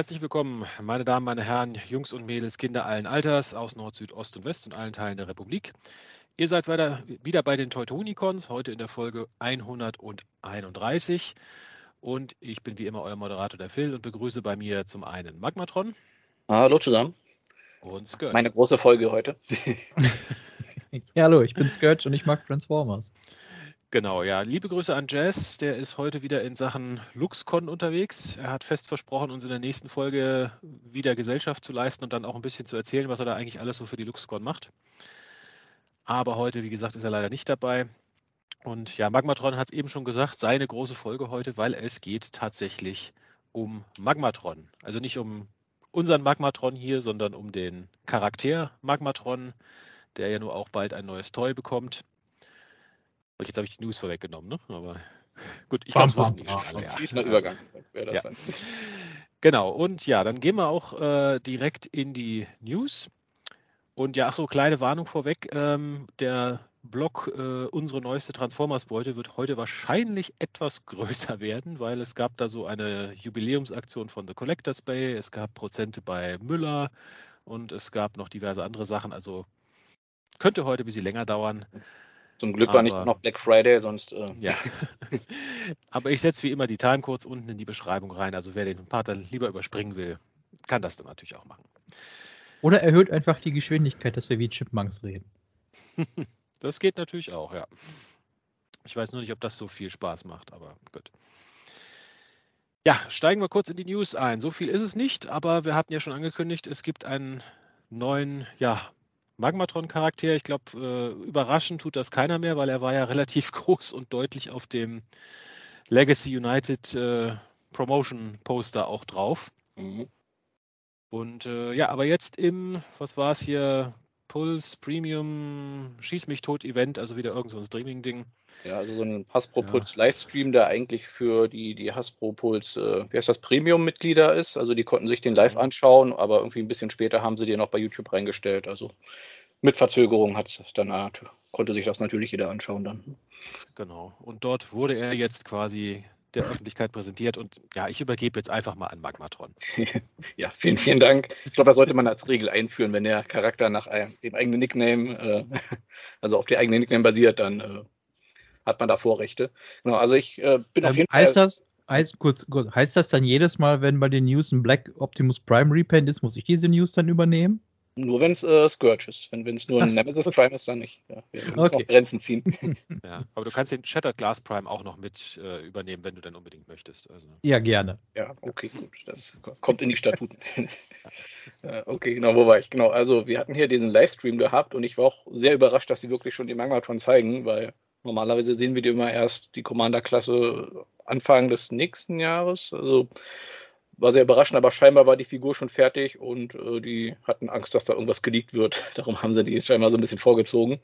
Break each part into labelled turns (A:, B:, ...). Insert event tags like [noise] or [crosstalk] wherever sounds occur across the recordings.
A: Herzlich willkommen, meine Damen, meine Herren, Jungs und Mädels, Kinder allen Alters aus Nord, Süd, Ost und West und allen Teilen der Republik. Ihr seid weiter, wieder bei den Teutonicons, heute in der Folge 131. Und ich bin wie immer euer Moderator, der Phil, und begrüße bei mir zum einen Magmatron.
B: Hallo zusammen.
A: Und Scourge.
B: Meine große Folge heute. [laughs] [laughs]
C: ja, hallo, ich bin Scourge und ich mag Transformers.
A: Genau, ja. Liebe Grüße an Jazz, der ist heute wieder in Sachen LuxCon unterwegs. Er hat fest versprochen, uns in der nächsten Folge wieder Gesellschaft zu leisten und dann auch ein bisschen zu erzählen, was er da eigentlich alles so für die LuxCon macht. Aber heute, wie gesagt, ist er leider nicht dabei. Und ja, Magmatron hat es eben schon gesagt, seine große Folge heute, weil es geht tatsächlich um Magmatron. Also nicht um unseren Magmatron hier, sondern um den Charakter Magmatron, der ja nur auch bald ein neues Toy bekommt. Und jetzt habe ich die News vorweggenommen, ne? Aber gut, ich glaube, es wussten die schon alle. Ja.
B: Fließender Übergang wäre das
A: Ja.
B: dann.
A: Genau, und ja, dann gehen wir auch äh, direkt in die News. Und ja, ach so, kleine Warnung vorweg. Ähm, der Blog äh, Unsere neueste Transformers-Beute wird heute wahrscheinlich etwas [laughs] größer werden, weil es gab da so eine Jubiläumsaktion von The Collectors Bay, es gab Prozente bei Müller und es gab noch diverse andere Sachen. Also könnte heute ein bisschen länger dauern.
B: Zum Glück war nicht
A: Aber-
B: noch Black Friday, sonst äh,
A: Ja. [laughs] Aber ich setze wie immer die Timecodes unten in die Beschreibung rein. Also wer den Part dann lieber überspringen will, kann das dann natürlich auch machen.
C: Oder erhöht einfach die Geschwindigkeit, dass wir wie Chipmunks reden. [laughs]
A: Das geht natürlich auch, ja. Ich weiß nur nicht, ob das so viel Spaß macht, aber gut. Ja, steigen wir kurz in die News ein. So viel ist es nicht, aber wir hatten ja schon angekündigt, es gibt einen neuen, ja, Magmatron-Charakter. Ich glaube, äh, überraschend tut das keiner mehr, weil er war ja [laughs] relativ groß und deutlich auf dem Legacy United äh, Promotion Poster auch drauf.
B: mhm.
A: Und äh, ja, aber jetzt im, was war es hier, Pulse Premium Schieß mich tot Event, also wieder irgend so ein Streaming-Ding.
B: ja, also so ein Hasbro
A: Ja.
B: Puls Livestream, der eigentlich für die, die Hasbro Puls, äh, wie heißt das, Premium-Mitglieder ist. Also die konnten sich den live anschauen, aber irgendwie ein bisschen später haben sie den auch bei YouTube reingestellt. Also mit Verzögerung hat dann äh, konnte sich das natürlich jeder anschauen dann.
A: Genau. Und dort wurde er jetzt quasi der Öffentlichkeit präsentiert. Und ja, ich übergebe jetzt einfach mal an Magmatron. [laughs]
B: Ja, vielen, vielen Dank. Ich glaube, das sollte man als Regel einführen, wenn der Charakter nach einem, dem eigenen Nickname, äh, [laughs] also auf der eigenen Nickname basiert, dann äh, hat man da Vorrechte. Genau, also ich äh, bin auf
C: Ähm,
B: jeden
C: heißt
B: Fall.
C: das, heißt, kurz, kurz, heißt das dann jedes Mal, wenn bei den News ein Black Optimus Prime Repaint ist, muss ich diese News dann übernehmen?
B: Nur wenn es äh, Scourge ist. Wenn es nur ein. Nemesis Prime ist, dann nicht. Ja, wir müssen
C: Okay.
B: auch Grenzen ziehen. [laughs]
A: Ja. Aber du kannst den Shattered Glass Prime auch noch mit äh, übernehmen, wenn du dann unbedingt möchtest. Also,
C: Ja, gerne.
B: Ja, okay, gut. Das ko- kommt in die Statuten. [laughs] Äh, okay, genau, wo war ich? Genau, also wir hatten hier diesen Livestream gehabt und ich war auch sehr überrascht, dass sie wirklich schon die Magmatron zeigen, weil normalerweise sehen wir die immer erst die Commander-Klasse Anfang des nächsten Jahres. Also war sehr überraschend, aber scheinbar war die Figur schon fertig und äh, die hatten Angst, dass da irgendwas geleakt wird. [laughs] Darum haben sie die scheinbar so ein bisschen vorgezogen.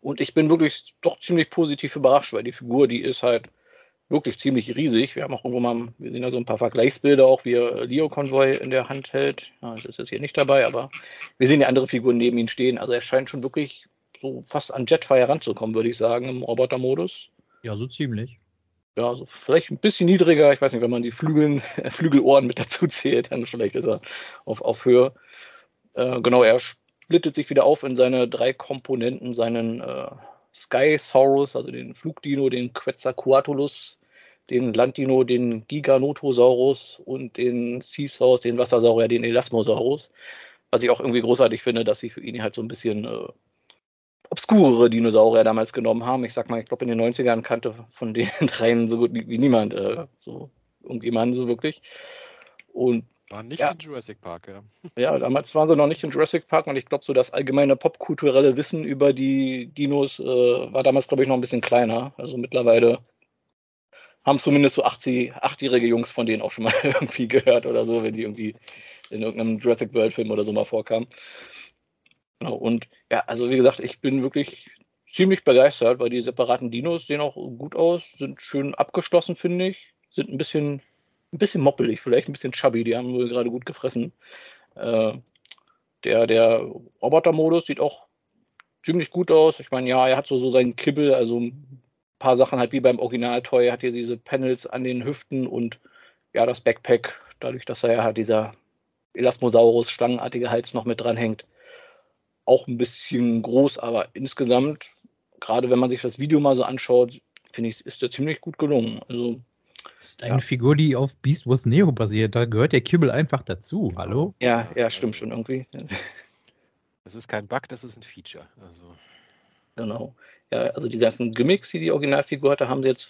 B: Und ich bin wirklich doch ziemlich positiv überrascht, weil die Figur, die ist halt wirklich ziemlich riesig. Wir haben auch irgendwo mal, wir sehen da so ein paar Vergleichsbilder auch, wie er Leo Convoy in der Hand hält. Ja, das ist jetzt hier nicht dabei, aber wir sehen ja andere Figuren neben ihm stehen. Also er scheint schon wirklich so fast an Jetfire ranzukommen, würde ich sagen, im Robotermodus.
C: Ja, so ziemlich.
B: Ja, also vielleicht ein bisschen niedriger. Ich weiß nicht, wenn man die Flügeln, [laughs] Flügelohren mit dazu zählt, dann vielleicht ist er auf, auf Höhe. Äh, genau, er splittet sich wieder auf in seine drei Komponenten, seinen äh, Skysaurus, also den Flugdino, den Quetzalcoatlus, den Landdino, den Giganotosaurus und den Seasaurus, den Wassersaurier, den Elasmosaurus. Was ich auch irgendwie großartig finde, dass sie für ihn halt so ein bisschen äh, obskurere Dinosaurier damals genommen haben. Ich sag mal, ich glaube in den 90ern kannte von den [laughs] dreien so gut wie niemand, äh, so irgendjemanden so wirklich. Und
A: war nicht
B: Ja.
A: in Jurassic Park, ja. [laughs]
B: ja, damals waren sie noch nicht in Jurassic Park und ich glaube, so das allgemeine popkulturelle Wissen über die Dinos äh, war damals, glaube ich, noch ein bisschen kleiner. Also mittlerweile haben zumindest so 80, 8-jährige Jungs von denen auch schon mal [laughs] irgendwie gehört oder so, wenn die irgendwie in irgendeinem Jurassic World Film oder so mal vorkamen. Genau, und ja, also wie gesagt, ich bin wirklich ziemlich begeistert, weil die separaten Dinos sehen auch gut aus, sind schön abgeschlossen, finde ich, sind ein bisschen, ein bisschen moppelig, vielleicht ein bisschen chubby, die haben wohl gerade gut gefressen. Äh, der, der Roboter-Modus sieht auch ziemlich gut aus. Ich meine, ja, er hat so, so seinen Kibbel, also ein paar Sachen halt wie beim Original-Toy, hat hier diese Panels an den Hüften und ja, das Backpack, dadurch, dass er ja dieser Elasmosaurus, schlangenartige Hals noch mit dran hängt. Auch ein bisschen groß, aber insgesamt, gerade wenn man sich das Video mal so anschaut, finde ich, ist der ziemlich gut gelungen. Also,
C: das ist eine ja. Figur, die auf Beast Wars Neo basiert. Da gehört der Kibbel einfach dazu. Hallo?
B: Ja, ja, stimmt schon irgendwie.
A: Das ist kein Bug, das ist ein Feature. Also.
B: Genau. Ja, also die ganzen Gimmicks, die die Originalfigur hatte, haben sie jetzt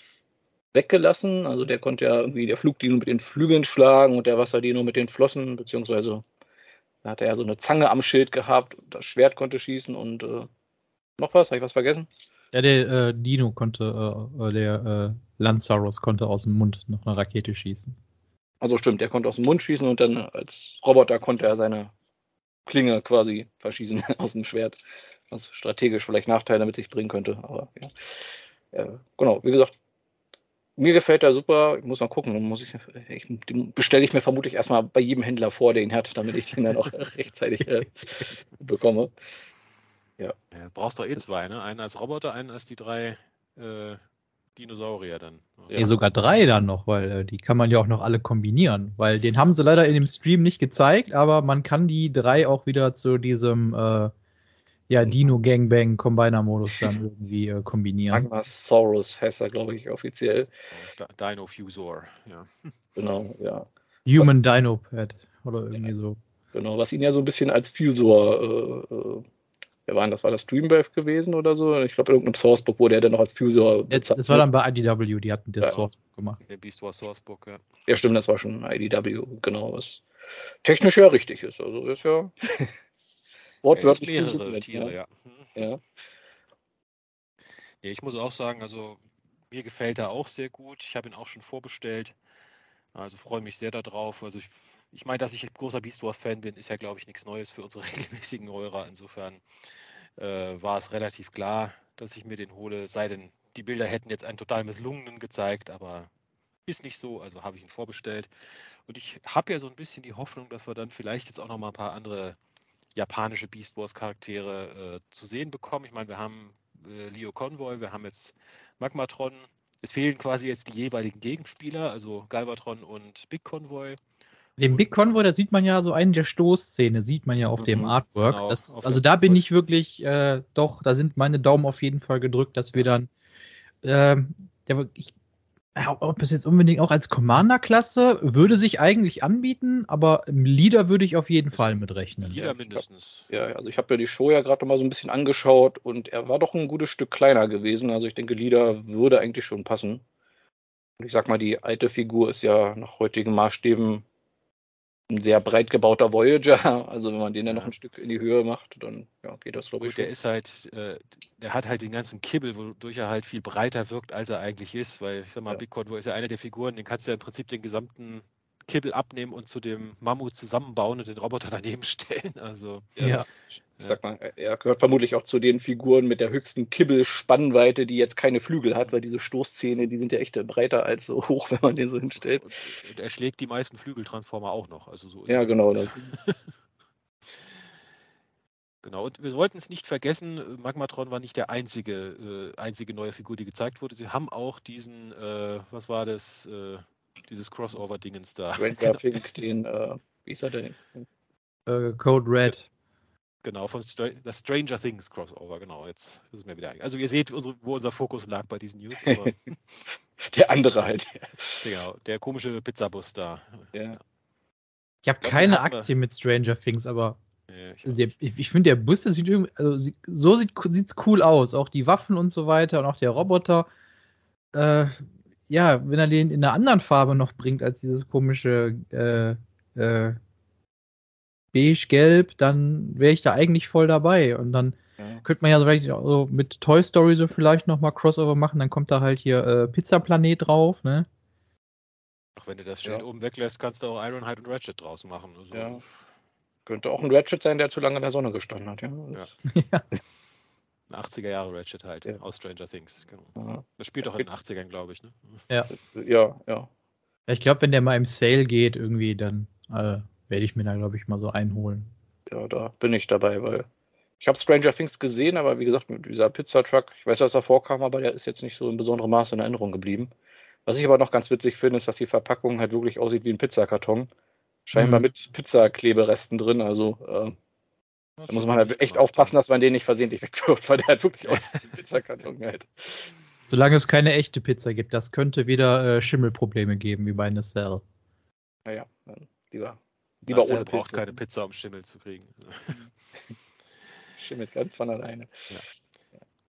B: weggelassen. Also der konnte ja irgendwie der Flugdino mit den Flügeln schlagen und der Wasserdino mit den Flossen, beziehungsweise da hat er ja so eine Zange am Schild gehabt, das Schwert konnte schießen und äh, noch was? Habe ich was vergessen?
C: Ja, der äh, Dino konnte, äh, äh der äh, Lanzaurus konnte aus dem Mund noch eine Rakete schießen.
B: Also stimmt, der konnte aus dem Mund schießen und dann als Roboter konnte er seine Klinge quasi verschießen [laughs] aus dem Schwert. Was strategisch vielleicht Nachteile mit sich bringen könnte, aber ja. ja genau, wie gesagt, mir gefällt er super. Ich muss mal gucken. Muss ich, ich bestelle ich mir vermutlich erstmal bei jedem Händler vor, der ihn hat, damit ich den dann auch [laughs] rechtzeitig äh, bekomme.
A: Ja. ja. Brauchst doch eh zwei, ne? Einen als Roboter, einen als die drei äh, Dinosaurier dann.
C: Ja. ja, sogar drei dann noch, weil äh, die kann man ja auch noch alle kombinieren. Weil den haben sie leider in dem Stream nicht gezeigt, aber man kann die drei auch wieder zu diesem äh, ja, Dino Gangbang Combiner Modus dann irgendwie äh, kombinieren.
B: Magmasaurus heißt er, glaube ich, offiziell.
A: Dino Fusor, ja. [laughs]
B: Genau, ja.
C: Human was, Dino Pad oder irgendwie ja, so.
B: Genau, was ihn ja so ein bisschen als Fusor, äh, äh, wer war denn das? War das Dreamwave gewesen oder so? Ich glaube, in irgendeinem Sourcebook wurde er dann noch als Fusor
C: bezeichnet. Das war dann bei IDW, die hatten das ja. Sourcebook gemacht.
A: Der Beast War Sourcebook, ja.
B: Ja, stimmt, das war schon IDW, genau, was technisch ja richtig ist. Also ist ja. [laughs]
A: Wortwörtlich ja, mehrere Tiere, ja. ja. [laughs] Nee, ich muss auch sagen, also mir gefällt er auch sehr gut. Ich habe ihn auch schon vorbestellt. Also freue mich sehr darauf. Also ich, ich meine, dass ich großer Beast Wars Fan bin, ist ja, glaube ich, nichts Neues für unsere [laughs] regelmäßigen Eurer. Insofern äh, war es relativ klar, dass ich mir den hole. Sei denn, die Bilder hätten jetzt einen total misslungenen gezeigt, aber ist nicht so. Also habe ich ihn vorbestellt. Und ich habe ja so ein bisschen die Hoffnung, dass wir dann vielleicht jetzt auch noch mal ein paar andere japanische Beast Wars Charaktere äh, zu sehen bekommen. Ich meine, wir haben äh, Leo Convoy, wir haben jetzt Magmatron. Es fehlen quasi jetzt die jeweiligen Gegenspieler, also Galvatron und Big Convoy.
C: Den Big Convoy, da sieht man ja so einen der Stoßszene, sieht man ja auf mhm, dem Artwork. Genau, das, also da bin ich wirklich, äh, doch, da sind meine Daumen auf jeden Fall gedrückt, dass wir dann, äh, ich ob es jetzt unbedingt auch als Commander-Klasse würde sich eigentlich anbieten, aber im Leader würde ich auf jeden Fall mitrechnen.
A: Leader mindestens.
B: Ja, also ich habe ja die Show ja gerade mal so ein bisschen angeschaut und er war doch ein gutes Stück kleiner gewesen. Also ich denke, Leader würde eigentlich schon passen. Und ich sag mal, die alte Figur ist ja nach heutigen Maßstäben ein sehr breit gebauter Voyager. [laughs] Also wenn man den dann noch ein Stück in die Höhe macht, dann ja, geht das glaube ich.
A: Gut, der ist halt, äh, der hat halt den ganzen Kibbel, wodurch er halt viel breiter wirkt, als er eigentlich ist. Weil ich sag mal, ja. Big Convoy ist ja einer der Figuren, den kannst du ja im Prinzip den gesamten Kibbel abnehmen und zu dem Mammut zusammenbauen und den Roboter [laughs] daneben stellen. Also
B: ja. Ich sag mal, er gehört vermutlich auch zu den Figuren mit der höchsten Kibbelspannweite, die jetzt keine Flügel hat, weil diese Stoßzähne, die sind ja echt breiter als so hoch, [laughs] wenn man den so hinstellt. Und,
A: und er schlägt die meisten Flügeltransformer auch noch. Also so
B: ja, genau. Das. [laughs]
A: Genau, und wir sollten es nicht vergessen, Magmatron war nicht der einzige, äh, einzige neue Figur, die gezeigt wurde. Sie haben auch diesen, äh, was war das, äh, dieses Crossover-Dingens da.
B: Ranger Pink, den, äh, wie ist er denn?
C: Äh, Code Red.
A: Genau, von Str das Stranger Things Crossover, genau. Jetzt ist es mir wieder. Also ihr seht, unsere, wo unser Fokus lag bei diesen News. [laughs]
B: der andere halt.
A: Genau, der komische Pizzabus da.
C: Ja. Ich habe keine Aktie mit Stranger Things, aber ja, ich, ich, ich finde, der Bus, das sieht irgendwie, also so sieht es cool aus. Auch die Waffen und so weiter und auch der Roboter. Äh, ja, wenn er den in einer anderen Farbe noch bringt als dieses komische äh, äh, beige-gelb, dann wäre ich da eigentlich voll dabei. Und dann ja. könnte man ja vielleicht so mit Toy Story so vielleicht nochmal Crossover machen, dann kommt da halt hier äh, Pizza-Planet drauf, ne?
A: Ach, wenn du das Schild ja. oben weglässt, kannst du auch Ironhide und Ratchet draus machen. Also.
B: Ja. Könnte auch ein Ratchet sein, der zu lange in der Sonne gestanden hat, ja. ja. [laughs] [laughs]
A: 80er Jahre Ratchet halt, ja. aus Stranger Things. Genau. Das spielt doch in den 80ern, glaube ich, ne?
C: Ja.
B: Ja, ja.
C: Ich glaube, wenn der mal im Sale geht, irgendwie, dann äh, werde ich mir da, glaube ich, mal so einholen.
B: Ja, da bin ich dabei, weil ich habe Stranger Things gesehen, aber wie gesagt, mit dieser Pizzatruck, ich weiß, was da vorkam, aber der ist jetzt nicht so in besonderem Maße in Erinnerung geblieben. Was ich aber noch ganz witzig finde, ist, dass die Verpackung halt wirklich aussieht wie ein Pizzakarton. Scheinbar mhm. mit Pizzakleberesten drin, also äh, da muss man halt echt aufpassen, dass man den nicht versehentlich wegwirft, weil der halt wirklich [laughs] wie ein Pizzakarton halt.
C: Solange es keine echte Pizza gibt, das könnte wieder äh, Schimmelprobleme geben, wie bei Nacelle.
B: Naja, lieber,
A: lieber Nacelle ohne braucht keine Pizza, um Schimmel zu kriegen. [laughs]
B: Schimmelt ganz von alleine.
A: Ja.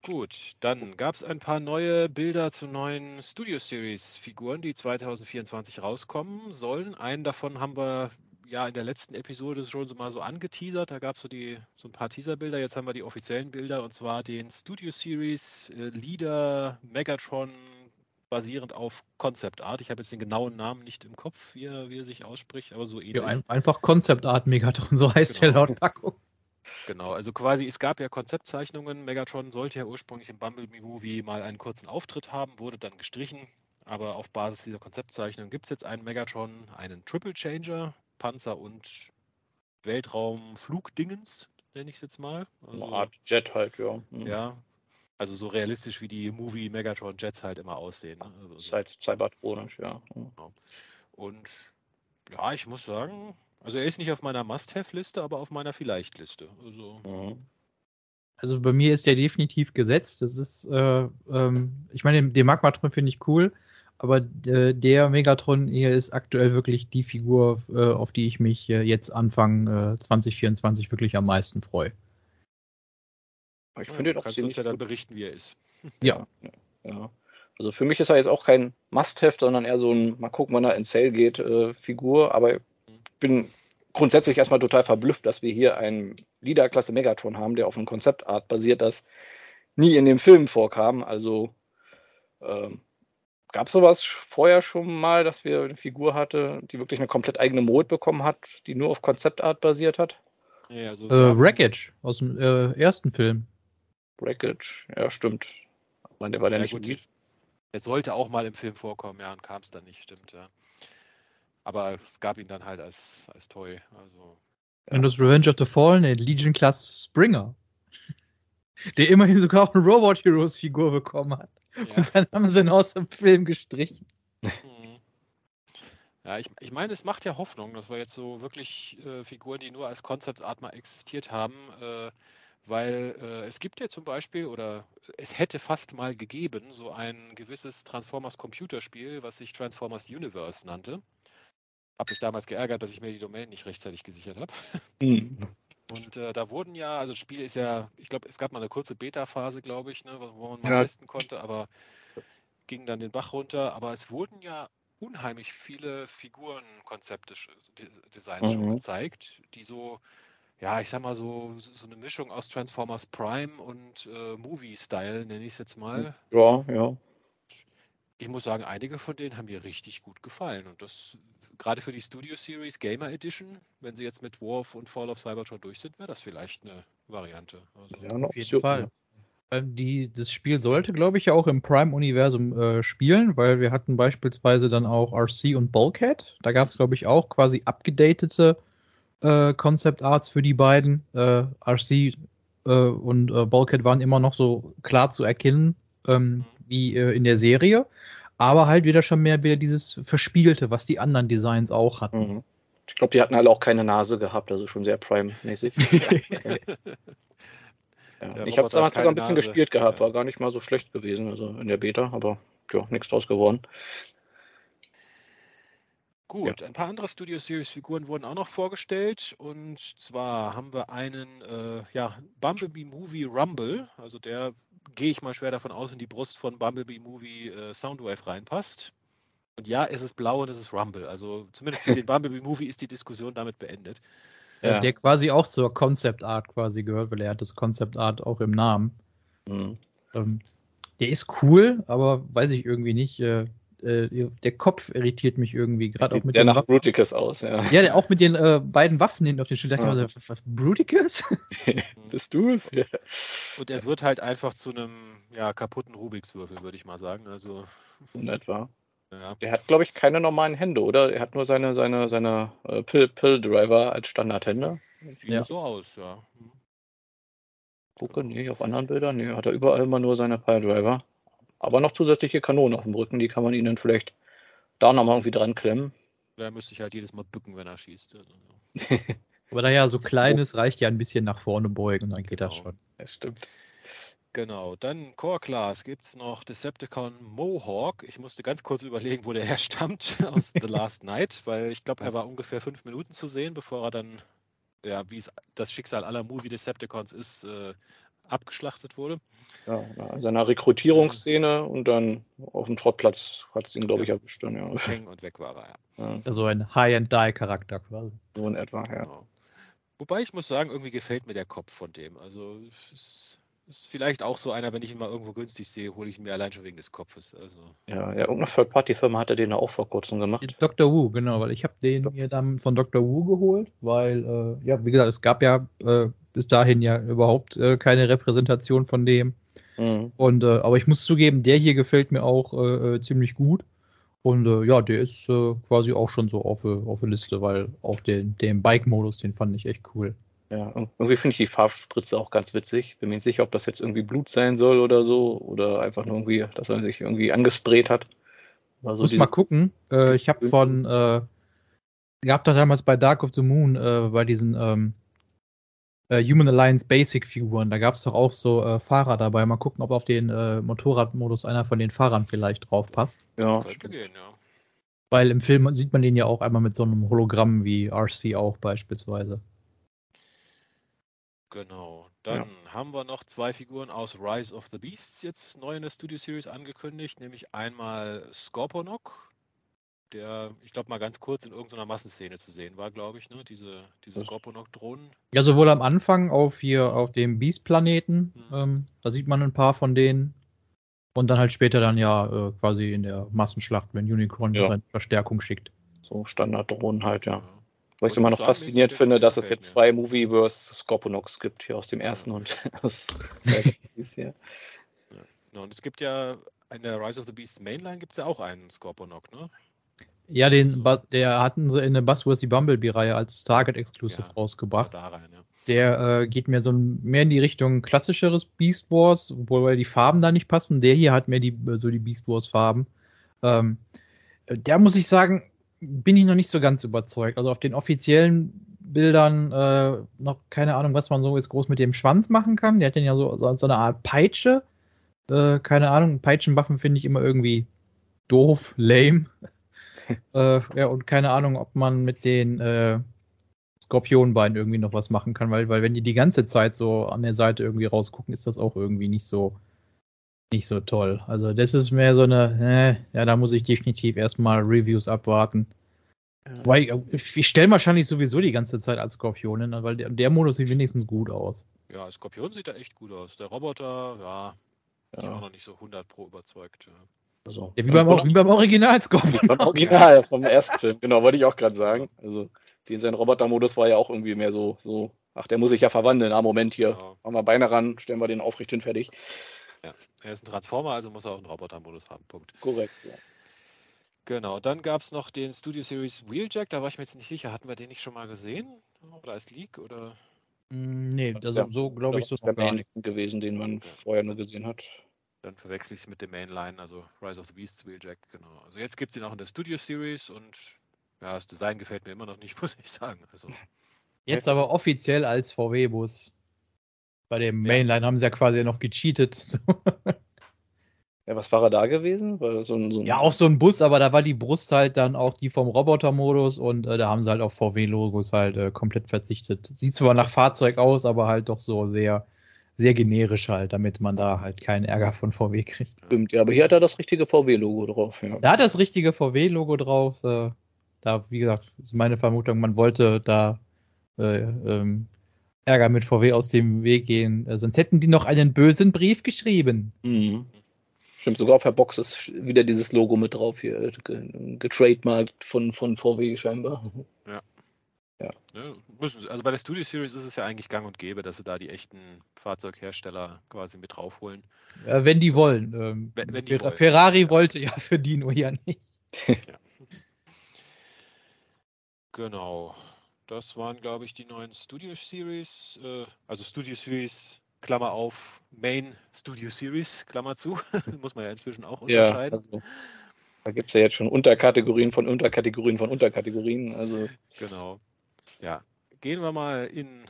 A: Gut, dann gab es ein paar neue Bilder zu neuen Studio Series Figuren, die 2024 rauskommen sollen. Einen davon haben wir ja in der letzten Episode schon so mal so angeteasert. Da gab es so, so ein paar Teaserbilder. Jetzt haben wir die offiziellen Bilder und zwar den Studio Series äh, Leader Megatron basierend auf Concept Art. Ich habe jetzt den genauen Namen nicht im Kopf, wie er, wie er sich ausspricht, aber so ähnlich. Ja,
C: ein, einfach Concept Art Megatron, [laughs] so heißt genau. der laut Packung.
A: Genau, also quasi, es gab ja Konzeptzeichnungen. Megatron sollte ja ursprünglich im Bumblebee Movie mal einen kurzen Auftritt haben, wurde dann gestrichen. Aber auf Basis dieser Konzeptzeichnung gibt es jetzt einen Megatron, einen Triple Changer, Panzer und Weltraumflugdingens, nenne ich es jetzt mal.
B: Also, Eine Art Jet halt, ja.
A: Mhm. Ja, also so realistisch wie die Movie Megatron Jets halt immer aussehen. Ne?
B: Also, Cybertronisch, ja. Mhm.
A: Genau. Und ja, ich muss sagen, also er ist nicht auf meiner Must-Have-Liste, aber auf meiner Vielleicht-Liste. Also,
C: mhm. also bei mir ist der definitiv gesetzt. Das ist, äh, ähm, ich meine, den Magmatron finde ich cool, aber äh, der Megatron hier ist aktuell wirklich die Figur, äh, auf die ich mich äh, jetzt Anfang 2024 wirklich am meisten freue.
A: Ich finde ja, kannst du uns ja dann berichten, wie er ist. [laughs]
B: Ja. ja. Also für mich ist er jetzt auch kein Must-Have, sondern eher so ein, mal gucken, wann er in Sale geht, äh, Figur. Aber bin grundsätzlich erstmal total verblüfft, dass wir hier einen Leader-Klasse Megatron haben, der auf einem Konzeptart basiert, das nie in dem Film vorkam. Also ähm, gab es sowas vorher schon mal, dass wir eine Figur hatte, die wirklich eine komplett eigene Mode bekommen hat, die nur auf Konzeptart basiert hat?
C: Ja, also äh, Wreckage aus dem äh, ersten Film.
B: Wreckage, ja, stimmt.
A: Ich der war ja, nicht gut. Er sollte auch mal im Film vorkommen, ja, und kam es dann nicht, stimmt, ja. Aber es gab ihn dann halt als, als Toy. Also,
C: ja. das Revenge of the Fallen, eine Legion Class Springer. [laughs] Der immerhin sogar auch eine Robot Heroes Figur bekommen hat. Ja. Und dann haben sie ihn aus dem Film gestrichen. Mhm.
A: Ja, ich, ich meine, es macht ja Hoffnung, dass wir jetzt so wirklich äh, Figuren, die nur als Concept Art mal existiert haben, äh, weil äh, es gibt ja zum Beispiel, oder es hätte fast mal gegeben, so ein gewisses Transformers Computerspiel, was sich Transformers Universe nannte. Habe mich damals geärgert, dass ich mir die Domain nicht rechtzeitig gesichert habe. Mhm. Und äh, da wurden ja, also das Spiel ist ja, ich glaube, es gab mal eine kurze Beta-Phase, glaube ich, ne, wo man mal ja. testen konnte, aber ging dann den Bach runter. Aber es wurden ja unheimlich viele Figurenkonzepte, Designs mhm. schon gezeigt, die so, ja, ich sag mal so, so eine Mischung aus Transformers Prime und äh, Movie-Style, nenne ich es jetzt mal.
B: Ja, ja.
A: Ich muss sagen, einige von denen haben mir richtig gut gefallen und das gerade für die Studio Series Gamer Edition, wenn sie jetzt mit Warf und Fall of Cybertron durch sind, wäre das vielleicht eine Variante.
C: Also ja, auf jeden Fall. Die, das Spiel sollte, glaube ich, ja auch im Prime-Universum äh, spielen, weil wir hatten beispielsweise dann auch RC und Bulkhead. Da gab es, glaube ich, auch quasi abgedatete äh, Concept Arts für die beiden. Äh, RC äh, und äh, Bulkhead waren immer noch so klar zu erkennen ähm, mhm. wie äh, in der Serie aber halt wieder schon mehr wieder dieses Verspielte, was die anderen Designs auch hatten. Mhm.
B: Ich glaube, die hatten alle auch keine Nase gehabt, also schon sehr Prime-mäßig. [laughs] ja. Ich habe es damals sogar ein bisschen Nase. gespielt gehabt, war gar nicht mal so schlecht gewesen, also in der Beta, aber ja, nichts draus geworden.
A: Gut, ja. ein paar andere Studio Series Figuren wurden auch noch vorgestellt und zwar haben wir einen äh, ja, Bumblebee Movie Rumble, also der gehe ich mal schwer davon aus, in die Brust von Bumblebee Movie äh, Soundwave reinpasst. Und ja, es ist blau und es ist Rumble. Also zumindest für den [laughs] Bumblebee Movie ist die Diskussion damit beendet.
C: Ja. Der quasi auch zur Concept Art quasi gehört, weil er hat das Concept Art auch im Namen. Mhm. Ähm, der ist cool, aber weiß ich irgendwie nicht. Äh, äh, der Kopf irritiert mich irgendwie. Gerade auch mit
B: sehr nach Waffen. Bruticus aus, ja.
C: Ja, der, auch mit den äh, beiden Waffen hinten auf den Schild. Da dachte ich was, Bruticus? [laughs]
B: Bist du es? Ja.
A: Und er wird halt einfach zu einem ja, kaputten Rubikswürfel, würde ich mal sagen. Also.
B: In etwa. Ja. Der hat, glaube ich, keine normalen Hände, oder? Er hat nur seine, seine, seine äh, Pill-Driver als Standardhände.
A: Sieht ja. so aus, ja.
B: Gucke, nee, auf anderen Bildern, nee, hat er überall immer nur seine Pill-Driver. Aber noch zusätzliche Kanonen auf dem Rücken, die kann man ihnen vielleicht da nochmal irgendwie dran klemmen.
A: Da müsste ich halt jedes Mal bücken, wenn er schießt.
C: Also, [laughs] Aber da ja so klein ist, reicht ja ein bisschen nach vorne beugen, dann geht genau. das schon.
B: Das stimmt.
A: Genau, dann Core Class gibt es noch Decepticon Mohawk. Ich musste ganz kurz überlegen, wo der [laughs] herstammt aus The Last Night, weil ich glaube, er war ungefähr fünf Minuten zu sehen, bevor er dann, ja, wie es das Schicksal aller Movie Decepticons ist, äh, abgeschlachtet wurde.
B: Ja, in seiner Rekrutierungsszene und dann auf dem Schrottplatz hat es ihn, glaube ich, erwischt. Dann, ja.
A: Hängen und weg war er,
C: ja. ja. Also ein High-and-Die-Charakter quasi.
B: So in etwa, ja.
A: Genau. Wobei ich muss sagen, irgendwie gefällt mir der Kopf von dem. Also es ist vielleicht auch so einer, wenn ich ihn mal irgendwo günstig sehe, hole ich ihn mir allein schon wegen des Kopfes. Also.
B: Ja, ja, irgendeine Third-Party-Firma hat er den auch vor kurzem gemacht.
C: Dr. Wu, genau, weil ich habe den mir dann von Dr. Wu geholt, weil, äh, ja, wie gesagt, es gab ja äh, bis dahin ja überhaupt äh, keine Repräsentation von dem. Mhm. Und, äh, aber ich muss zugeben, der hier gefällt mir auch äh, äh, ziemlich gut. Und ja, der ist quasi auch schon so auf, auf der Liste, weil auch den, den Bike-Modus, den fand ich echt cool.
B: Ja, irgendwie finde ich die Farbspritze auch ganz witzig. Bin mir nicht sicher, ob das jetzt irgendwie Blut sein soll oder so. Oder einfach nur irgendwie, dass er sich irgendwie angesprayt hat.
C: Also Muss mal gucken. Äh, ich habe von, äh, gab doch damals bei Dark of the Moon, äh, bei diesen ähm, äh, Human Alliance Basic Figuren, da gab es doch auch so äh, Fahrer dabei. Mal gucken, ob auf den äh, Motorradmodus einer von den Fahrern vielleicht drauf passt.
B: Ja, könnte gehen, ja.
C: Weil im Film sieht man den ja auch einmal mit so einem Hologramm wie RC auch beispielsweise.
A: Genau. Dann ja. haben wir noch zwei Figuren aus Rise of the Beasts jetzt neu in der Studio Series angekündigt, nämlich einmal Scorponok, der, ich glaube, mal ganz kurz in irgendeiner Massenszene zu sehen war, glaube ich, ne? Diese, diese Scorponok-Drohnen.
C: Ja, sowohl am Anfang auf hier auf dem Beast-Planeten, mhm. ähm, da sieht man ein paar von denen. Und dann halt später dann ja äh, quasi in der Massenschlacht, wenn Unicron ja. seine Verstärkung schickt.
B: So Standard-Drohnen halt, ja. ja. Was ich immer noch faszinierend finde, dass es jetzt zwei Movieverse Scorponox gibt, hier aus dem ersten und [laughs] aus
A: ja. ja. Und es gibt ja in der Rise of the Beasts Mainline gibt es ja auch einen Scorponok, ne?
C: Ja, den, der hatten sie in der Buzzworthy die Bumblebee-Reihe als Target Exclusive ja, rausgebracht. Da rein, ja. Der äh, geht mehr so mehr in die Richtung klassischeres Beast Wars, obwohl die Farben da nicht passen. Der hier hat mehr die, so die Beast Wars Farben. Ähm, der muss ich sagen, bin ich noch nicht so ganz überzeugt. Also auf den offiziellen Bildern äh, noch keine Ahnung, was man so jetzt groß mit dem Schwanz machen kann. Der hat den ja so, so, so eine Art Peitsche. Äh, keine Ahnung, Peitschenwaffen finde ich immer irgendwie doof, lame. [laughs] äh, ja, und keine Ahnung, ob man mit den äh, Skorpionbeinen irgendwie noch was machen kann, weil, weil wenn die die ganze Zeit so an der Seite irgendwie rausgucken, ist das auch irgendwie nicht so nicht so toll. Also das ist mehr so eine, äh, ja, da muss ich definitiv erstmal Reviews abwarten. Ja. Weil ich, ich stelle wahrscheinlich sowieso die ganze Zeit als Skorpionin, ne, weil der, der, Modus sieht wenigstens gut aus.
A: Ja, Skorpion sieht da echt gut aus. Der Roboter, ja, ja. ich war noch nicht so 100 pro überzeugt. Ja.
C: Also, ja, wie, beim, wie beim Original Skorpion.
B: Beim Original vom ersten Film, genau, wollte ich auch gerade sagen. Also, den sein Roboter-Modus war ja auch irgendwie mehr so, so, ach, der muss sich ja verwandeln. Ah, Moment hier, ja. machen wir Beine ran, stellen wir den aufrecht hin, fertig.
A: Ja, er ist ein Transformer, also muss er auch einen Roboter-Modus haben. Punkt.
B: Korrekt, ja.
A: Genau, dann gab es noch den Studio Series Wheeljack, da war ich mir jetzt nicht sicher, hatten wir den nicht schon mal gesehen? Oder als Leak? Oder?
C: Mm, nee, also ja, so glaube ich so
B: ist der gar nicht gewesen, den man vorher nur gesehen hat.
A: Dann verwechsel ich es mit dem Mainline, also Rise of the Beasts Wheeljack, genau. Also jetzt gibt es ihn auch in der Studio Series und ja, das Design gefällt mir immer noch nicht, [laughs] muss ich sagen. Also,
C: jetzt aber offiziell als VW-Bus. Bei dem Mainline ja. haben sie ja quasi noch gecheatet. [laughs] So.
B: Ja, was war er da gewesen? So ein,
C: so ein ja, auch so ein Bus, aber da war die Brust halt dann auch die vom Roboter-Modus und äh, da haben sie halt auf VW-Logos halt äh, komplett verzichtet. Sieht zwar nach Fahrzeug aus, aber halt doch so sehr, sehr generisch halt, damit man da halt keinen Ärger von VW kriegt.
B: Stimmt, ja, aber hier hat er das richtige VW-Logo drauf. Ja.
C: Da hat das richtige VW-Logo drauf. Äh, da, wie gesagt, ist meine Vermutung, man wollte da äh, ähm, Ärger mit VW aus dem Weg gehen. Äh, sonst hätten die noch einen bösen Brief geschrieben.
B: Mhm. Stimmt, sogar auf der Box ist wieder dieses Logo mit drauf hier, getrademarkt von, von VW scheinbar.
A: Ja. Ja. Also bei der Studio Series ist es ja eigentlich gang und gäbe, dass sie da die echten Fahrzeughersteller quasi mit draufholen.
C: Ja, wenn die wollen. Ähm, wenn, wenn die Ferrari wollen. wollte ja für Dino ja nicht. ja. [laughs]
A: Genau. Das waren, glaube ich, die neuen Studio Series. Äh, also Studio Series Klammer auf, Main Studio Series, Klammer zu. [laughs] Muss man ja inzwischen auch unterscheiden. Ja, also,
B: da gibt es ja jetzt schon Unterkategorien von Unterkategorien von Unterkategorien. Also.
A: Genau. Ja. Gehen wir mal in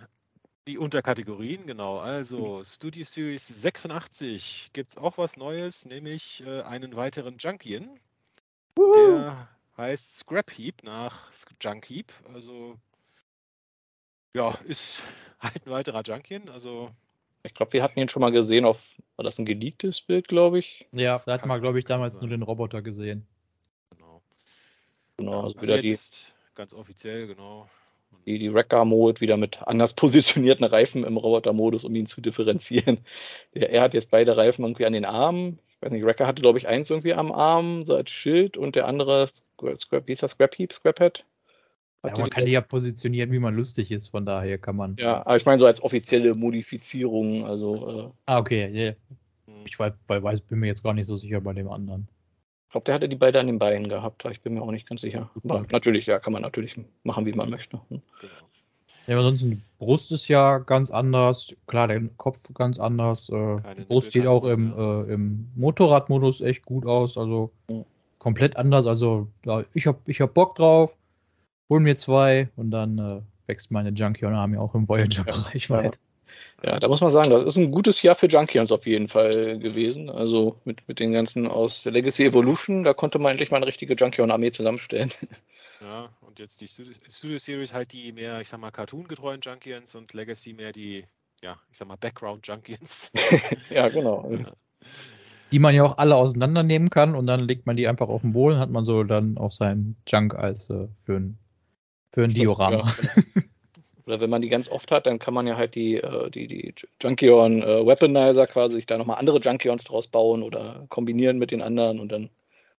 A: die Unterkategorien, genau. Also Studio Series 86 gibt es auch was Neues, nämlich äh, einen weiteren Junkien. Der heißt Scrap Heap nach Junk Heap. Also ja, ist [laughs] halt ein weiterer Junkien. Also
B: ich glaube, wir hatten ihn schon mal gesehen auf, war das ein geleaktes Bild, glaube ich?
C: Ja, da hatten wir, glaube ich, damals nur den Roboter gesehen.
A: Genau. Genau, also, also wieder die. Ganz offiziell, genau.
B: Die, die Wrecker-Mode wieder mit anders [laughs] positionierten Reifen im Roboter-Modus, um ihn zu differenzieren. [laughs] Der, er hat jetzt beide Reifen irgendwie an den Armen. Ich weiß nicht, Wrecker hatte, glaube ich, eins irgendwie am Arm, so als Schild, und der andere, Scrap, wie ist das, Scrap Heap, Scrap Head?
C: Ja, man kann die ja positionieren, wie man lustig ist, von daher kann man.
B: Ja, aber ich meine so als offizielle Modifizierung, also.
C: Äh, ah, okay, yeah. Ich weiß, weiß, bin mir jetzt gar nicht so sicher bei dem anderen.
B: Ich glaube, der hatte die beide an den Beinen gehabt, ich bin mir auch nicht ganz sicher. Aber natürlich, ja, kann man natürlich machen, wie man möchte. Hm. Genau.
C: Ja, ansonsten die Brust ist ja ganz anders, klar, der Kopf ganz anders. Äh, die Brust sieht auch im, äh, im Motorradmodus echt gut aus, also mhm. komplett anders. Also ja, ich hab, ich hab Bock drauf hol mir zwei und dann äh, wächst meine Junkion-Army auch im Voyager-Bereich
B: ja, weit. Ja, da muss man sagen, das ist ein gutes Jahr für Junkions auf jeden Fall gewesen. Also mit, mit den ganzen aus der Legacy Evolution, da konnte man endlich mal eine richtige Junkion-Armee zusammenstellen.
A: Ja, und jetzt die Studio, Series halt die mehr, ich sag mal, Cartoon-getreuen Junkions und Legacy mehr die, ja, ich sag mal, Background-Junkions. [laughs]
B: ja, genau. Ja
C: die man ja auch alle auseinandernehmen kann und dann legt man die einfach auf den Boden, hat man so dann auch seinen Junk als äh, für ein für ein Diorama. Ja.
B: Oder wenn man die ganz oft hat, dann kann man ja halt die, äh, die, die Junkion äh, Weaponizer quasi sich da nochmal andere Junkions draus bauen oder kombinieren mit den anderen und dann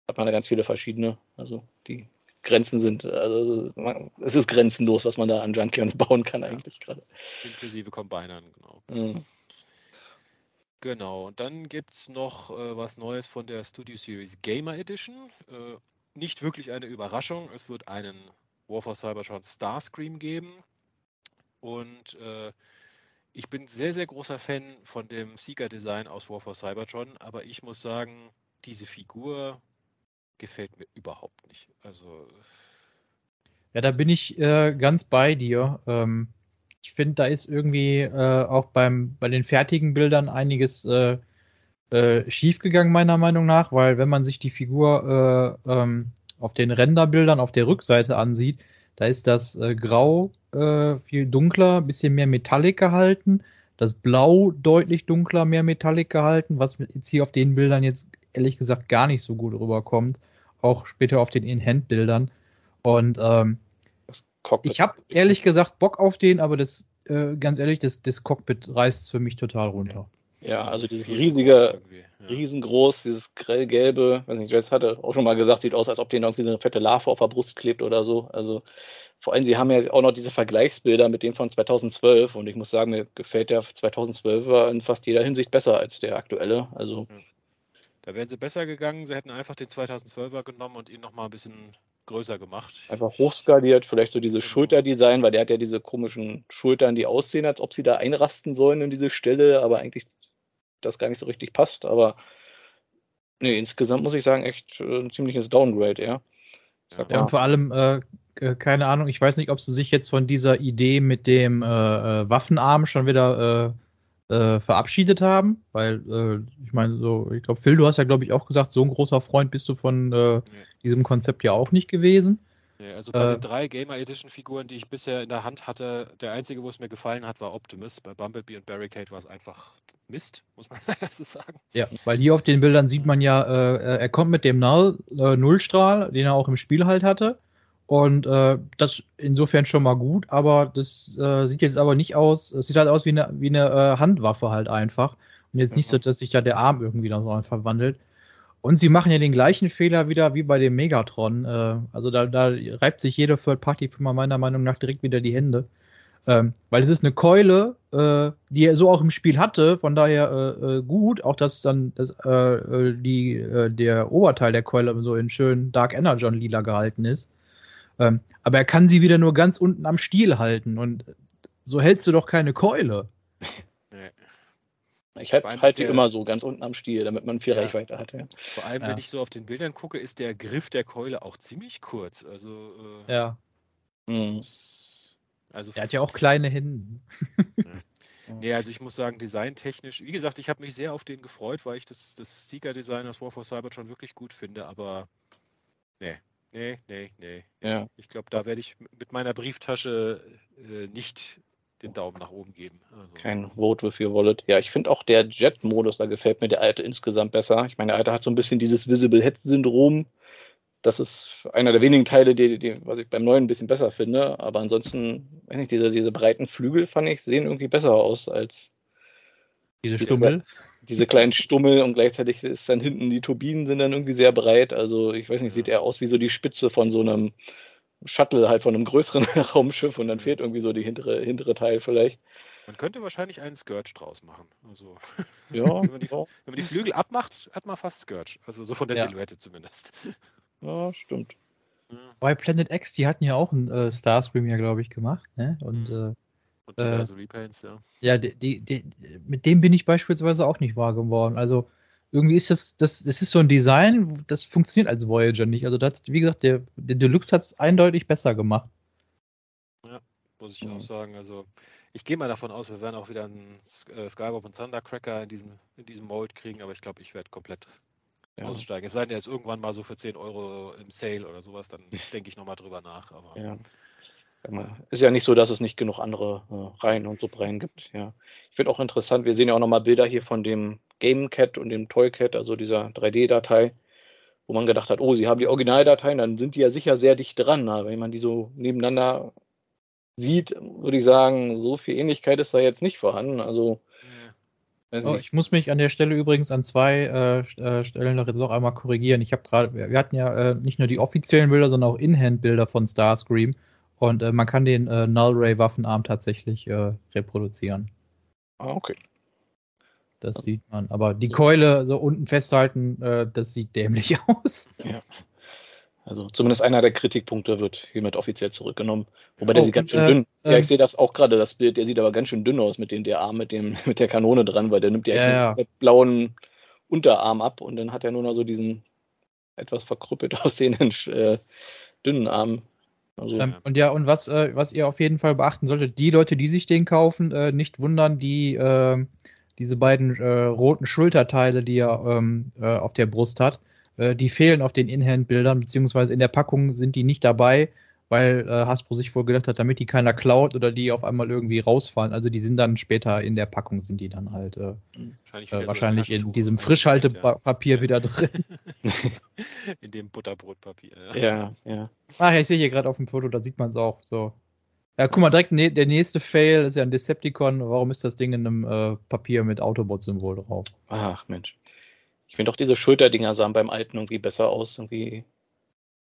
B: hat man da ganz viele verschiedene. Also die Grenzen sind, also es ist grenzenlos, was man da an Junkions [laughs] bauen kann eigentlich gerade.
A: Inklusive Combinern, genau. Mhm. Genau, und dann gibt es noch äh, was Neues von der Studio Series Gamer Edition. Äh, nicht wirklich eine Überraschung, es wird einen War for Cybertron Starscream geben. Und äh, ich bin sehr, sehr großer Fan von dem Seeker-Design aus War for Cybertron, aber ich muss sagen, diese Figur gefällt mir überhaupt nicht. Also.
C: Ja, da bin ich äh, ganz bei dir. Ähm, ich finde, da ist irgendwie äh, auch beim, bei den fertigen Bildern einiges äh, äh, schiefgegangen, meiner Meinung nach, weil wenn man sich die Figur äh, ähm, auf den Renderbildern auf der Rückseite ansieht, da ist das äh, Grau äh, viel dunkler, bisschen mehr Metallic gehalten, das Blau deutlich dunkler, mehr Metallic gehalten, was jetzt hier auf den Bildern jetzt ehrlich gesagt gar nicht so gut rüberkommt, auch später auf den In-Hand-Bildern. Und ähm, ich habe ehrlich gesagt Bock auf den, aber das, äh, ganz ehrlich, das, das Cockpit reißt für mich total runter.
B: Ja, also dieses riesige, ja. riesengroß, dieses grellgelbe, weiß nicht, Jess hatte auch schon mal gesagt, sieht aus, als ob denen irgendwie so eine fette Larve auf der Brust klebt oder so. Also vor allem, sie haben ja auch noch diese Vergleichsbilder mit dem von 2012 und ich muss sagen, mir gefällt der 2012er in fast jeder Hinsicht besser als der aktuelle. Also.
A: Da wären sie besser gegangen, sie hätten einfach den 2012er genommen und ihn nochmal ein bisschen größer gemacht.
B: Einfach hochskaliert, vielleicht so diese genau. Schulterdesign, weil der hat ja diese komischen Schultern, die aussehen, als ob sie da einrasten sollen in diese Stelle, aber eigentlich das gar nicht so richtig passt. Aber nee, insgesamt muss ich sagen, echt äh, ein ziemliches Downgrade, ja.
C: Ja, und vor allem, äh, keine Ahnung, ich weiß nicht, ob sie sich jetzt von dieser Idee mit dem äh, äh Waffenarm schon wieder äh, äh, verabschiedet haben, weil ich meine, so, ich glaube, Phil, du hast ja, glaube ich, auch gesagt, so ein großer Freund bist du von nee. diesem Konzept ja auch nicht gewesen.
A: Nee, also bei den drei Gamer Edition Figuren, die ich bisher in der Hand hatte, der einzige, wo es mir gefallen hat, war Optimus. Bei Bumblebee und Barricade war es einfach Mist, muss man [laughs] leider so sagen.
C: Ja, weil hier auf den Bildern sieht man ja, äh, er kommt mit dem Null, äh, Nullstrahl, den er auch im Spiel halt hatte. Und äh, das insofern schon mal gut, aber das äh, sieht jetzt aber nicht aus, es sieht halt aus wie eine, wie eine äh, Handwaffe halt einfach. Und jetzt mhm. nicht so, dass sich da der Arm irgendwie da so verwandelt. Und sie machen ja den gleichen Fehler wieder wie bei dem Megatron. Äh, also da, da reibt sich jede Third-Party-Firma meiner Meinung nach direkt wieder die Hände. Ähm, weil es ist eine Keule, äh, die er so auch im Spiel hatte, von daher äh, gut, auch dass dann das, die, der Oberteil der Keule so in schön Dark Energon lila gehalten ist. Ähm, aber er kann sie wieder nur ganz unten am Stiel halten und so hältst du doch keine Keule. [laughs]
B: Ich halte halt die immer so ganz unten am Stiel, damit man viel ja. Reichweite hat. Ja.
A: Vor allem, ja. wenn ich so auf den Bildern gucke, ist der Griff der Keule auch ziemlich kurz. Also
C: äh, ja. Mhm. Also er hat ja auch kleine Hände. [laughs]
A: Nee, also ich muss sagen, designtechnisch, wie gesagt, ich habe mich sehr auf den gefreut, weil ich das, das Seeker-Design aus War for Cybertron wirklich gut finde, aber nee, nee, nee, nee. Ja. Ich glaube, da werde ich mit meiner Brieftasche äh, nicht den Daumen nach oben geben.
B: Also. Kein Vote with your Wallet. Ja, ich finde auch der Jet-Modus, da gefällt mir der alte insgesamt besser. Ich meine, der alte hat so ein bisschen dieses Visible Head-Syndrom. Das ist einer der wenigen Teile, die, die, was ich beim neuen ein bisschen besser finde. Aber ansonsten, weiß nicht, diese, diese breiten Flügel fand ich, sehen irgendwie besser aus als
C: diese Stummel.
B: Diese, diese kleinen Stummel und gleichzeitig ist dann hinten die Turbinen sind dann irgendwie sehr breit. Also ich weiß nicht, sieht eher aus wie so die Spitze von so einem Shuttle halt von einem größeren [laughs] Raumschiff und dann fehlt irgendwie so die hintere, hintere Teil vielleicht.
A: Man könnte wahrscheinlich einen Scourge draus machen. Also, ja, [laughs] wenn, man die, ja. wenn, man die, Flügel abmacht, hat man fast Scourge. Also so von der ja. Silhouette zumindest.
B: Ja, stimmt.
C: Bei Planet X, die hatten ja auch einen äh, Starscream ja, glaube ich, gemacht, ne? Und, mhm. äh, und diverse äh, Repaints, ja. Ja, die, die, die, mit dem bin ich beispielsweise auch nicht wahr geworden. Also irgendwie ist das, das, das ist so ein Design, das funktioniert als Voyager nicht. Also das, wie gesagt, der, der Deluxe hat es eindeutig besser gemacht.
A: Ja, muss ich auch sagen. Also ich gehe mal davon aus, wir werden auch wieder einen äh, Skywarp und Thundercracker in diesem, in diesem Mold kriegen, aber ich glaube, ich werde komplett ja. aussteigen. Es sei denn, er ist irgendwann mal so für 10 Euro im Sale oder sowas, dann [laughs] denke ich nochmal drüber nach. Aber
B: ja. Ist ja nicht so, dass es nicht genug andere äh, Reihen und Subreihen gibt. Ja. Ich finde auch interessant, wir sehen ja auch nochmal Bilder hier von dem GameCat und dem Toycat, also dieser 3D-Datei, wo man gedacht hat, oh, sie haben die Originaldateien, dann sind die ja sicher sehr dicht dran. Aber wenn man die so nebeneinander sieht, würde ich sagen, so viel Ähnlichkeit ist da jetzt nicht vorhanden. Also
C: Oh, ich muss mich an der Stelle übrigens an zwei äh, äh Stellen noch jetzt auch einmal korrigieren. Ich habe gerade, wir hatten ja äh, nicht nur die offiziellen Bilder, sondern auch In-Hand-Bilder von Starscream. Und äh, man kann den äh, Null Ray Waffenarm tatsächlich äh, reproduzieren.
B: Ah, okay.
C: Das sieht man. Aber die Keule so unten festhalten, äh, das sieht dämlich [laughs] aus. Ja.
B: Also zumindest einer der Kritikpunkte wird hiermit offiziell zurückgenommen. Wobei oh, der sieht ganz schön äh, dünn. Äh, ja, ich sehe das auch gerade, das Bild, der sieht aber ganz schön dünn aus mit dem der Arm mit dem mit der Kanone dran, weil der nimmt ja, ja, den blauen Unterarm ab und dann hat er nur noch so diesen etwas verkrüppelt [laughs] aussehenden äh, dünnen Arm.
C: Also, ähm, und ja, und was, äh, was ihr auf jeden Fall beachten solltet, die Leute, die sich den kaufen, äh, nicht wundern, die äh, diese beiden äh, roten Schulterteile, die er ähm, äh, auf der Brust hat, äh, die fehlen auf den In-Hand-Bildern, beziehungsweise in der Packung sind die nicht dabei, weil äh, Hasbro sich wohl gedacht hat, damit die keiner klaut oder die auf einmal irgendwie rausfallen. Also die sind dann später in der Packung, sind die dann halt äh, wahrscheinlich, äh, wahrscheinlich in diesem Frischhaltepapier ja. wieder drin. [laughs]
A: in dem Butterbrotpapier.
B: Ja, ja.
C: Ach ja, ich sehe hier gerade auf dem Foto, da sieht man es auch so. Ja, guck mal, direkt ne der nächste Fail ist ja ein Decepticon. Warum ist das Ding in einem äh, Papier mit Autobot-Symbol drauf?
B: Ach, Mensch. Ich finde auch diese Schulterdinger sahen beim alten irgendwie besser aus. Irgendwie.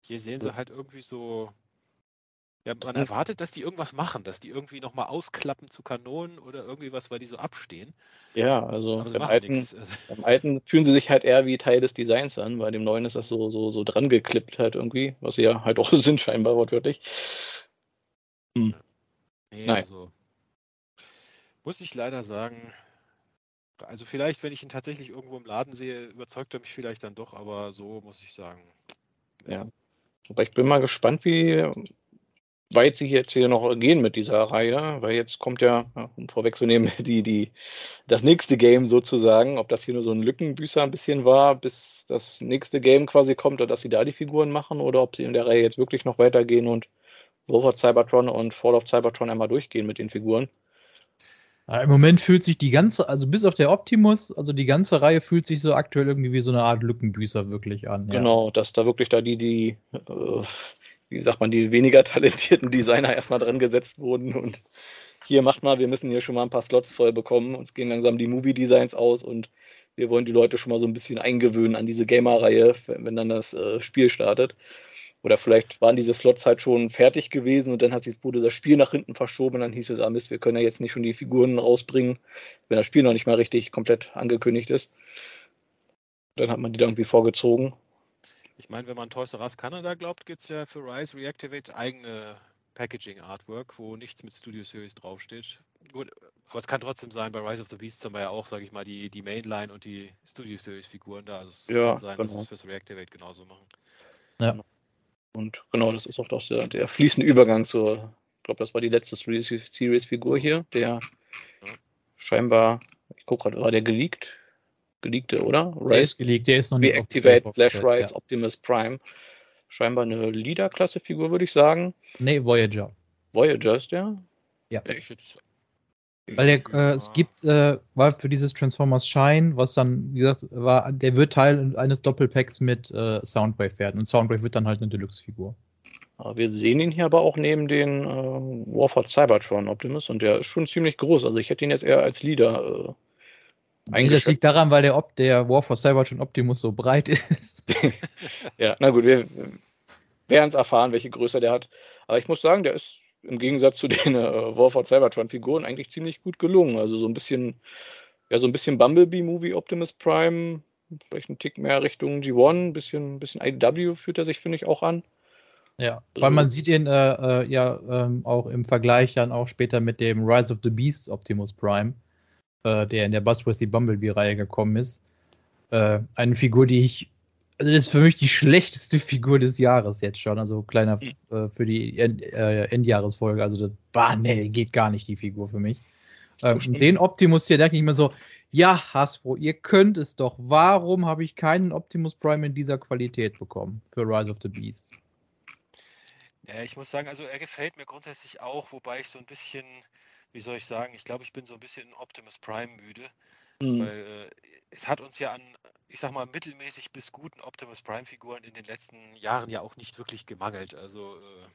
A: Hier sehen sie halt irgendwie so ja, man erwartet, dass die irgendwas machen, dass die irgendwie nochmal ausklappen zu Kanonen oder irgendwie was, weil die so abstehen.
B: Ja, also beim alten, [laughs] beim alten, fühlen sie sich halt eher wie Teil des Designs an, bei dem neuen ist das so, so, so dran geklippt halt irgendwie, was sie ja halt auch [laughs] sind scheinbar wortwörtlich.
A: Hm. Nee, Nein. Also, muss ich leider sagen, also vielleicht, wenn ich ihn tatsächlich irgendwo im Laden sehe, überzeugt er mich vielleicht dann doch, aber so muss ich sagen.
B: Ja. Aber ich bin mal gespannt, wie weit sie jetzt hier noch gehen mit dieser Reihe, weil jetzt kommt ja, um vorwegzunehmen, [laughs] die, die, das nächste Game sozusagen, ob das hier nur so ein Lückenbüßer ein bisschen war, bis das nächste Game quasi kommt oder dass sie da die Figuren machen oder ob sie in der Reihe jetzt wirklich noch weitergehen und War of Cybertron und Fall of Cybertron einmal durchgehen mit den Figuren.
C: Im Moment fühlt sich die ganze, also bis auf der Optimus, also die ganze Reihe fühlt sich so aktuell irgendwie wie so eine Art Lückenbüßer wirklich an.
B: Ja. Genau, dass da wirklich da die, die äh, wie sagt man, die weniger [laughs] talentierten Designer erstmal dran gesetzt wurden und hier macht mal, wir müssen hier schon mal ein paar Slots voll bekommen, uns gehen langsam die Movie-Designs aus und wir wollen die Leute schon mal so ein bisschen eingewöhnen an diese Gamer-Reihe, wenn dann das äh, Spiel startet. Oder vielleicht waren diese Slots halt schon fertig gewesen und dann hat sich, wurde das Spiel nach hinten verschoben und dann hieß es, ah Mist, wir können ja jetzt nicht schon die Figuren rausbringen, wenn das Spiel noch nicht mal richtig komplett angekündigt ist. Dann hat man die da irgendwie vorgezogen
A: ich meine, wenn man Toys R Us Canada glaubt, gibt es ja für Rise Reactivate eigene Packaging Artwork, wo nichts mit Studio Series draufsteht. Gut, aber es kann trotzdem sein, bei Rise of the Beasts haben wir ja auch, sage ich mal, die, die Mainline und die Studio Series Figuren da. Also es ja, kann sein, genau. dass es fürs Reactivate genauso machen.
B: Ja. Und genau, das ist auch doch der, der fließende Übergang zur, ich glaube, das war die letzte Series Figur hier, der ja. scheinbar, ich gucke gerade, war der geleakt? Geleakte, oder?
C: Rise, der ist geleakt, der ist noch
B: nicht Reactivate slash Rise ja. Optimus Prime. Scheinbar eine Leader-Klasse-Figur, würde ich sagen.
C: Nee, Voyager.
B: Voyager ist der?
C: Ja. Ich jetzt weil der, äh, es gibt, äh, war für dieses Transformers Shine, was dann, wie gesagt, war, der wird Teil eines Doppelpacks mit äh, Soundwave werden. Und Soundwave wird dann halt eine Deluxe-Figur.
B: Wir sehen ihn hier aber auch neben den äh, Warford Cybertron Optimus und der ist schon ziemlich groß. Also ich hätte ihn jetzt eher als Leader
C: eingeschätzt. Das liegt daran, weil der, Op der Warford Cybertron Optimus so breit ist. [laughs]
B: ja, na gut, wir werden es erfahren, welche Größe der hat. Aber ich muss sagen, der ist im Gegensatz zu den äh, Warford Cybertron-Figuren eigentlich ziemlich gut gelungen. Also so ein bisschen, ja, so ein bisschen Bumblebee-Movie Optimus Prime, vielleicht ein Tick mehr Richtung G1, ein bisschen, ein bisschen IDW fühlt er sich, finde ich, auch an.
C: Ja, also, weil man sieht ihn äh, äh, ja ähm, auch im Vergleich dann auch später mit dem Rise of the Beast Optimus Prime, äh, der in der Buzzworthy Bumblebee-Reihe gekommen ist. Äh, eine Figur, die ich also das ist für mich die schlechteste [laughs] Figur des Jahres jetzt schon. Also kleiner mhm. äh, für die End, äh, Endjahresfolge. Also das war, nee, geht gar nicht die Figur für mich. Ähm, den Optimus hier denke ich mir so, ja, Hasbro, ihr könnt es doch. Warum habe ich keinen Optimus Prime in dieser Qualität bekommen für Rise of the Beast?
A: Ja, ich muss sagen, also er gefällt mir grundsätzlich auch, wobei ich so ein bisschen, wie soll ich sagen, ich glaube, ich bin so ein bisschen Optimus Prime müde. Mhm. Weil äh, es hat uns ja an, ich sag mal, mittelmäßig bis guten Optimus Prime-Figuren in den letzten Jahren ja auch nicht wirklich gemangelt. Also äh,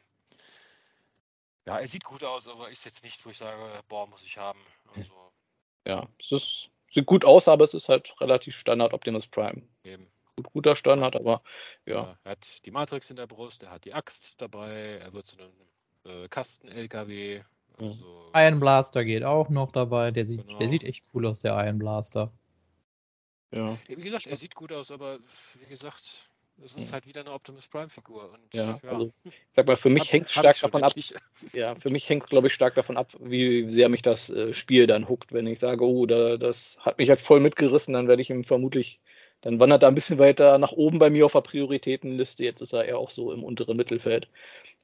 A: ja, er sieht gut aus, aber ist jetzt nichts, wo ich sage, boah, muss ich haben. Also,
B: ja, es ist, sieht gut aus, aber es ist halt relativ Standard Optimus Prime. Eben. Gut, guter Standard, aber ja. ja.
A: Er hat die Matrix in der Brust, er hat die Axt dabei, er wird zu einem äh, Kasten-LKW,
C: also, Iron Blaster geht auch noch dabei. Der sieht, genau. der sieht echt cool aus, der Iron Blaster.
A: Ja. Wie gesagt, er sieht gut aus, aber wie gesagt, es ist halt wieder eine Optimus Prime Figur. Und,
B: ja, ja. also ich sag mal, für mich hängt es stark davon ab. [laughs] Ja, für mich hängt es, glaube ich, stark davon ab, wie sehr mich das äh, Spiel dann huckt. Wenn ich sage, oh, da, das hat mich jetzt voll mitgerissen, dann werde ich ihm vermutlich dann wandert er ein bisschen weiter nach oben bei mir auf der Prioritätenliste. Jetzt ist er eher auch so im unteren Mittelfeld.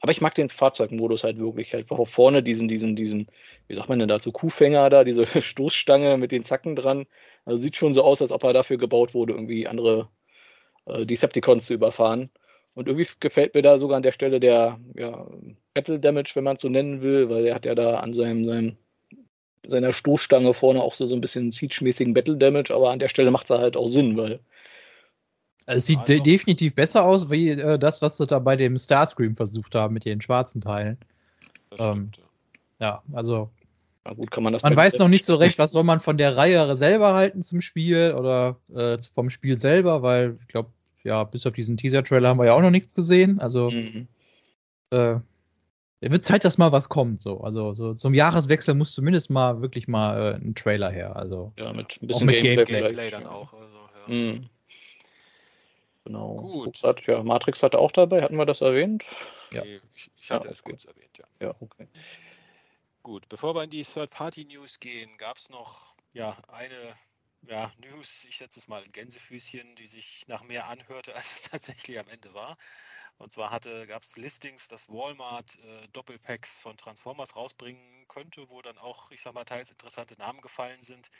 B: Aber ich mag den Fahrzeugmodus halt wirklich. Halt vorne diesen, diesen, diesen, wie sagt man denn dazu, Kuhfänger da, diese [laughs] Stoßstange mit den Zacken dran. Also sieht schon so aus, als ob er dafür gebaut wurde, irgendwie andere äh, Decepticons zu überfahren. Und irgendwie gefällt mir da sogar an der Stelle der ja, Battle Damage, wenn man es so nennen will, weil er hat ja da an seinem, seinem seiner Stoßstange vorne auch so, so ein bisschen Siege-mäßigen Battle Damage, aber an der Stelle macht es halt auch Sinn, weil.
C: Also es sieht also, definitiv besser aus, wie äh, das, was sie da bei dem Starscream versucht haben mit den schwarzen Teilen. Ähm, ja, also.
B: Na gut, kann man das
C: man weiß noch nicht so recht, was soll man von der Reihe selber halten zum Spiel oder äh, vom Spiel selber, weil ich glaube, ja, bis auf diesen Teaser-Trailer haben wir ja auch noch nichts gesehen. Also mhm. äh, es wird Zeit, dass mal was kommt. So. Also so zum Jahreswechsel muss zumindest mal wirklich mal äh, ein Trailer her. Also
B: ja, mit ein bisschen mit Gameplay, Gameplay dann auch. Also, ja. mhm. Genau. Gut. Hat, ja, Matrix hatte auch dabei, hatten wir das erwähnt?
A: Ja. Ich, ich hatte ja, es kurz erwähnt, ja.
B: Ja, okay.
A: Gut, bevor wir in die Third-Party-News gehen, gab es noch ja, eine ja, News, ich setze es mal in Gänsefüßchen, die sich nach mehr anhörte, [laughs] als es tatsächlich am Ende war. Und zwar gab es Listings, dass Walmart äh, Doppelpacks von Transformers rausbringen könnte, wo dann auch, ich sag mal, teils interessante Namen gefallen sind.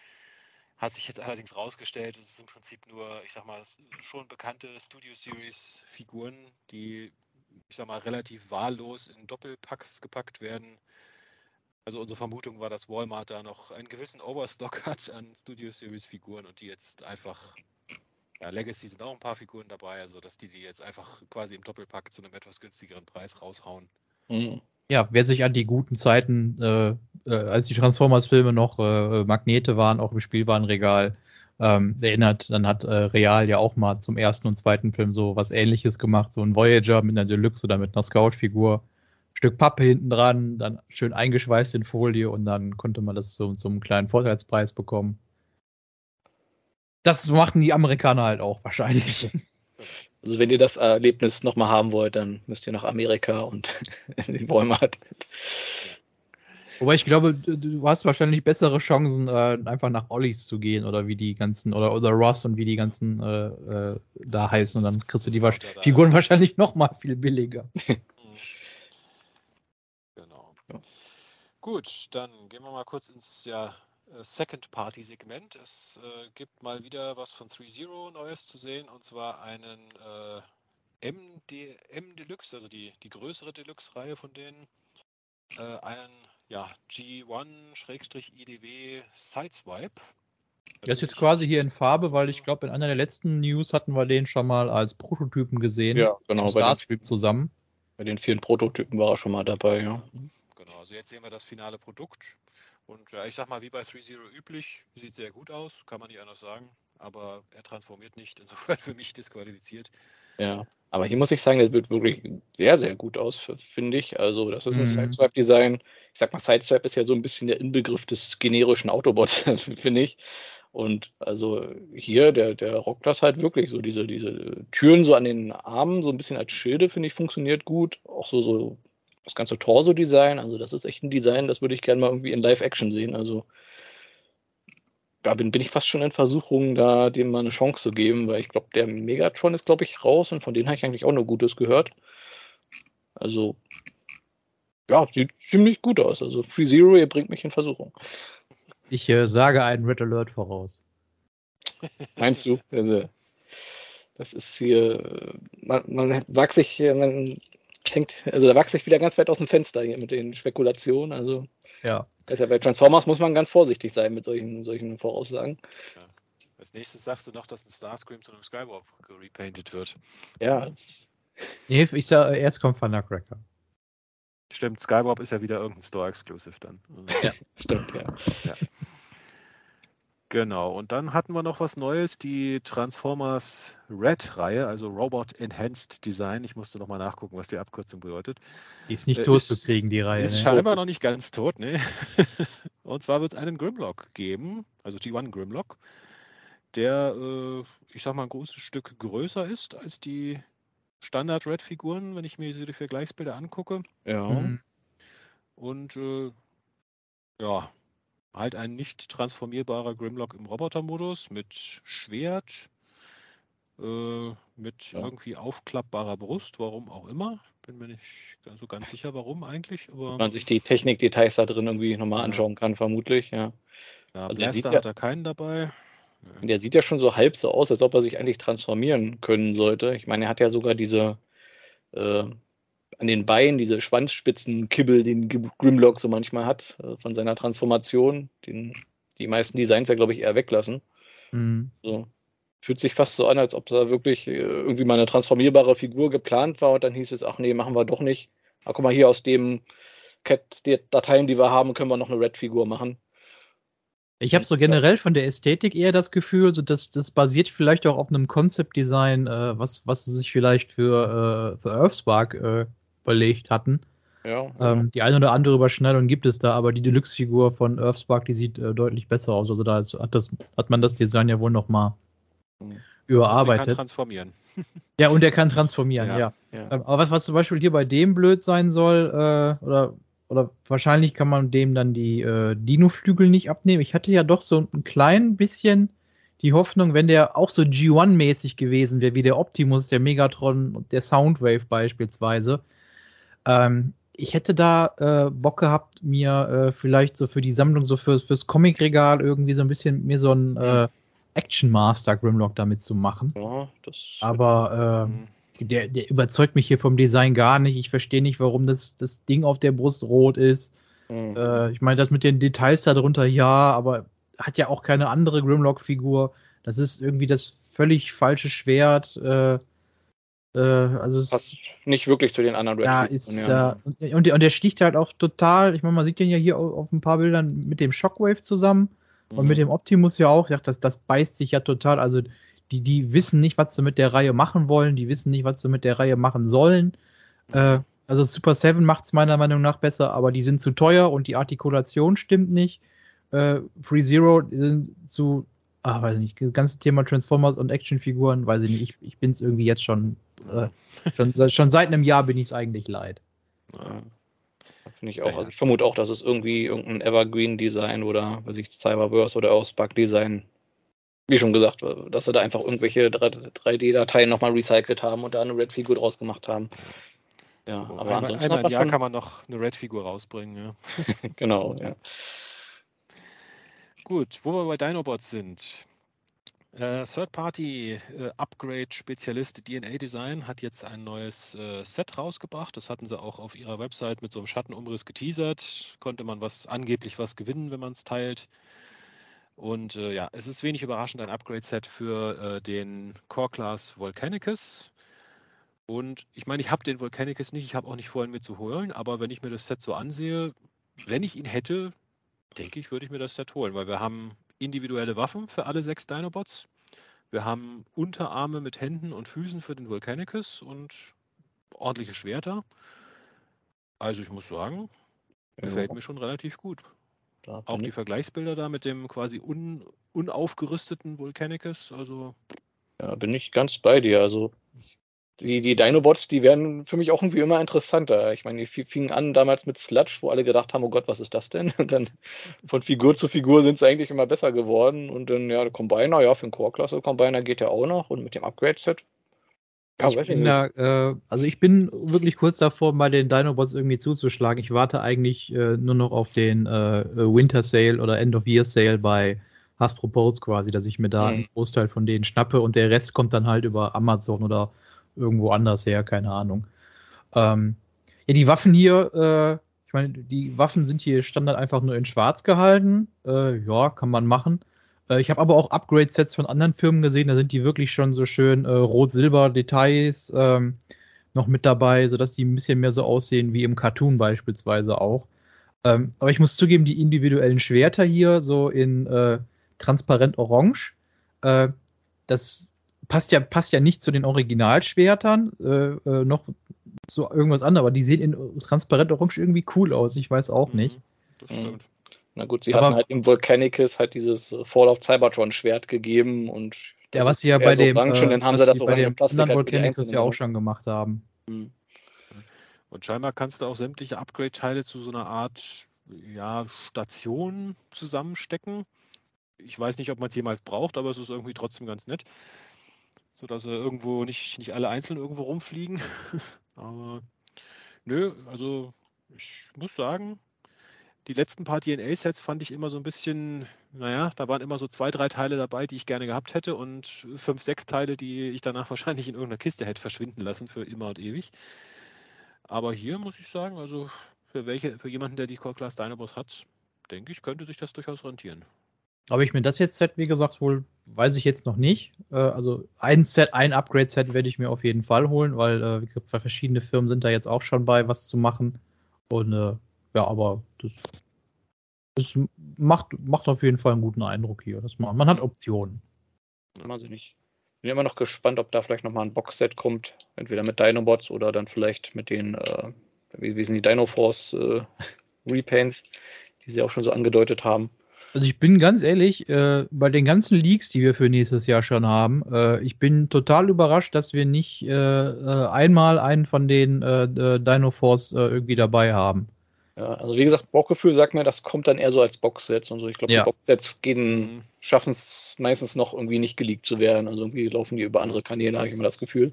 A: Hat sich jetzt allerdings rausgestellt, es ist im Prinzip nur, ich sag mal, schon bekannte Studio Series Figuren, die, ich sag mal, relativ wahllos in Doppelpacks gepackt werden. Also unsere Vermutung war, dass Walmart da noch einen gewissen Overstock [laughs] hat an Studio Series Figuren und die jetzt einfach ja, Legacy sind auch ein paar Figuren dabei, also dass die die jetzt einfach quasi im Doppelpack zu einem etwas günstigeren Preis raushauen.
C: Mhm. Ja, wer sich an die guten Zeiten, äh, äh, als die Transformers-Filme noch äh, Magnete waren, auch im Spielwarenregal, ähm, erinnert, dann hat äh, Real ja auch mal zum ersten und zweiten Film so was ähnliches gemacht, so ein Voyager mit einer Deluxe oder mit einer Scout-Figur. Stück Pappe hinten dran, dann schön eingeschweißt in Folie und dann konnte man das so zum kleinen Vorteilspreis bekommen das machen die Amerikaner halt auch wahrscheinlich. [laughs]
B: Also wenn ihr das Erlebnis nochmal haben wollt, dann müsst ihr nach Amerika und [laughs] in den Walmart.
C: Wobei ich glaube, du hast wahrscheinlich bessere Chancen, äh, einfach nach Ollies zu gehen oder wie die ganzen, oder, oder Ross und wie die ganzen äh, äh, da heißen und dann kriegst du die wa Figuren wahrscheinlich noch mal viel billiger. [laughs]
A: genau. Gut, dann gehen wir mal kurz ins ja, äh, Second-Party-Segment. Es äh, gibt mal wieder was von 3.0 Neues zu sehen und zwar einen äh, MD, M Deluxe, also die, die größere Deluxe-Reihe von denen. Äh, einen ja, G1-IDW Sideswipe.
C: Der ist jetzt quasi hier in Farbe, weil ich glaube, in einer der letzten News hatten wir den schon mal als Prototypen gesehen.
B: Ja, genau.
C: Bei Starscream zusammen.
B: Bei den vielen Prototypen war er schon mal dabei, ja.
A: Genau, also jetzt sehen wir das finale Produkt. Und ja, ich sag mal, wie bei 3.0 üblich, sieht sehr gut aus, kann man nicht anders sagen. Aber er transformiert nicht, insofern [laughs] für mich disqualifiziert.
B: Ja, aber hier muss ich sagen, das wird wirklich sehr, sehr gut aus, finde ich. Also, das ist ein mhm. Sideswipe-Design. Ich sag mal, Sideswipe ist ja so ein bisschen der Inbegriff des generischen Autobots, [laughs] finde ich. Und also hier, der, der rockt das halt wirklich so. Diese, diese Türen so an den Armen, so ein bisschen als Schilde, finde ich, funktioniert gut. Auch so, so das ganze Torso-Design, also das ist echt ein Design, das würde ich gerne mal irgendwie in Live-Action sehen. Also da bin, bin ich fast schon in Versuchung, da dem mal eine Chance zu geben, weil ich glaube, der Megatron ist, glaube ich, raus und von denen habe ich eigentlich auch nur Gutes gehört. Also, ja, sieht ziemlich gut aus. Also, Free Zero, ihr bringt mich in Versuchung.
C: Ich äh, sage einen Red Alert voraus.
B: Meinst du? Also, das ist hier, man, man wagt sich, man hängt, also da wachse ich wieder ganz weit aus dem Fenster hier mit den Spekulationen. Also
C: ja.
B: Deshalb bei Transformers muss man ganz vorsichtig sein mit solchen, solchen Voraussagen. Ja.
A: Als nächstes sagst du noch, dass ein Starscream zu einem Skywarp repainted wird.
B: Ja.
C: Nee, ich sag, erst kommt Van Nutcracker.
A: Stimmt, Skywarp ist ja wieder irgendein Store-Exclusive dann.
B: Ja, [laughs] stimmt, ja. ja.
A: Genau, und dann hatten wir noch was Neues, die Transformers Red-Reihe, also Robot Enhanced Design. Ich musste nochmal nachgucken, was die Abkürzung bedeutet.
C: Die ist nicht äh, tot ist, zu kriegen, die Reihe.
A: Ist ne? scheinbar noch nicht ganz tot, ne? [laughs] und zwar wird es einen Grimlock geben, also G1 Grimlock, der, äh, ich sag mal, ein großes Stück größer ist als die Standard-Red-Figuren, wenn ich mir die Vergleichsbilder angucke.
B: Ja. Mhm.
A: Und äh, ja, halt ein nicht transformierbarer Grimlock im Robotermodus mit Schwert, äh, mit ja. irgendwie aufklappbarer Brust, warum auch immer. Bin mir nicht so ganz sicher, warum eigentlich. Aber
B: man sich die Technikdetails da drin irgendwie nochmal anschauen kann, vermutlich, ja.
A: ja also der hat er keinen dabei.
B: Ja. Der sieht ja schon so halb so aus, als ob er sich eigentlich transformieren können sollte. Ich meine, er hat ja sogar diese äh, an den Beinen, diese Schwanzspitzenkibbel, den Grimlock so manchmal hat, äh, von seiner Transformation, den die meisten Designs ja, glaube ich, eher weglassen. Mhm. So. Fühlt sich fast so an, als ob da wirklich äh, irgendwie mal eine transformierbare Figur geplant war und dann hieß es, ach nee, machen wir doch nicht. Ach, guck mal, hier aus dem Cat-Dateien, die wir haben, können wir noch eine Red-Figur machen.
C: Ich habe so generell von der Ästhetik eher das Gefühl, so dass das basiert vielleicht auch auf einem Concept-Design, äh, was, was sie sich vielleicht für, äh, für Earthspark äh, überlegt hatten.
B: Ja,
C: ähm, die eine oder andere Überschneidung gibt es da, aber die Deluxe-Figur von Earthspark, die sieht äh, deutlich besser aus. Also da ist, hat, das, hat man das Design ja wohl nochmal mhm. überarbeitet. Er kann
A: transformieren. [laughs]
C: Ja, und er kann transformieren, ja. ja. ja. Ähm, aber was, was zum Beispiel hier bei dem blöd sein soll, äh, oder, oder wahrscheinlich kann man dem dann die äh, Dino-Flügel nicht abnehmen. Ich hatte ja doch so ein klein bisschen die Hoffnung, wenn der auch so G1-mäßig gewesen wäre, wie der Optimus, der Megatron und der Soundwave beispielsweise, ähm, ich hätte da äh, Bock gehabt, mir äh, vielleicht so für die Sammlung, so für, fürs Comic-Regal irgendwie so ein bisschen mir so ein äh, Action Master Grimlock damit zu machen.
B: Ja.
C: Aber äh, der, der überzeugt mich hier vom Design gar nicht. Ich verstehe nicht, warum das, das Ding auf der Brust rot ist. Mhm. Äh, ich meine, das mit den Details darunter, ja, aber hat ja auch keine andere Grimlock-Figur. Das ist irgendwie das völlig falsche Schwert. Äh, äh, also
B: passt nicht wirklich zu den anderen
C: Da ist ja. da und, der, und der sticht halt auch total. Ich meine, man sieht den ja hier auf, auf ein paar Bildern mit dem Shockwave zusammen mhm. und mit dem Optimus ja auch. Ja, das, das beißt sich ja total. Also die, die wissen nicht, was sie mit der Reihe machen wollen. Die wissen nicht, was sie mit der Reihe machen sollen. Äh, also Super 7 macht es meiner Meinung nach besser, aber die sind zu teuer und die Artikulation stimmt nicht. Äh, Free Zero sind zu ah, weiß nicht, das ganze Thema Transformers und Actionfiguren, weiß ich nicht, ich, ich bin es irgendwie jetzt schon, äh, schon, schon seit einem Jahr bin ich es eigentlich leid.
B: Ja. Finde ich auch. Also ich vermute auch, dass es irgendwie irgendein Evergreen-Design oder, was ich, Cyberverse oder Auspack-Design, wie schon gesagt, dass sie da einfach irgendwelche 3D-Dateien nochmal recycelt haben und da eine Red-Figur draus gemacht haben.
A: Ja, so, aber einmal, ansonsten einmal im Jahr kann man noch eine Red-Figur rausbringen. Ja. [laughs]
B: genau, ja.
A: Gut, wo wir bei Dinobots sind. Äh, Third-Party-Upgrade-Spezialist äh, DNA Design hat jetzt ein neues äh, Set rausgebracht. Das hatten sie auch auf ihrer Website mit so einem Schattenumriss geteasert. Konnte man was angeblich was gewinnen, wenn man es teilt. Und äh, ja, es ist wenig überraschend ein Upgrade-Set für äh, den Core-Class Volcanicus. Und ich meine, ich habe den Volcanicus nicht, ich habe auch nicht vor, ihn mir zu holen, aber wenn ich mir das Set so ansehe, wenn ich ihn hätte, denke ich, würde ich mir das Set holen, weil wir haben individuelle Waffen für alle sechs Dinobots. Wir haben Unterarme mit Händen und Füßen für den Volcanicus und ordentliche Schwerter. Also ich muss sagen, gefällt ja. mir schon relativ gut. Auch die Vergleichsbilder da mit dem quasi un, unaufgerüsteten Volcanicus, also.
B: Ja, bin ich ganz bei dir. Also die, die Dinobots, die werden für mich auch irgendwie immer interessanter. Ich meine, die fingen an damals mit Sludge, wo alle gedacht haben, oh Gott, was ist das denn? [laughs] Und dann von Figur zu Figur sind sie eigentlich immer besser geworden. Und dann, ja, der Combiner, ja, für den Core-Klasse Combiner geht ja auch noch und mit dem Upgrade-Set.
C: Ja, ich bin da, äh, also ich bin wirklich kurz davor, mal den Dinobots irgendwie zuzuschlagen. Ich warte eigentlich äh, nur noch auf den äh, Winter Sale oder End of Year Sale bei Hasbro Pulse quasi, dass ich mir da mhm. einen Großteil von denen schnappe und der Rest kommt dann halt über Amazon oder irgendwo anders her, keine Ahnung. Ähm, ja, die Waffen hier, äh, ich meine, die Waffen sind hier Standard einfach nur in schwarz gehalten. Äh, ja, kann man machen. Äh, ich habe aber auch Upgrade-Sets von anderen Firmen gesehen, da sind die wirklich schon so schön äh, rot-silber-Details ähm, noch mit dabei, sodass die ein bisschen mehr so aussehen wie im Cartoon beispielsweise auch. Ähm, aber ich muss zugeben, die individuellen Schwerter hier so in äh, transparent orange, äh, das passt ja, passt ja nicht zu den Originalschwertern, äh, äh, noch zu irgendwas anderes, aber die sehen in transparent orange irgendwie cool aus. Ich weiß auch nicht. Mhm, das
B: stimmt. Mhm. Na gut, sie aber, hatten halt im Volcanicus halt dieses Fall of Cybertron Schwert gegeben und
C: ja, was sie ja bei dem,
B: Orange, äh, dann haben sie das
C: bei dem Plastik anderen halt Volcanicus ja auch schon gemacht haben. Mhm.
A: Und scheinbar kannst du auch sämtliche Upgrade-Teile zu so einer Art ja, Station zusammenstecken. Ich weiß nicht, ob man es jemals braucht, aber es ist irgendwie trotzdem ganz nett sodass sie irgendwo nicht, nicht alle einzeln irgendwo rumfliegen. [laughs] Aber nö, also ich muss sagen, die letzten paar DNA-Sets fand ich immer so ein bisschen, naja, da waren immer so zwei, drei Teile dabei, die ich gerne gehabt hätte und fünf, sechs Teile, die ich danach [laughs] wahrscheinlich in irgendeiner Kiste hätte verschwinden lassen für immer und ewig. Aber hier muss ich sagen, also für welche, für jemanden, der die Core Class Dinobots hat, denke ich, könnte sich das durchaus rentieren.
C: Ob ich mir das jetzt wie gesagt, wohl, weiß ich jetzt noch nicht. Äh, also ein Set, ein Upgrade-Set werde ich mir auf jeden Fall holen, weil äh, verschiedene Firmen sind da jetzt auch schon bei, was zu machen. Und äh, ja, aber das, das macht, macht auf jeden Fall einen guten Eindruck hier. Das man, man hat Optionen.
B: Also nicht. Bin immer noch gespannt, ob da vielleicht nochmal ein Box-Set kommt. Entweder mit Dinobots oder dann vielleicht mit den, äh, wie, wie sind die Dino Force äh, [laughs] Repaints, die sie auch schon so angedeutet haben.
C: Also ich bin ganz ehrlich, äh, bei den ganzen Leaks, die wir für nächstes Jahr schon haben, äh, ich bin total überrascht, dass wir nicht äh, äh einmal einen von den äh, äh, Dino Force irgendwie dabei haben.
B: Ja, also wie gesagt, Bauchgefühl sagt mir, das kommt dann eher so als Boxsets und so. Ich glaube, ja. die Boxsets gehen, schaffen es meistens noch irgendwie nicht geleakt zu werden. Also irgendwie laufen die über andere Kanäle, habe ich immer das Gefühl.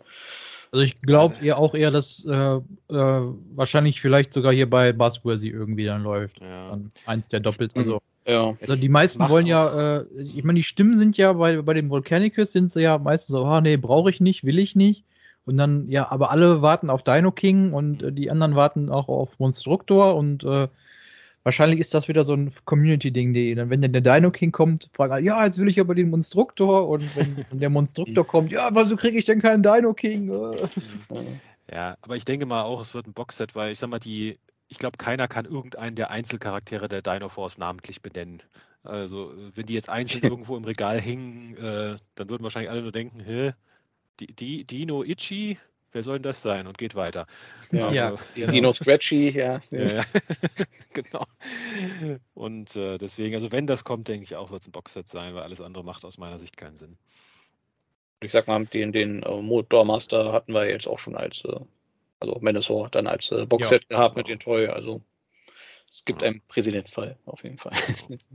C: Also ich glaube eher auch eher, dass äh, äh, wahrscheinlich vielleicht sogar hier bei Buzzworthy irgendwie dann läuft. Ja. Dann eins der doppelt. Also ja. Also die meisten wollen ja, äh, ich meine, die Stimmen sind ja bei, bei dem Volcanicus sind sie ja meistens so, ah nee, brauche ich nicht, will ich nicht. Und dann, ja, aber alle warten auf Dino King und äh, die anderen warten auch auf Monstruktor und äh, wahrscheinlich ist das wieder so ein Community-Ding, die dann, wenn dann der Dino King kommt, fragen alle, ja, jetzt will ich aber den Monstruktor und wenn, [laughs] der Monstruktor kommt, ja, wieso kriege ich denn keinen Dino King? [laughs]
A: ja, aber ich denke mal auch, es wird ein Boxset, weil ich sag mal, die ich glaube, keiner kann irgendeinen der Einzelcharaktere der Dino Force namentlich benennen. Also, wenn die jetzt einzeln [laughs] irgendwo im Regal hängen, äh, dann würden wahrscheinlich alle nur denken, hä, Dino Itchy, wer soll denn das sein? Und geht weiter.
B: Ja, ja. Also, ja. Dino Scratchy, ja. ja [laughs]
A: genau. Und äh, deswegen, also wenn das kommt, denke ich auch, wird es ein Boxset sein, weil alles andere macht aus meiner Sicht keinen Sinn.
B: Ich sag mal, den, den uh, Motormaster hatten wir jetzt auch schon als uh, also Menasor dann als äh, Boxset ja, gehabt genau. mit den Toy. Also Es gibt ja. einen Präsidentsfall, auf jeden Fall. [laughs]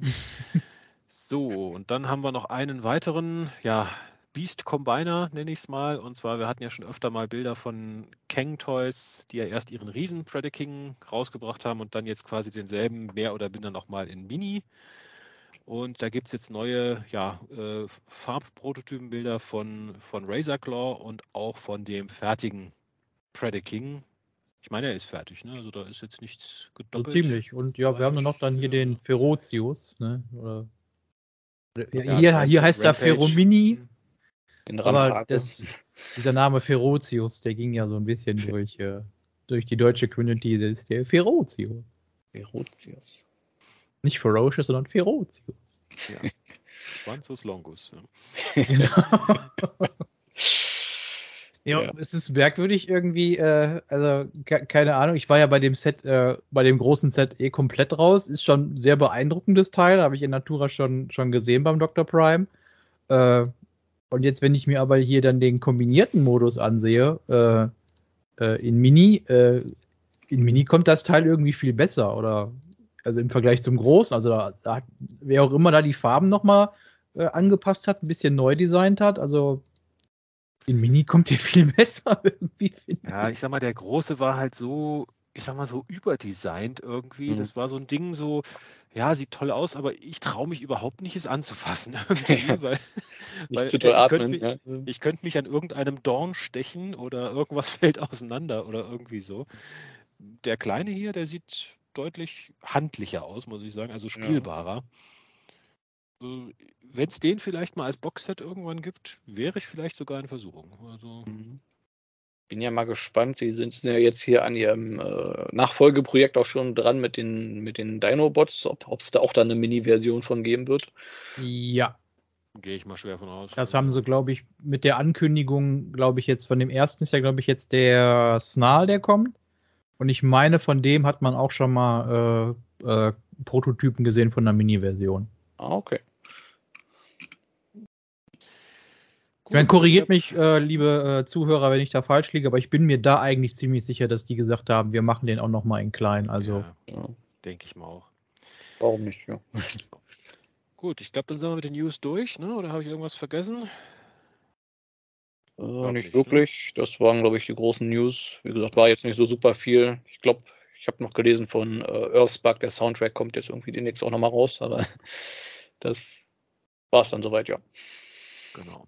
A: So, und dann haben wir noch einen weiteren, ja, Beast Combiner, nenne ich es mal. Und zwar, wir hatten ja schon öfter mal Bilder von Kang Toys, die ja erst ihren Riesen Predaking rausgebracht haben und dann jetzt quasi denselben mehr oder minder nochmal in Mini. Und da gibt es jetzt neue ja, äh, Farbprototypenbilder von, von Razor Claw und auch von dem fertigen Predaking. Ich meine, er ist fertig, ne? Also da ist jetzt nichts
C: gedoppelt. So ziemlich. Und ja, wir haben dann noch dann hier den Ferozius, ne? Oder, ja, hier, hier heißt er Feromini. Aber das, dieser Name Ferozius, der ging ja so ein bisschen [laughs] durch, äh, durch die deutsche Community, das ist der Ferozius.
B: Ferozius.
C: Nicht Ferocious, sondern Ferozius.
A: Ja. [laughs] Schwanzus longus. Ja.
C: genau. [laughs] Ja, ja, es ist merkwürdig irgendwie, äh, also keine Ahnung, ich war ja bei dem Set, äh, bei dem großen Set eh komplett raus, ist schon ein sehr beeindruckendes Teil, habe ich in Natura schon, schon gesehen beim Dr. Prime. Äh, und jetzt, wenn ich mir aber hier dann den kombinierten Modus ansehe, äh, äh, in Mini, äh, in Mini kommt das Teil irgendwie viel besser, oder also im Vergleich zum Großen, also da, da wer auch immer da die Farben nochmal äh, angepasst hat, ein bisschen neu designt hat, also in Mini kommt hier [laughs] viel besser irgendwie.
A: Ja, ich sag mal, der große war halt so, ich sag mal, so überdesignt irgendwie. Mhm. Das war so ein Ding so, ja, sieht toll aus, aber ich traue mich überhaupt nicht, es anzufassen. [laughs] [laughs] weil, weil ich, könnte mich, ich könnte mich an irgendeinem Dorn stechen oder irgendwas [laughs] fällt auseinander oder irgendwie so. Der kleine hier, der sieht deutlich handlicher aus, muss ich sagen, also spielbarer. Ja. Äh, wenn es den vielleicht mal als Boxset irgendwann gibt, wäre ich vielleicht sogar in Versuchung. Also,
B: mhm. bin ja mal gespannt. Sie sind ja jetzt hier an ihrem äh, Nachfolgeprojekt auch schon dran mit den, mit den Dino-Bots, ob es da auch dann eine Mini-Version von geben wird.
C: Ja.
A: Gehe ich mal schwer von aus.
C: Das haben sie, glaube ich, mit der Ankündigung, glaube ich, jetzt von dem ersten ist ja, glaube ich, jetzt der Snarl, der kommt. Und ich meine, von dem hat man auch schon mal äh, äh, Prototypen gesehen von der Mini-Version.
B: Ah, okay.
C: Ich meine, korrigiert mich, äh, liebe äh, Zuhörer, wenn ich da falsch liege, aber ich bin mir da eigentlich ziemlich sicher, dass die gesagt haben, wir machen den auch nochmal in klein. Also. Ja,
A: ja. denke ich mal auch.
B: Warum nicht, ja. [laughs]
A: Gut, ich glaube, dann sind wir mit den News durch, ne? Oder habe ich irgendwas vergessen?
B: Äh, nicht, nicht, ne? wirklich. Ne? Das waren, glaube ich, die großen News. Wie gesagt, war jetzt nicht so super viel. Ich glaube, ich habe noch gelesen von äh, Earthspark, der Soundtrack kommt jetzt irgendwie demnächst auch nochmal raus, aber [laughs] das war es dann soweit, ja.
A: Genau.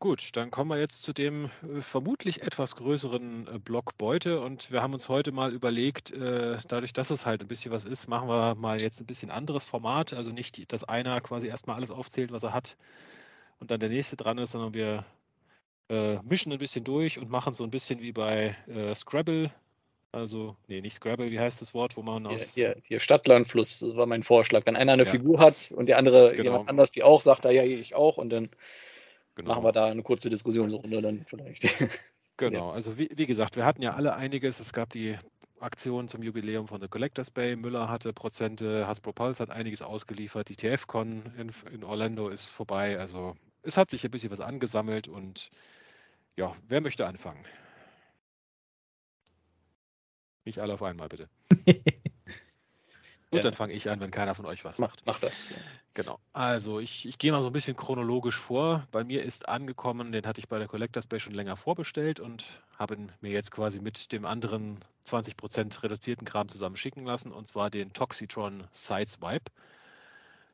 A: Gut, dann kommen wir jetzt zu dem äh, vermutlich etwas größeren äh, Block Beute und wir haben uns heute mal überlegt, äh, dadurch, dass es halt ein bisschen was ist, machen wir mal jetzt ein bisschen anderes Format. Also nicht, dass einer quasi erstmal alles aufzählt, was er hat und dann der nächste dran ist, sondern wir äh, mischen ein bisschen durch und machen so ein bisschen wie bei Scrabble. Also, nee, nicht Scrabble, wie heißt das Wort, wo man aus.
B: Hier, hier Stadtlandfluss war mein Vorschlag. Wenn einer eine ja. Figur hat und der andere genau. jemand anders die auch, sagt er ja, ich auch und dann Genau. Machen wir da eine kurze Diskussionsrunde dann vielleicht. [laughs]
A: Genau, also wie, wie, gesagt, wir hatten ja alle einiges. Es gab die Aktion zum Jubiläum von The Collectors Bay. Müller hatte Prozente, Hasbro Pulse hat einiges ausgeliefert. Die TFCon in, in Orlando ist vorbei. Also es hat sich ein bisschen was angesammelt und ja, wer möchte anfangen? Nicht alle auf einmal, bitte. [laughs] Gut, dann fange ich an, wenn keiner von euch was
B: macht. Macht das.
A: Genau. Also ich, ich gehe mal so ein bisschen chronologisch vor. Bei mir ist angekommen, den hatte ich bei der Collectors Bay schon länger vorbestellt und habe ihn mir jetzt quasi mit dem anderen 20% reduzierten Kram zusammen schicken lassen, und zwar den Toxitron Sideswipe.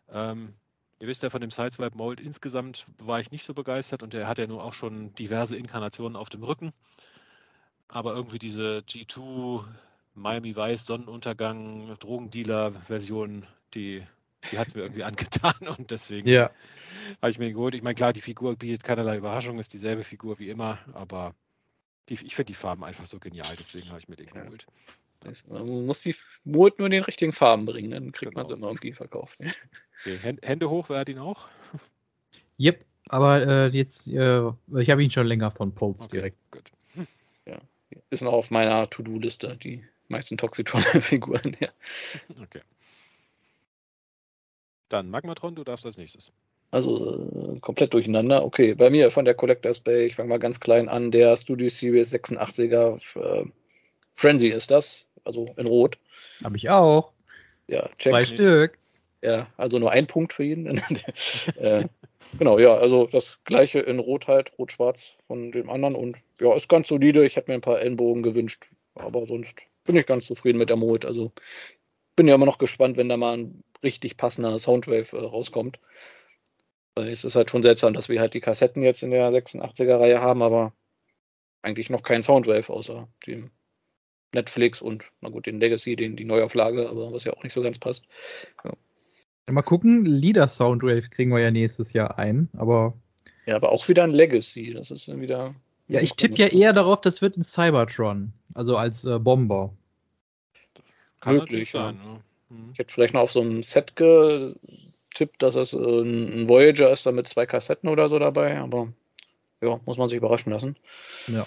A: Ähm, ihr wisst ja, von dem Sideswipe Mold insgesamt war ich nicht so begeistert und der hat ja nur auch schon diverse Inkarnationen auf dem Rücken. Aber irgendwie diese G2 Miami Weiß, Sonnenuntergang, Drogendealer-Version, die, die hat es mir irgendwie [laughs] angetan und deswegen ja. habe ich mir geholt. Ich meine, klar, die Figur bietet keinerlei Überraschung, ist dieselbe Figur wie immer, aber die, ich finde die Farben einfach so genial, deswegen habe ich mir den ja. geholt.
B: Man muss die Mut nur in den richtigen Farben bringen, dann kriegt genau. man sie immer irgendwie verkauft.
A: Okay. Hände hoch, wer hat ihn auch?
C: Yep, aber äh, jetzt, äh, ich habe ihn schon länger von Pulse okay, direkt. Gut.
B: Ja, ist noch auf meiner To-Do-Liste, die meisten Toxitron-Figuren, [laughs] ja.
A: Okay. Dann Magmatron, du darfst als nächstes.
B: Also äh, komplett durcheinander. Okay, bei mir von der Collectors Bay, ich fange mal ganz klein an, der Studio Series 86er äh, Frenzy ist das, also in Rot.
C: Habe ich auch. Ja, check. Zwei Stück.
B: Ja, also nur ein Punkt für jeden. [laughs] äh, genau, ja, also das gleiche in Rot halt, Rot-Schwarz von dem anderen und ja, ist ganz solide. Ich hätte mir ein paar Ellenbogen gewünscht, aber sonst bin ich ganz zufrieden mit der Mode. Also bin ja immer noch gespannt, wenn da mal ein richtig passender Soundwave äh, rauskommt. Weil es ist halt schon seltsam, dass wir halt die Kassetten jetzt in der 86er-Reihe haben, aber eigentlich noch kein Soundwave außer dem Netflix und, na gut, den Legacy, den, die Neuauflage, aber was ja auch nicht so ganz passt. Ja.
C: Mal gucken, Leader Soundwave kriegen wir ja nächstes Jahr ein, aber.
B: Ja, aber auch wieder ein Legacy. Das ist dann wieder.
C: Ja, ich tippe ja eher darauf, das wird ein Cybertron, also als äh, Bomber.
B: kann möglich sein. Ja. Mhm. Ich hätte vielleicht noch auf so einem Set getippt, dass es äh, ein Voyager ist, da mit zwei Kassetten oder so dabei, aber ja, muss man sich überraschen lassen.
C: Ja.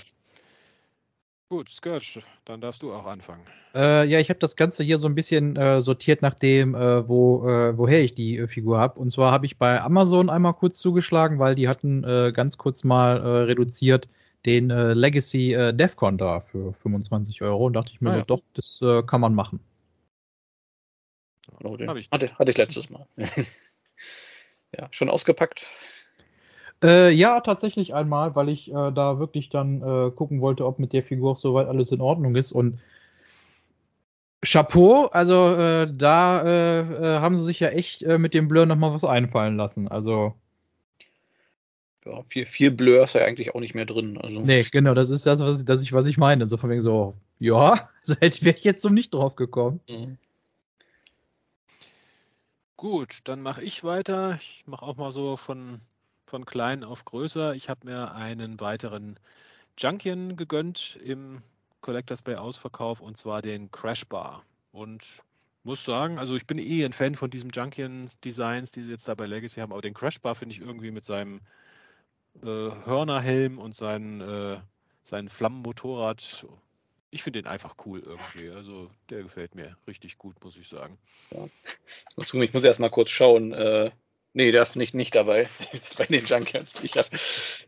A: Gut, Scourge, dann darfst du auch anfangen.
C: Äh, ja, ich habe das Ganze hier so ein bisschen äh, sortiert nach dem, äh, wo, äh, woher ich die äh, Figur habe. Und zwar habe ich bei Amazon einmal kurz zugeschlagen, weil die hatten äh, ganz kurz mal reduziert den Legacy Defcon da für 25 Euro. Und dachte ich mir, ah, ja. doch, das kann man machen.
B: Genau, den ich hatte, hatte ich letztes Mal. [laughs] ja, schon ausgepackt.
C: Äh, ja, tatsächlich einmal, weil ich äh, da wirklich dann äh, gucken wollte, ob mit der Figur auch soweit alles in Ordnung ist. Und Chapeau, also äh, da äh, äh, haben sie sich ja echt mit dem Blur nochmal was einfallen lassen. Also.
B: Ja, viel, viel Blur ist ja eigentlich auch nicht mehr drin. Also.
C: Nee, genau, das ist das, was ich, das ich, was ich meine. So von wegen so, ja, [laughs] so hätte wäre ich jetzt so nicht drauf gekommen. Mhm.
A: Gut, dann mache ich weiter. Ich mache auch mal so von von klein auf größer. Ich habe mir einen weiteren Junkion gegönnt im Collectors Bay Ausverkauf und zwar den Crash Bar. Und muss sagen, also ich bin eh ein Fan von diesen Junkion-Designs, die sie jetzt da bei Legacy haben, aber den Crash Bar finde ich irgendwie mit seinem äh, Hörnerhelm und seinen, äh, seinen Flammenmotorrad ich finde den einfach cool irgendwie. Also der gefällt mir richtig gut, muss ich sagen.
B: Ja. Ich muss erst mal kurz schauen. Äh, Nee, der ist nicht, nicht dabei. [laughs] bei den Junkions. Ich hab,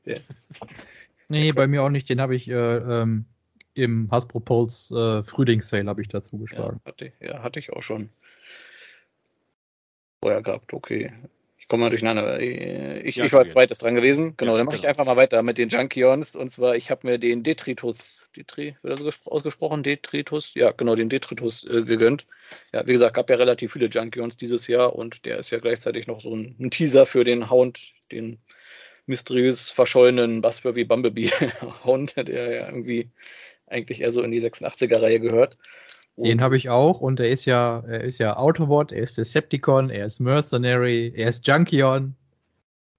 C: ja. Nee, bei mir auch nicht. Den habe ich äh, ähm, im Hasbro Pulse äh, Frühlingssale habe ich dazu geschlagen.
B: Ja hatte, ja, hatte ich auch schon vorher gehabt. Okay. Ich komme mal durcheinander. Äh, ich, ich war zweites dran gewesen. Genau, ja, dann mache genau. ich einfach mal weiter mit den Junkions. Und zwar, ich habe mir den Detritus Detri, wird das so ausgesprochen? Detritus? Ja, genau, den Detritus äh, gegönnt. Ja, wie gesagt, gab ja relativ viele Junkions dieses Jahr und der ist ja gleichzeitig noch so ein, ein Teaser für den Hound, den mysteriös verschollenen Buzzfurby Bumblebee Hound, [laughs] der ja irgendwie eigentlich eher so in die 86er-Reihe gehört.
C: Den habe ich auch und er ist ja, er ist ja Autobot, er ist Decepticon, er ist Mercenary, er ist Junkion.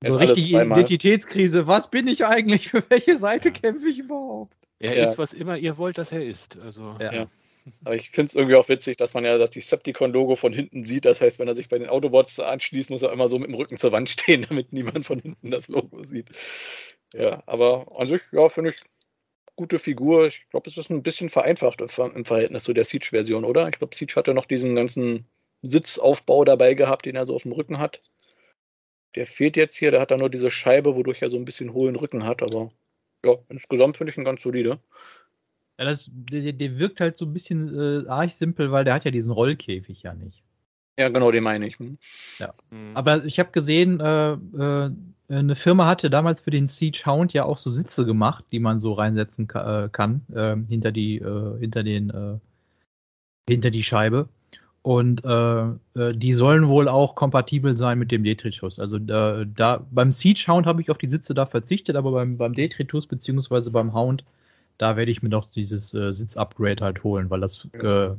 C: So richtig Identitätskrise. Was bin ich eigentlich? [laughs] Für welche Seite kämpfe ich überhaupt?
A: Er ja. ist, was immer ihr wollt, dass er ist. Also,
B: ja. ja. [laughs] Aber ich finde es irgendwie auch witzig, dass man ja das Decepticon-Logo von hinten sieht. Das heißt, wenn er sich bei den Autobots anschließt, muss er immer so mit dem Rücken zur Wand [laughs] stehen, damit niemand von hinten das Logo sieht. Ja, aber an sich, ja, finde ich gute Figur. Ich glaube, es ist ein bisschen vereinfacht im Verhältnis zu der Siege-Version, oder? Ich glaube, Siege hatte noch diesen ganzen Sitzaufbau dabei gehabt, den er so auf dem Rücken hat. Der fehlt jetzt hier, der hat da nur diese Scheibe, wodurch er so ein bisschen hohlen Rücken hat, aber ja, insgesamt finde ich ihn ganz solide.
C: Ja, das, der, der wirkt halt so ein bisschen äh, arg simpel, weil der hat ja diesen Rollkäfig ja nicht.
B: Ja, genau, den meine ich. Hm.
C: Ja. Mhm. Aber ich habe gesehen, äh, äh, eine Firma hatte damals für den Siege Hound ja auch so Sitze gemacht, die man so reinsetzen äh, kann, äh, hinter die, äh, hinter den, äh, hinter die Scheibe. Und äh, äh, die sollen wohl auch kompatibel sein mit dem Detritus. Also da, da beim Siege Hound habe ich auf die Sitze da verzichtet, aber beim, beim Detritus beziehungsweise beim Hound, da werde ich mir noch dieses äh, Sitz-Upgrade halt holen, weil das, äh,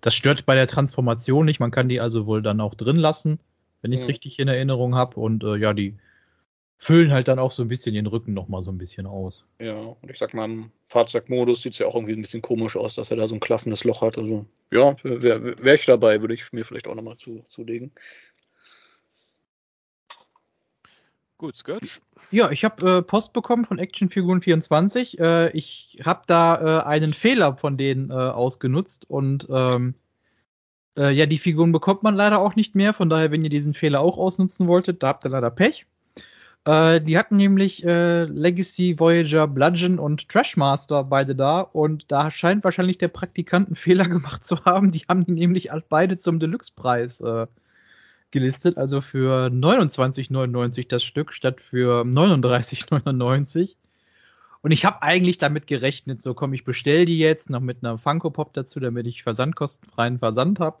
C: das stört bei der Transformation nicht. Man kann die also wohl dann auch drin lassen, wenn ich es mhm. richtig in Erinnerung habe. Und äh, ja, die füllen halt dann auch so ein bisschen den Rücken nochmal so ein bisschen aus.
B: Ja, und ich sag mal, im Fahrzeugmodus sieht es ja auch irgendwie ein bisschen komisch aus, dass er da so ein klaffendes Loch hat. Also, ja, wäre wär ich dabei, würde ich mir vielleicht auch nochmal zu, zulegen.
A: Gut, Skirch.
C: Ja, ich habe äh, Post bekommen von Actionfiguren 24. Äh, ich habe da äh, einen Fehler von denen äh, ausgenutzt und ähm, äh, ja, die Figuren bekommt man leider auch nicht mehr. Von daher, wenn ihr diesen Fehler auch ausnutzen wolltet, da habt ihr leider Pech. Äh, die hatten nämlich äh, Legacy, Voyager, Bludgeon und Trashmaster beide da und da scheint wahrscheinlich der Praktikant einen [laughs] Fehler gemacht zu haben. Die haben die nämlich beide zum Deluxe-Preis äh, gelistet, also für 29,99 das Stück statt für 39,99. Und ich habe eigentlich damit gerechnet, so komm, ich bestell die jetzt noch mit einer Funko Pop dazu, damit ich versandkostenfreien Versand habe.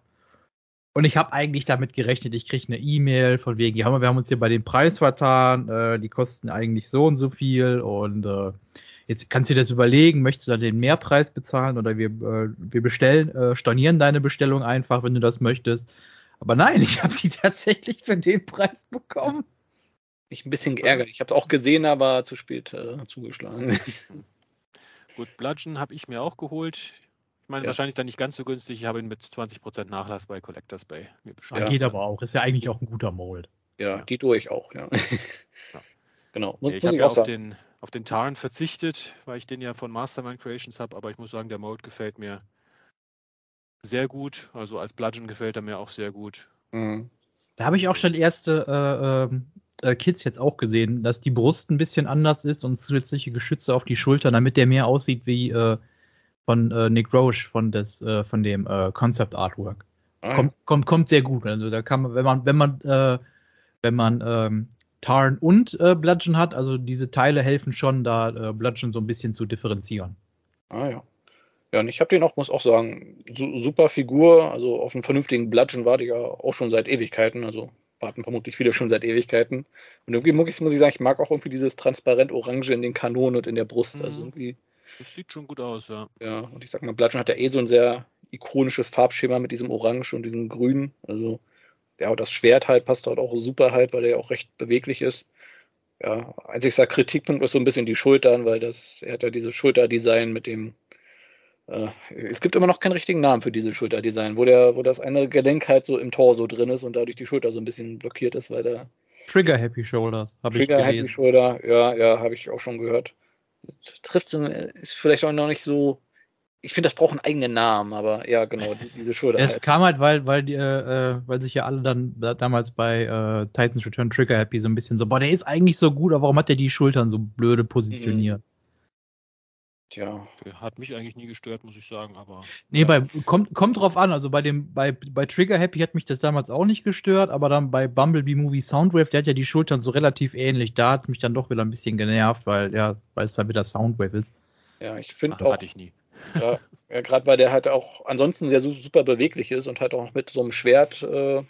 C: Und ich habe eigentlich damit gerechnet, ich kriege eine E-Mail von wegen, ja, wir haben uns hier bei dem Preis vertan, äh, die kosten eigentlich so und so viel und äh, jetzt kannst du dir das überlegen, möchtest du da den Mehrpreis bezahlen oder wir, äh, wir bestellen, äh, stornieren deine Bestellung einfach, wenn du das möchtest. Aber nein, [laughs] ich habe die tatsächlich für den Preis bekommen.
B: Mich ein bisschen geärgert. Ich habe es auch gesehen, aber zu spät äh, zugeschlagen. [laughs]
A: Gut, Bludgeon habe ich mir auch geholt. Ich meine, ja. wahrscheinlich dann nicht ganz so günstig. Ich habe ihn mit 20% Nachlass bei Collectors Bay
C: mir bestellt. Ja, geht aber auch. Ist ja eigentlich auch ein guter Mold.
B: Ja, die tue ich auch, ja.
A: ja. [laughs] Genau. Muss, ich habe ja auf den, auf den Tarn verzichtet, weil ich den ja von Mastermind Creations habe, aber ich muss sagen, der Mold gefällt mir sehr gut. Also als Bludgeon gefällt er mir auch sehr gut.
C: Mhm. Da habe ich auch schon erste äh, ähm, äh, Kids jetzt auch gesehen, dass die Brust ein bisschen anders ist und zusätzliche Geschütze auf die Schultern, damit der mehr aussieht wie äh, von äh, Nick Roche von des äh, von dem äh, Concept Artwork. Ah, kommt, kommt kommt sehr gut. Also da kann man, wenn man wenn man äh, wenn man ähm, Tarn und äh, Bludgeon hat, also diese Teile helfen schon, da äh, Bludgeon so ein bisschen zu differenzieren.
B: Ah ja. Ja, und ich habe den auch, muss auch sagen, su super Figur. Also auf einen vernünftigen Bludgeon warte ich ja auch schon seit Ewigkeiten. Also warten vermutlich viele schon seit Ewigkeiten. Und irgendwie muss ich, sagen, ich mag auch irgendwie dieses transparent Orange in den Kanonen und in der Brust. Also mhm. irgendwie
A: das sieht schon gut aus, ja.
B: Ja, und ich sag mal, Bludgeon hat ja eh so ein sehr ikonisches Farbschema mit diesem Orange und diesem Grün. Also, ja, das Schwert halt passt dort auch super halt, weil der ja auch recht beweglich ist. Ja, einzigster Kritikpunkt ist so ein bisschen die Schultern, weil das, er hat ja dieses Schulterdesign mit dem, es gibt immer noch keinen richtigen Namen für dieses Schulterdesign, wo der, wo das eine Gelenk halt so im Torso drin ist und dadurch die Schulter so ein bisschen blockiert ist, weil der
C: Trigger Happy Shoulders,
B: habe ich gelesen. Trigger Happy Shoulder, ja, ja, habe ich auch schon gehört trifft so, ist vielleicht auch noch nicht so. Ich finde, das braucht einen eigenen Namen, aber ja, genau, diese Schulter. [laughs]
C: es halt. kam halt, weil, weil, die, äh, weil sich ja alle dann damals bei äh, Titans Return Trigger Happy so ein bisschen so, boah, der ist eigentlich so gut, aber warum hat der die Schultern so blöde positioniert? Mhm.
A: Tja. Der hat mich eigentlich nie gestört, muss ich sagen, aber.
C: Nee, ja. bei, kommt, kommt drauf an. Also bei dem, bei, bei Trigger Happy hat mich das damals auch nicht gestört, aber dann bei Bumblebee Movie Soundwave, der hat ja die Schultern so relativ ähnlich. Da hat es mich dann doch wieder ein bisschen genervt, weil, ja, weil es da wieder Soundwave ist.
B: Ja, ich finde auch. Hatte ich nie. [laughs] Ja, ja gerade weil der halt auch ansonsten sehr super beweglich ist und halt auch mit so einem Schwert äh,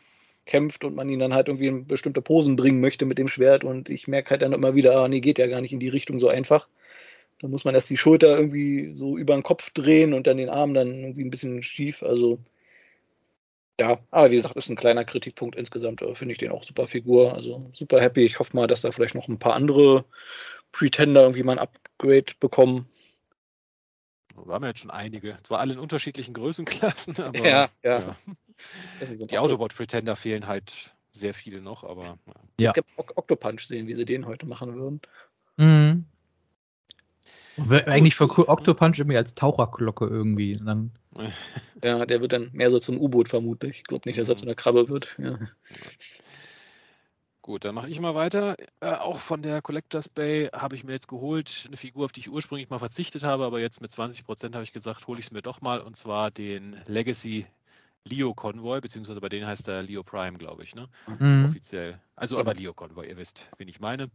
B: kämpft und man ihn dann halt irgendwie in bestimmte Posen bringen möchte mit dem Schwert und ich merke halt dann immer wieder, ah, nee, geht ja gar nicht in die Richtung so einfach. Da muss man erst die Schulter irgendwie so über den Kopf drehen und dann den Arm dann irgendwie ein bisschen schief. Also ja, aber wie gesagt, ist ein kleiner Kritikpunkt insgesamt. Finde ich den auch super Figur. Also super happy. Ich hoffe mal, dass da vielleicht noch ein paar andere Pretender irgendwie mal ein Upgrade bekommen.
A: Wir haben ja jetzt schon einige. Zwar alle in unterschiedlichen Größenklassen, [laughs] aber
B: ja, ja. ja.
A: die Autobot-Pretender fehlen halt sehr viele noch, aber
B: ja. ja. Octopunch sehen, wie sie den heute machen würden.
C: Mhm. Eigentlich für Octopunch irgendwie als Taucherglocke irgendwie. Dann [laughs]
B: ja, der wird dann mehr so zum U-Boot vermutlich. Ich glaube nicht, dass er zu einer Krabbe wird. Ja.
A: Gut, dann mache ich mal weiter. Äh, auch von der Collectors Bay habe ich mir jetzt geholt, eine Figur, auf die ich ursprünglich mal verzichtet habe, aber jetzt mit 20% habe ich gesagt, hole ich es mir doch mal, und zwar den Legacy Leo Convoy, beziehungsweise bei denen heißt er Leo Prime, glaube ich, ne? Mhm. Offiziell. Also aber Leo Convoy, ihr wisst, wen ich meine.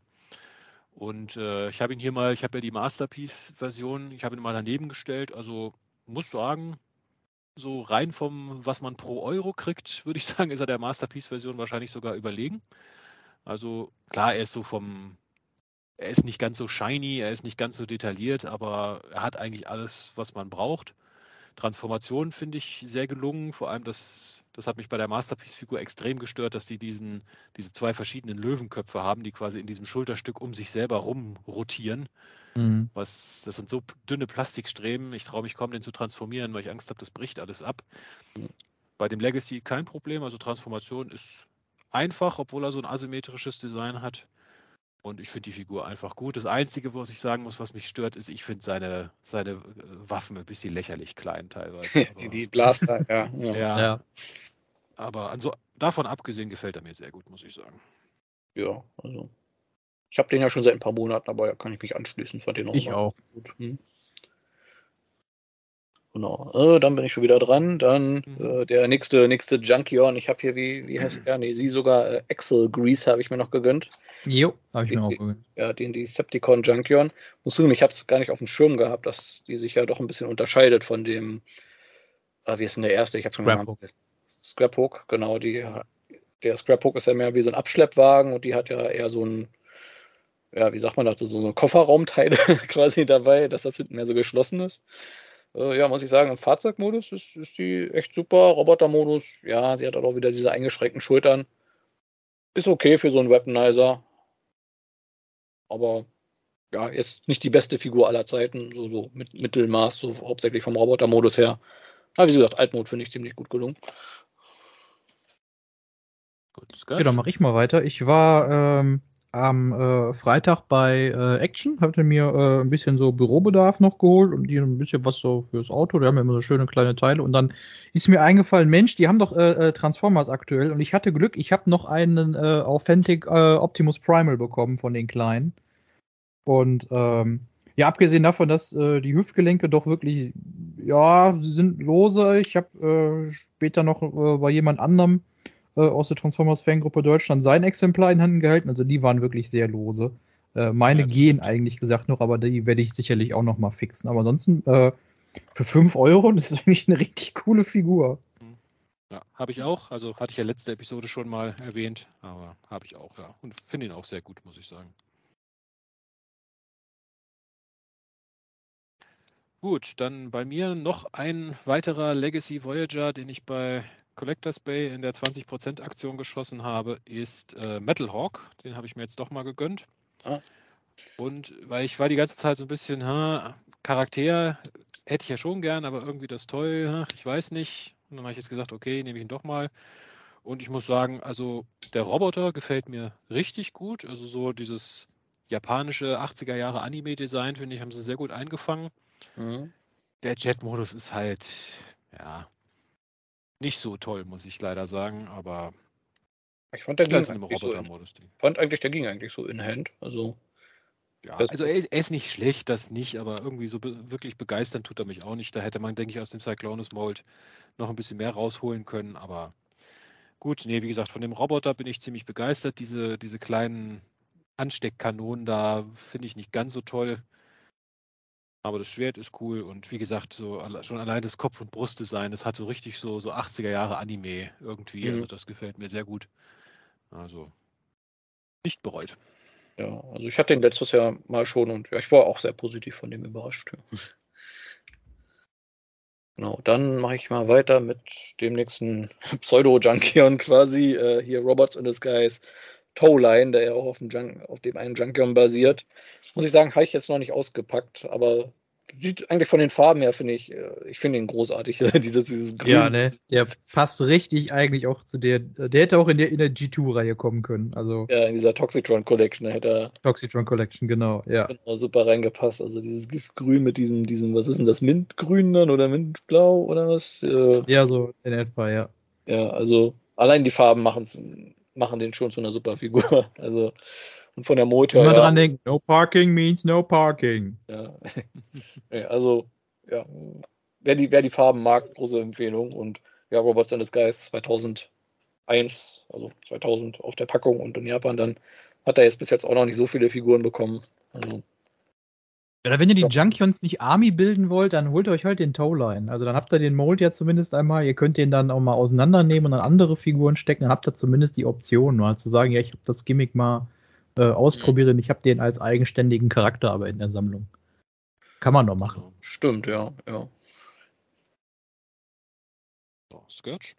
A: Und äh, ich habe ihn hier mal, ich habe ja die Masterpiece-Version, ich habe ihn mal daneben gestellt. Also muss sagen, so rein vom, was man pro Euro kriegt, [laughs] würde ich sagen, ist er der Masterpiece-Version wahrscheinlich sogar überlegen. Also klar, er ist so vom, er ist nicht ganz so shiny, er ist nicht ganz so detailliert, aber er hat eigentlich alles, was man braucht. Transformation finde ich sehr gelungen, vor allem das das hat mich bei der Masterpiece-Figur extrem gestört, dass die diesen, diese zwei verschiedenen Löwenköpfe haben, die quasi in diesem Schulterstück um sich selber rumrotieren. Mhm. Was, das sind so dünne Plastikstreben, ich traue mich kaum, den zu transformieren, weil ich Angst habe, das bricht alles ab. Mhm. Bei dem Legacy kein Problem, also Transformation ist einfach, obwohl er so ein asymmetrisches Design hat. Und ich finde die Figur einfach gut. Das Einzige, was ich sagen muss, was mich stört, ist, ich finde seine, seine äh, Waffen ein bisschen lächerlich klein teilweise. [laughs]
B: die, die Blaster, ja.
A: ja. ja. ja. Aber also, davon abgesehen gefällt er mir sehr gut, muss ich sagen.
B: Ja, also. Ich habe den ja schon seit ein paar Monaten, aber ja, kann ich mich anschließen. Fand den
C: auch ich auch. Gut. Hm.
B: Genau. Äh, dann bin ich schon wieder dran. Dann mhm. äh, der nächste, nächste Junkion. Ich habe hier, wie, wie heißt der? [clears throat] Nee, sie sogar äh, Axel Grease habe ich mir noch gegönnt.
C: Jo, habe ich mir auch gegönnt.
B: Ja, den Decepticon Junkion. Muss zugeben, ich habe es gar nicht auf dem Schirm gehabt, dass die sich ja doch ein bisschen unterscheidet von dem, äh, wie ist denn der erste? Ich habe schon Scraphook. Scraphook, genau. Die, der Scraphook ist ja mehr wie so ein Abschleppwagen und die hat ja eher so ein ja, wie sagt man das, so eine Kofferraumteile [laughs] quasi dabei, dass das hinten mehr so geschlossen ist. Äh, ja, muss ich sagen, im Fahrzeugmodus ist, ist die echt super. Robotermodus, ja, sie hat auch wieder diese eingeschränkten Schultern. Ist okay für so einen Weaponizer. Aber ja, jetzt nicht die beste Figur aller Zeiten, so, so mit Mittelmaß, so hauptsächlich vom Robotermodus her. Aber wie gesagt, Altmod finde ich ziemlich gut gelungen.
C: Gut, ja, dann mache ich mal weiter. Ich war ähm, am äh, Freitag bei äh, Action, hatte mir äh, ein bisschen so Bürobedarf noch geholt und die ein bisschen was so fürs Auto. Die haben ja immer so schöne kleine Teile. Und dann ist mir eingefallen, Mensch, die haben doch äh, äh Transformers aktuell. Und ich hatte Glück, ich habe noch einen äh, Authentic äh, Optimus Primal bekommen von den kleinen. Und ähm, ja, abgesehen davon, dass äh, die Hüftgelenke doch wirklich, ja, sie sind lose. Ich habe äh, später noch äh, bei jemand anderem äh, aus der Transformers Fangruppe Deutschland sein Exemplar in Händen gehalten. Also die waren wirklich sehr lose. Äh, meine ja, gehen stimmt. eigentlich gesagt noch, aber die werde ich sicherlich auch noch mal fixen. Aber ansonsten äh, für 5 Euro, [laughs] das ist eigentlich eine richtig coole Figur.
A: Ja, habe ich auch. Also hatte ich ja letzte Episode schon mal erwähnt, aber habe ich auch, ja. Und finde ihn auch sehr gut, muss ich sagen. Gut, dann bei mir noch ein weiterer Legacy Voyager, den ich bei Collectors Bay in der 20% Aktion geschossen habe, ist äh, Metal Hawk. Den habe ich mir jetzt doch mal gegönnt. Ah. Und weil ich war die ganze Zeit so ein bisschen, ha, Charakter hätte ich ja schon gern, aber irgendwie das toll, ha, ich weiß nicht. Und dann habe ich jetzt gesagt, okay, nehme ich ihn doch mal. Und ich muss sagen, also der Roboter gefällt mir richtig gut. Also so dieses japanische 80er Jahre Anime-Design, finde ich, haben sie sehr gut eingefangen. Mhm. Der Jet-Modus ist halt, ja, nicht so toll, muss ich leider sagen, aber
B: ich fand der ging eigentlich so in, fand eigentlich, der ging eigentlich so in Hand. Also,
A: ja, also er, er, ist nicht schlecht, das nicht, aber irgendwie so be wirklich begeistern tut er mich auch nicht. Da hätte man, denke ich, aus dem Cyclonus Mold noch ein bisschen mehr rausholen können, aber gut, nee, wie gesagt, von dem Roboter bin ich ziemlich begeistert. Diese, diese kleinen Ansteckkanonen da finde ich nicht ganz so toll. Aber das Schwert ist cool und wie gesagt, so schon allein das Kopf- und Brustdesign, das hat so richtig so, so 80er Jahre Anime irgendwie. Mhm. Also das gefällt mir sehr gut. Also nicht bereut.
B: Ja, also ich hatte den letztes Jahr mal schon und ja, ich war auch sehr positiv von dem überrascht. [laughs] Genau, dann mache ich mal weiter mit dem nächsten [laughs] Pseudo-Junkion quasi. Äh, hier Robots in Disguise Towline, der ja auch auf dem, Junk, auf dem einen Junkion basiert. Muss ich sagen, habe ich jetzt noch nicht ausgepackt, aber sieht eigentlich von den Farben her, finde ich, äh, ich finde ihn großartig. [laughs] dieses, dieses
C: Grün. Ja, ne, der passt richtig eigentlich auch zu der, der hätte auch in der, in der G2-Reihe kommen können. Also,
B: ja, in dieser Toxitron Collection hätte er.
C: Toxitron Collection, genau, ja.
B: Genau, super reingepasst. Also dieses Giftgrün mit diesem, diesem, was ist denn das, Mintgrün dann oder Mintblau oder was?
C: Äh, ja, so in etwa, ja.
B: Ja, also allein die Farben machen es machen den schon zu einer super Figur. [laughs] Also und von der Motor.
C: Immer ja, dran denken, no parking means no parking.
B: Ja. [laughs] also, ja, wer die, wer die Farben mag, große Empfehlung. Und ja, Robots and the Skies 2001, also 2000 auf der Packung und in Japan dann hat er jetzt bis jetzt auch noch nicht so viele Figuren bekommen. Also,
C: oder wenn ihr die Junkions nicht Army bilden wollt, dann holt euch halt den Towline. Also dann habt ihr den Mold ja zumindest einmal. Ihr könnt den dann auch mal auseinandernehmen und an andere Figuren stecken. Dann habt ihr zumindest die Option, mal zu sagen, ja, ich habe das Gimmick mal äh, ausprobiert und ich habe den als eigenständigen Charakter aber in der Sammlung. Kann man doch machen.
B: Stimmt, ja, ja.
A: So, Skirch?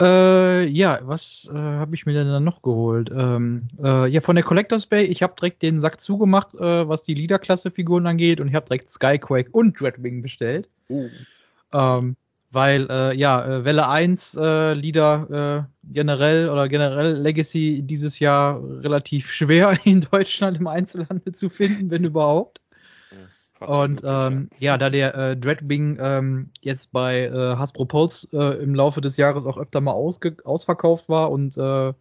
C: Äh, ja, was äh, habe ich mir denn dann noch geholt? Ähm, äh, ja, von der Collectors Bay, ich habe direkt den Sack zugemacht, äh, was die Leader-Klasse-Figuren angeht und ich habe direkt Skyquake und Dreadwing bestellt. Uh. Ähm, weil, äh, ja, äh, Welle 1 Leader generell oder generell Legacy dieses Jahr relativ schwer [laughs] in Deutschland im Einzelhandel zu finden, wenn überhaupt. Und ähm, ja, da der äh, Dreadwing ähm, jetzt bei äh, Hasbro Pulse äh, im Laufe des Jahres auch öfter mal ausge ausverkauft war und äh,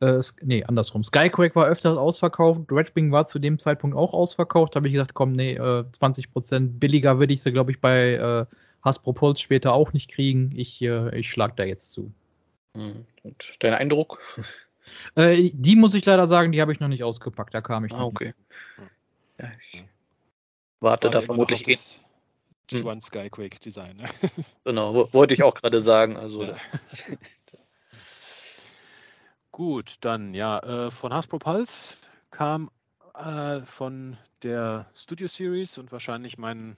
C: Äh, nee, andersrum. Skyquake war öfters ausverkauft, Dreadwing war zu dem Zeitpunkt auch ausverkauft. Da habe ich gesagt, komm, nee, äh, 20% billiger würde ich sie, glaube ich, bei äh, Hasbro Pulse später auch nicht kriegen. Ich, äh, ich schlag da jetzt zu.
B: Hm. Und dein Eindruck?
C: Äh, die muss ich leider sagen, die habe ich noch nicht ausgepackt. Da kam ich
B: ah, okay. Ja, ich warte da vermutlich eh.
A: G1 hm. Skyquake Design. Ne? [laughs]
B: Genau, wollte ich auch gerade sagen. Also ja. [laughs]
A: Gut, dann ja, äh, von Hasbro Pulse kam äh, von der Studio Series und wahrscheinlich mein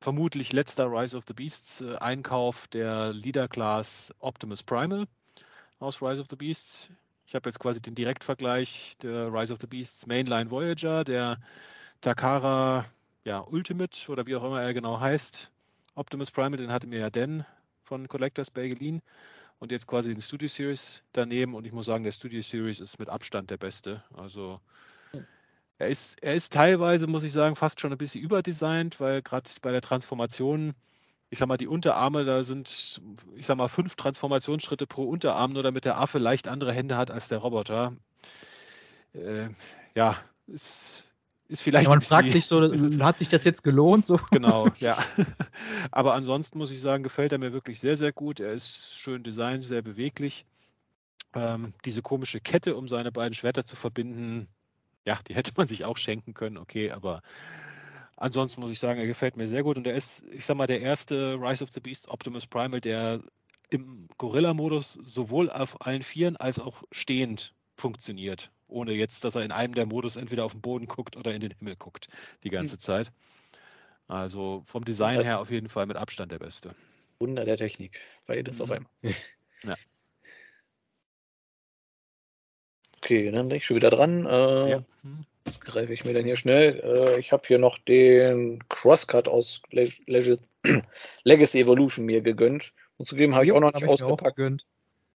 A: vermutlich letzter Rise of the Beasts äh, Einkauf der Leader Class Optimus Primal aus Rise of the Beasts. Ich habe jetzt quasi den Direktvergleich der Rise of the Beasts Mainline Voyager, der Takara ja, Ultimate oder wie auch immer er genau heißt. Optimus Primal, den hatte mir ja Dan von Collectors Bay geliehen und jetzt quasi den Studio Series daneben und ich muss sagen, der Studio Series ist mit Abstand der beste. Also er ist, er ist teilweise, muss ich sagen, fast schon ein bisschen überdesignt, weil gerade bei der Transformation, ich sag mal, die Unterarme, da sind, ich sag mal, fünf Transformationsschritte pro Unterarm, nur damit der Affe leicht andere Hände hat als der Roboter. Äh, ja, ist ist vielleicht. Ja,
C: man fragt sich so, [laughs] hat sich das jetzt gelohnt? So?
A: Genau, [laughs] ja. Aber ansonsten muss ich sagen, gefällt er mir wirklich sehr, sehr gut. Er ist schön designt, sehr beweglich. Ähm, diese komische Kette, um seine beiden Schwerter zu verbinden, ja, die hätte man sich auch schenken können, okay, aber ansonsten muss ich sagen, er gefällt mir sehr gut und er ist, ich sag mal, der erste Rise of the Beast Optimus Primal, der im Gorilla-Modus sowohl auf allen Vieren als auch stehend funktioniert ohne jetzt, dass er in einem der Modus entweder auf den Boden guckt oder in den Himmel guckt die ganze hm. Zeit. Also vom Design her auf jeden Fall mit Abstand der beste.
B: Wunder der Technik. Beides mhm. auf einmal. [laughs] Ja. Okay, dann bin ich schon wieder dran. Äh, ja. hm. Das greife ich mir dann hier schnell. Äh, ich habe hier noch den Crosscut aus Leg [clears throat] Legacy Evolution mir gegönnt. Und zugeben habe ich auch noch nicht ausgepackt.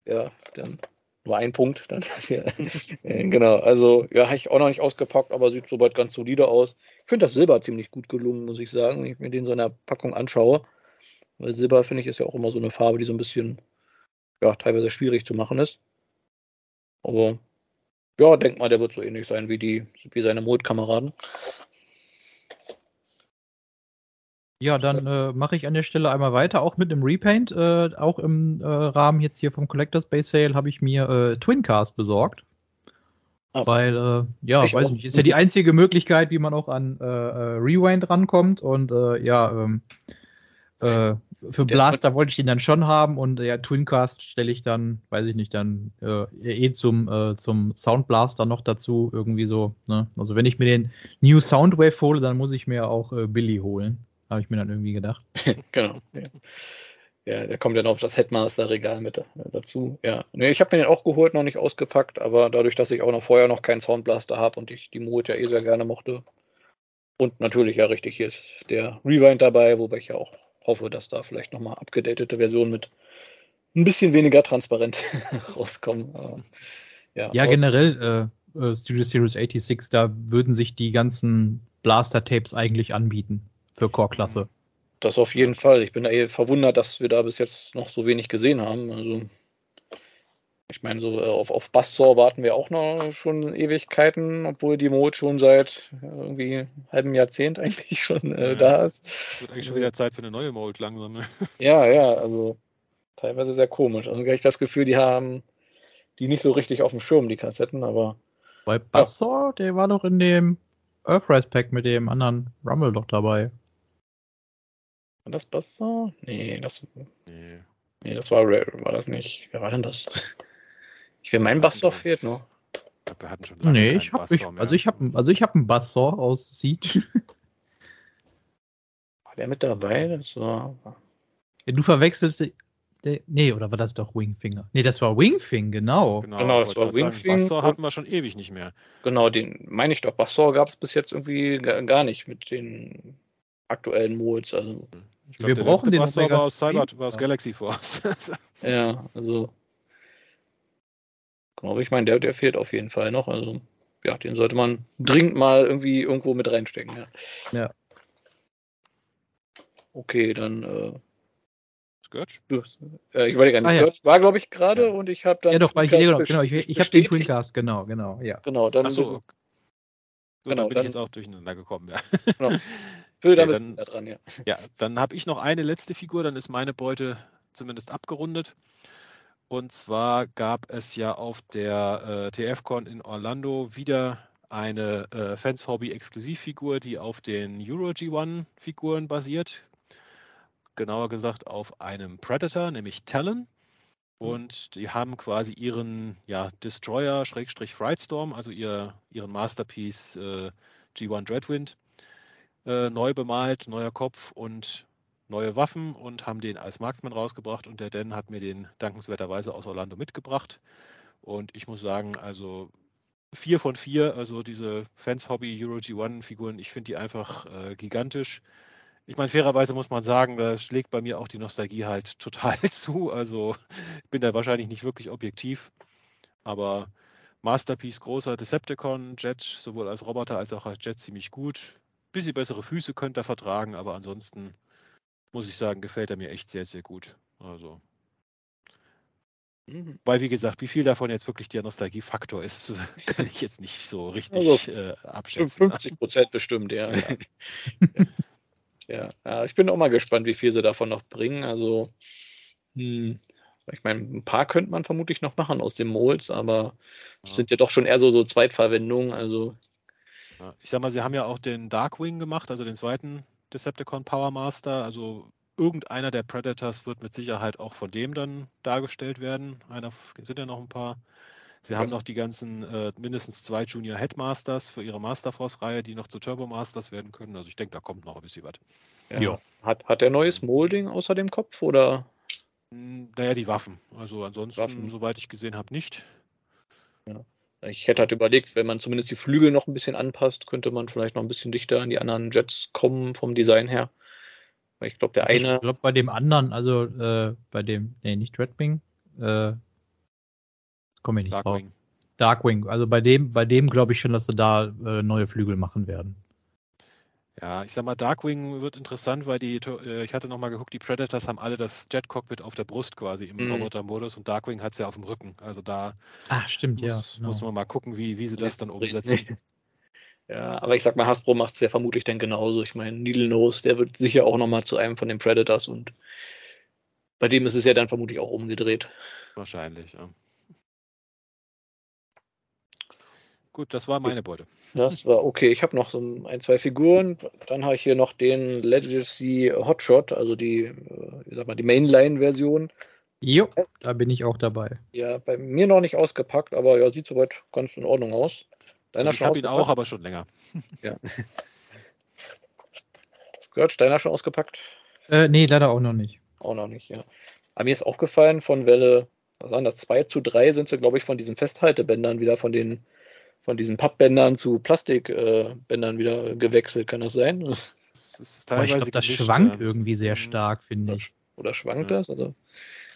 B: Ja, dann nur ein Punkt. [laughs] Dann, [laughs] äh, genau, also ja, habe ich auch noch nicht ausgepackt, aber sieht soweit ganz solide aus. Ich finde das Silber ziemlich gut gelungen, muss ich sagen, wenn ich mir den so in der Packung anschaue. Weil Silber, finde ich, ist ja auch immer so eine Farbe, die so ein bisschen, ja, teilweise schwierig zu machen ist. Aber ja, denk mal, der wird so ähnlich sein wie die, wie seine Mold-Kameraden.
C: Ja, dann äh, mache ich an der Stelle einmal weiter, auch mit einem Repaint. Äh, auch im äh, Rahmen jetzt hier vom Collectors Base Sale habe ich mir äh, Twincast besorgt. Oh. Weil, äh, ja, ich weiß auch. nicht, ist ja die einzige Möglichkeit, wie man auch an äh, Rewind rankommt. Und ja, ähm, äh, für Blaster wollte ich den dann schon haben und ja, Twincast stelle ich dann, weiß ich nicht, dann äh, eh zum, äh, zum Sound Blaster noch dazu irgendwie so. Ne? Also wenn ich mir den New Soundwave hole, dann muss ich mir auch äh, Billy holen habe ich mir dann irgendwie gedacht. [laughs]
B: genau. Ja. ja. der kommt dann auf das Headmaster-Regal mit äh, dazu. Ja, nee, ich habe mir den auch geholt, noch nicht ausgepackt, aber dadurch, dass ich auch noch vorher noch keinen Soundblaster habe und ich die Mood ja eh sehr gerne mochte. Und natürlich, ja, richtig, hier ist der Rewind dabei, wobei ich ja auch hoffe, dass da vielleicht nochmal abgedatete Versionen mit ein bisschen weniger transparent [laughs] rauskommen. Aber,
C: ja, ja generell äh, äh Studio Series 86, da würden sich die ganzen Blaster-Tapes eigentlich anbieten für Core-Klasse.
B: Das auf jeden Fall. Ich bin da eh verwundert, dass wir da bis jetzt noch so wenig gesehen haben. Also, ich meine, so äh, auf, auf Bassor warten wir auch noch schon Ewigkeiten, obwohl die Mode schon seit irgendwie einem halben Jahrzehnt [laughs] eigentlich schon äh, ja, da ist.
A: Wird eigentlich schon wieder Zeit für eine neue Mode langsam. Ne? [laughs]
B: Ja, ja, also teilweise sehr komisch. Also habe ich das Gefühl, die haben die nicht so richtig auf dem Schirm, die Kassetten, aber.
C: Bei Bassor, ja. der war doch in dem Earthrise Pack mit dem anderen Rumble doch dabei.
B: War das Bassor? Nee, das. Nee. Nee, das war Rare, war das nicht. Wer war denn das? [laughs] Ich will mein Bassor fehlt noch.
C: Wir hatten schon lange nee, ich hab, ich, also ich habe also ich habe einen Bassor aus Siege. [laughs]
B: War der mit dabei? Das war.
C: Ja, du verwechselst. Nee, oder war das doch Wingfinger? Nee, das war Wingfing, genau.
B: Genau, genau das war Wingfing.
A: Bassor hatten wir schon ewig nicht mehr.
B: Genau, den meine ich doch. Bassor gab es bis jetzt irgendwie gar nicht mit den aktuellen Modes. Also,
C: glaub, wir brauchen den
A: Bassor war aus Cyber, war aus Galaxy Force. [laughs]
B: ja, also genau, ich meine, der, der fehlt auf jeden Fall noch. Also ja, den sollte man dringend mal irgendwie irgendwo mit reinstecken. Ja.
C: ja.
B: Okay, dann äh, Scourge? Äh, ich wollte gar nicht. Ah, Scourge ja. war, glaube ich, gerade ja. und ich habe dann.
C: Ja, doch, war ich, genau, genau. Ich, ich habe den Twincast, genau, genau, ja.
B: Genau, dann.
A: Ach so. Genau, dann bin dann, ich jetzt auch durcheinander gekommen, ja.
B: Genau. [laughs] Phil, dann okay, bist du dran, ja.
A: Ja, dann habe ich noch eine letzte Figur, dann ist meine Beute zumindest abgerundet. Und zwar gab es ja auf der äh, TFCon in Orlando wieder eine äh, Fans Hobby Exklusivfigur, die auf den Euro G1 Figuren basiert. Genauer gesagt auf einem Predator, nämlich Talon. Und die haben quasi ihren ja, Destroyer, Frightstorm, also ihr, ihren Masterpiece äh, G1 Dreadwind, äh, neu bemalt, neuer Kopf und neue Waffen und haben den als Marksman rausgebracht. Und der Dan hat mir den dankenswerterweise aus Orlando mitgebracht. Und ich muss sagen, also vier von vier, also diese Fans Hobby Euro G1 Figuren, ich finde die einfach äh, gigantisch. Ich meine, fairerweise muss man sagen, da schlägt bei mir auch die Nostalgie halt [laughs] total zu. Also ich bin da wahrscheinlich nicht wirklich objektiv. Aber Masterpiece großer Decepticon, Jet, sowohl als Roboter als auch als Jet ziemlich gut. Bisschen bessere Füße könnte er vertragen, aber ansonsten muss ich sagen, gefällt er mir echt sehr, sehr gut. Also Mhm. Weil, wie gesagt, wie viel davon jetzt wirklich der Nostalgiefaktor ist, [laughs] kann ich jetzt nicht so richtig also, äh, abschätzen.
B: 50 Prozent bestimmt, ja. Ja. [laughs] ja. ja. ich bin auch mal gespannt, wie viel sie davon noch bringen. Also, hm, ich meine, ein paar könnte man vermutlich noch machen aus den Molds, aber es ja. sind ja doch schon eher so, so Zweitverwendungen. Also,
A: ich sag mal, sie haben ja auch den Darkwing gemacht, also den zweiten Decepticon Power Master. Also irgendeiner der Predators wird mit Sicherheit auch von dem dann dargestellt werden. Einer sind ja noch ein paar. Sie ja. haben noch die ganzen äh, mindestens zwei Junior Headmasters für ihre Masterforce-Reihe, die noch zu Turbo Masters werden können. Also ich denke, da kommt noch ein bisschen was.
B: Ja. Hat, hat der neues Molding außer dem Kopf oder?
A: Hm, naja, die Waffen. Also ansonsten, Waffen. soweit ich gesehen habe, nicht.
B: Ja. Ich hätte halt überlegt, wenn man zumindest die Flügel noch ein bisschen anpasst, könnte man vielleicht noch ein bisschen dichter an die anderen Jets kommen vom Design her. Weil ich glaube, der eine. Ich glaube,
C: bei dem anderen, also äh, bei dem, nee, nicht Redwing, äh, komme ich nicht Darkwing. drauf. Darkwing. Also bei dem, bei dem glaube ich schon, dass sie da äh, neue Flügel machen werden.
A: Ja, ich sag mal, Darkwing wird interessant, weil die, äh, ich hatte nochmal geguckt, die Predators haben alle das Jet-Cockpit auf der Brust quasi im mm. Roboter-Modus und Darkwing hat es ja auf dem Rücken. Also da
C: Ach, stimmt,
A: muss,
C: ja,
A: genau. muss man mal gucken, wie, wie sie das dann umsetzen. [laughs]
B: Ja, aber ich sag mal, Hasbro macht es ja vermutlich dann genauso. Ich meine, Needle Nose, der wird sicher auch nochmal zu einem von den Predators und bei dem ist es ja dann vermutlich auch umgedreht.
A: Wahrscheinlich, ja. Gut, das war meine Beute.
B: Das war okay. Ich habe noch so ein, zwei Figuren. Dann habe ich hier noch den Legacy Hotshot, also die, äh, ich sag mal, die Mainline-Version.
C: Jo, da bin ich auch dabei.
B: Ja, bei mir noch nicht ausgepackt, aber ja, sieht soweit ganz in Ordnung aus.
A: Deiner ich habe ihn auch, aber schon länger. [laughs]
B: Ja. Scourge, deiner schon ausgepackt?
C: Äh, nee, leider auch noch nicht.
B: Auch noch nicht, ja. Aber mir ist aufgefallen, von Welle, was waren das, 2 zu 3 sind sie, glaube ich, von diesen Festhaltebändern wieder von den, von diesen Pappbändern zu Plastikbändern äh, wieder gewechselt. Kann das sein?
C: Das ist teilweise ich glaube, das schwankt ja. irgendwie sehr mhm. stark, finde ich.
B: Oder schwankt ja. das? Also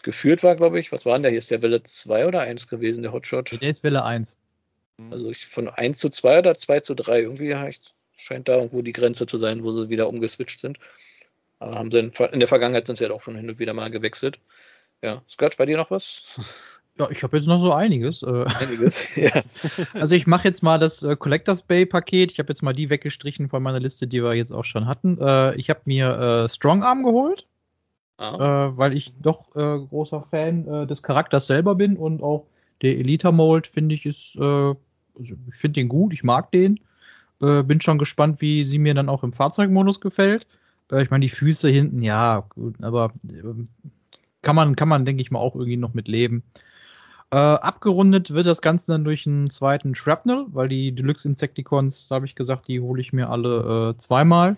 B: geführt war, glaube ich, was war denn der hier? Ist der Welle 2 oder 1 gewesen, der Hotshot?
C: Der ist Welle 1.
B: Mhm. Also ich, von 1 zu 2 oder 2 zu 3, irgendwie scheint da irgendwo die Grenze zu sein, wo sie wieder umgeswitcht sind. Aber haben sie in, in der Vergangenheit sind sie ja auch schon hin und wieder mal gewechselt. Ja, Scratch, bei dir noch was? [laughs]
C: Ja, ich habe jetzt noch so einiges. Äh. Einiges, [laughs] ja. Also ich mache jetzt mal das äh, Collectors Bay Paket. Ich habe jetzt mal die weggestrichen von meiner Liste, die wir jetzt auch schon hatten. Äh, ich habe mir Strong Arm geholt, ah. weil ich doch großer Fan des Charakters selber bin und auch der Elita Mold finde ich ist also ich finde den gut, ich mag den. Äh, bin schon gespannt, wie sie mir dann auch im Fahrzeugmodus gefällt. Äh, ich meine, die Füße hinten, ja, gut, aber äh, kann man, kann man, denke ich mal, auch irgendwie noch mit leben. Äh, abgerundet wird das Ganze dann durch einen zweiten Shrapnel, weil die Deluxe Insecticons, da habe ich gesagt, die hole ich mir alle äh, zweimal.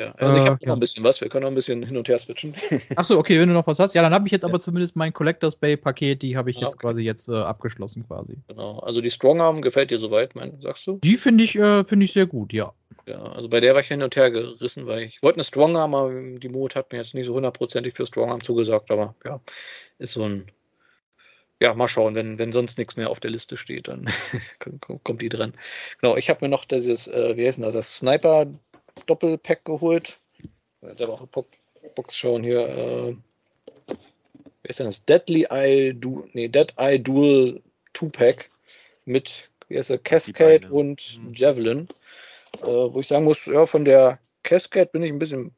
B: Ja, also ich habe äh, noch ein bisschen was, wir können noch ein bisschen hin und her switchen.
C: Achso, okay, wenn du noch was hast. Ja, dann habe ich jetzt ja. aber zumindest mein Collectors Bay Paket, die habe ich ah, jetzt okay. quasi jetzt äh, abgeschlossen quasi.
B: Genau, also die Strong Arm gefällt dir soweit, mein, sagst du?
C: Die finde ich, äh, finde ich sehr gut, ja.
B: Ja, also bei der war ich hin und her gerissen, weil ich wollte eine Strong Arm, aber die Mut hat mir jetzt nicht so hundertprozentig für Strong Arm zugesagt, aber ja, ist so ein ja, mal schauen, wenn, wenn sonst nichts mehr auf der Liste steht, dann [laughs] kommt die dran. Genau, ich habe mir noch dieses, äh, wie heißt denn das, das Sniper Doppelpack geholt. Jetzt aber auch eine Box schauen hier. Äh, wie ist denn das? Deadly Eye, du, nee, Dead Eye Dual 2-Pack mit, wie heißt der, Cascade und mhm. Javelin. Äh, wo ich sagen muss, ja, von der Cascade bin ich ein bisschen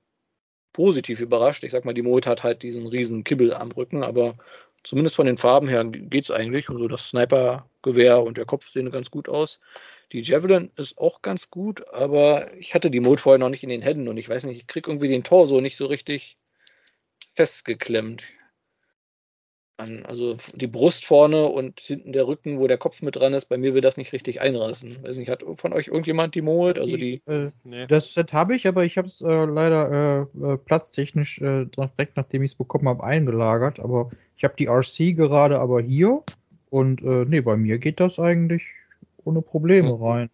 B: positiv überrascht. Ich sag mal, die Mode hat halt diesen riesen Kibbel am Rücken, aber zumindest von den Farben her geht's eigentlich. Und so das Sniper-Gewehr und der Kopf sehen ganz gut aus. Die Javelin ist auch ganz gut, aber ich hatte die Mode vorher noch nicht in den Händen und ich weiß nicht, ich krieg irgendwie den Torso nicht so richtig festgeklemmt an. Also die Brust vorne und hinten der Rücken, wo der Kopf mit dran ist, bei mir will das nicht richtig einrasten. Weiß nicht, hat von euch irgendjemand die Mold? Also die.
C: Äh, nee. Das Set habe ich, aber ich habe es äh, leider äh, äh platztechnisch äh, direkt nachdem ich es bekommen habe eingelagert. Aber ich habe die RC gerade aber hier und äh, nee, bei mir geht das eigentlich ohne Probleme mhm. rein.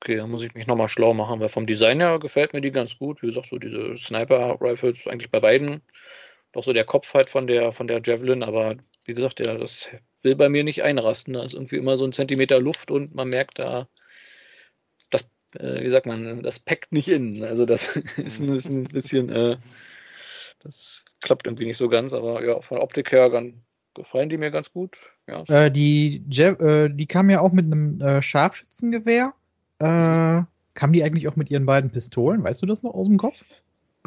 B: Okay, dann muss ich mich nochmal schlau machen, weil vom Design her gefällt mir die ganz gut. Wie gesagt, so diese Sniper-Rifles eigentlich bei beiden doch so der Kopf halt von der, von der Javelin, aber wie gesagt, ja, das will bei mir nicht einrasten. Da ist irgendwie immer so ein Zentimeter Luft und man merkt da, das, äh, wie sagt man, das packt nicht in. Also das [laughs] ist ein, ist ein bisschen, äh, das klappt irgendwie nicht so ganz, aber ja, von Optik her ganz, gefallen die mir ganz gut. Ja.
C: Äh, die, äh, die kam ja auch mit einem äh, Scharfschützengewehr. Äh, kam die eigentlich auch mit ihren beiden Pistolen? Weißt du das noch aus dem Kopf?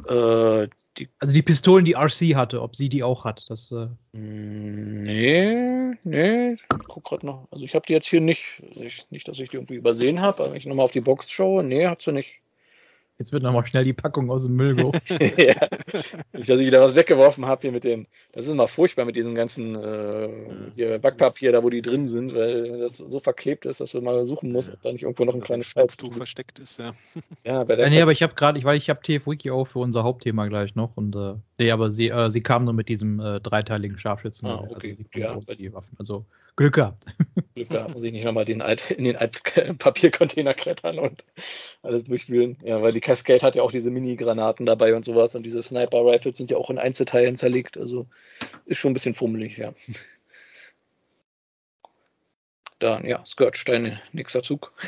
C: Äh, die, also die Pistolen, die RC hatte, ob sie die auch hat. Das, äh
B: mm, nee, nee, ich guck gerade noch. Also ich habe die jetzt hier nicht, ich, nicht, dass ich die irgendwie übersehen habe, aber wenn ich nochmal auf die Box schaue, nee, hat sie nicht.
C: Jetzt wird nochmal schnell die Packung aus dem Müll geholt. [laughs]
B: ja. Nicht, dass ich wieder was weggeworfen habe hier mit dem. Das ist immer furchtbar mit diesem ganzen äh, hier Backpapier, da wo die drin sind, weil das so verklebt ist, dass du mal suchen musst, ob da nicht irgendwo noch ein kleines
A: Staubtuch versteckt ist, ja. [laughs]
C: ja, bei der äh, nee, aber ich habe gerade, ich, weil ich habe TF-Wiki auch für unser Hauptthema gleich noch und äh, nee, aber sie, äh, sie kam nur mit diesem äh, dreiteiligen Scharfschützen. Ah,
B: also okay.
C: Also ja. Bei die Waffen. Also Glück gehabt. [laughs]
B: Glück gehabt, muss ich nicht nochmal den Alt, in den Altpapiercontainer [laughs] klettern und alles durchwühlen. Ja, weil die Cascade hat ja auch diese Mini-Granaten dabei und sowas und diese Sniper-Rifles sind ja auch in Einzelteilen zerlegt. Also ist schon ein bisschen fummelig, ja. Dann, ja, Scourge, dein nächster Zug. [laughs]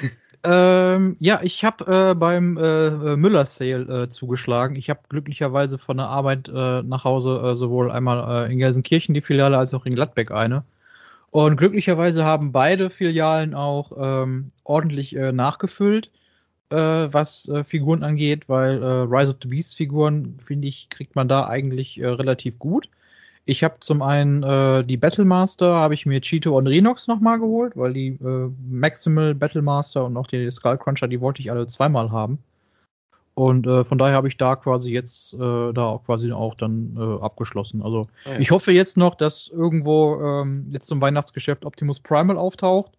C: Ähm, ja, ich habe äh, beim äh, Müller Sale äh, zugeschlagen. Ich habe glücklicherweise von der Arbeit äh, nach Hause äh, sowohl einmal äh, in Gelsenkirchen die Filiale als auch in Gladbeck eine. Und glücklicherweise haben beide Filialen auch ähm, ordentlich äh, nachgefüllt, äh, was äh, Figuren angeht, weil äh, Rise of the Beast Figuren, finde ich, kriegt man da eigentlich äh, relativ gut. Ich habe zum einen äh, die Battlemaster, habe ich mir Cheeto und Renox nochmal geholt, weil die äh, Maximal Battlemaster und auch die Skullcruncher, die wollte ich alle zweimal haben. Und äh, von daher habe ich da quasi jetzt äh, da auch quasi auch dann äh, abgeschlossen. Also ah, ja. ich hoffe jetzt noch, dass irgendwo ähm, jetzt zum Weihnachtsgeschäft Optimus Primal auftaucht.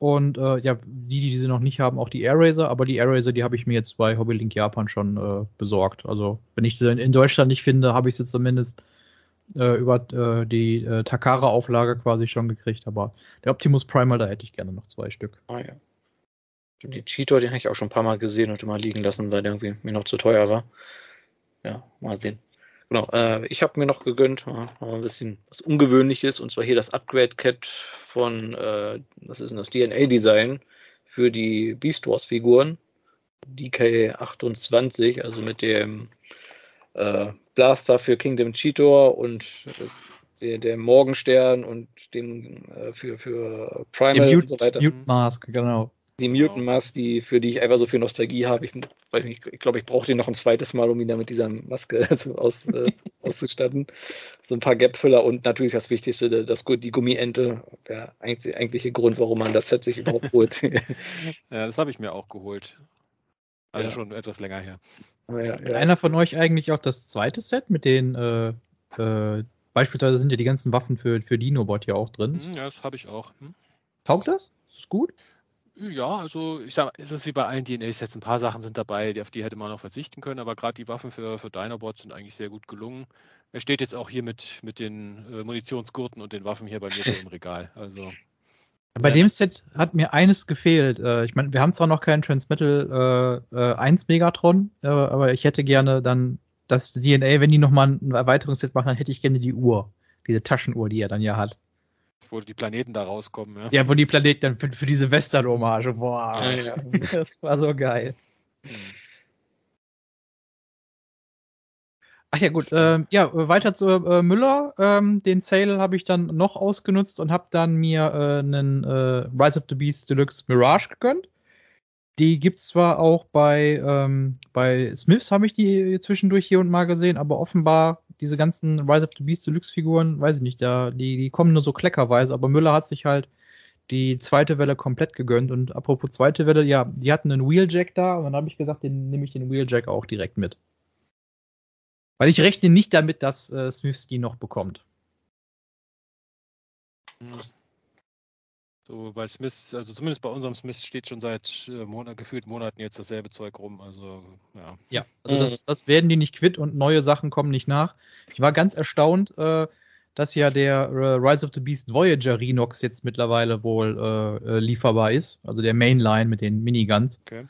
C: Und äh, ja, die, die sie noch nicht haben, auch die Air Racer, aber die Air Racer, die habe ich mir jetzt bei Hobbylink Japan schon äh, besorgt. Also wenn ich sie in Deutschland nicht finde, habe ich sie zumindest äh, über äh, die äh, Takara-Auflage quasi schon gekriegt. Aber der Optimus Primal, da hätte ich gerne noch zwei Stück.
B: Ah ja. Den Cheetor, den habe ich auch schon ein paar Mal gesehen und immer liegen lassen, weil der irgendwie mir noch zu teuer war. Ja, mal sehen. Genau, äh, ich habe mir noch gegönnt, äh, ein bisschen was Ungewöhnliches, und zwar hier das Upgrade-Kit von, äh, was ist denn das, DNA-Design für die Beast Wars-Figuren. DK28, also mit dem äh, Blaster für Kingdom Cheetor und äh, der, der Morgenstern und dem äh, für, für Primal
C: Mute, und so weiter. Mute Mask, genau
B: die Mutant Mask, die, für die ich einfach so viel Nostalgie habe. Ich weiß nicht, ich glaube, ich brauche den noch ein zweites Mal, um ihn dann mit dieser Maske [laughs] aus, äh, auszustatten. So ein paar Gapfüller und natürlich das Wichtigste, das, die Gummiente. Der eigentliche Grund, warum man das Set sich überhaupt [laughs] holt.
A: ja, das habe ich mir auch geholt. Also ja. schon etwas länger her.
C: Ja, ja. Einer von euch eigentlich auch das zweite Set mit den äh, äh, beispielsweise sind ja die ganzen Waffen für, für Dinobot hier auch drin.
A: Hm, ja, das habe ich auch. Hm?
C: Taugt das? Ist gut?
A: Ja, also ich sag, es ist wie bei allen DNA-Sets, ein paar Sachen sind dabei, auf die hätte man noch verzichten können, aber gerade die Waffen für, für Dinobots sind eigentlich sehr gut gelungen. Er steht jetzt auch hier mit, mit den äh, Munitionsgurten und den Waffen hier bei mir so im Regal. Also.
C: Bei ja. dem Set hat mir eines gefehlt. Äh, ich meine, wir haben zwar noch keinen Transmetal äh, äh, 1 Megatron, äh, aber ich hätte gerne dann das DNA, wenn die nochmal ein Erweiterungsset machen, dann hätte ich gerne die Uhr. Diese Taschenuhr, die er dann ja hat
A: wo die Planeten da rauskommen. Ja,
C: ja wo die Planeten dann für, für diese Western-Hommage. Boah, ja, ja. das war so geil. Hm. Ach ja, gut. Äh, ja, weiter zu äh, Müller. Ähm, den Sale habe ich dann noch ausgenutzt und habe dann mir äh, einen äh, Rise of the Beast Deluxe Mirage gegönnt. Die gibt's zwar auch bei, ähm, bei Smiths, habe ich die zwischendurch hier und mal gesehen, aber offenbar diese ganzen Rise of the Beast Deluxe Figuren, weiß ich nicht, da, die, die kommen nur so kleckerweise, aber Müller hat sich halt die zweite Welle komplett gegönnt und apropos zweite Welle, ja, die hatten einen Wheeljack da und dann habe ich gesagt, den nehme ich den Wheeljack auch direkt mit. Weil ich rechne nicht damit, dass äh, Smiths die noch bekommt.
A: Hm. So bei Smith, also zumindest bei unserem Smith steht schon seit äh, Monat, gefühlt Monaten jetzt dasselbe Zeug rum. Also ja.
C: Ja, also das, das werden die nicht quitt und neue Sachen kommen nicht nach. Ich war ganz erstaunt, äh, dass ja der äh, Rise of the Beast Voyager Renox jetzt mittlerweile wohl äh, äh, lieferbar ist. Also der Mainline mit den Miniguns. Okay.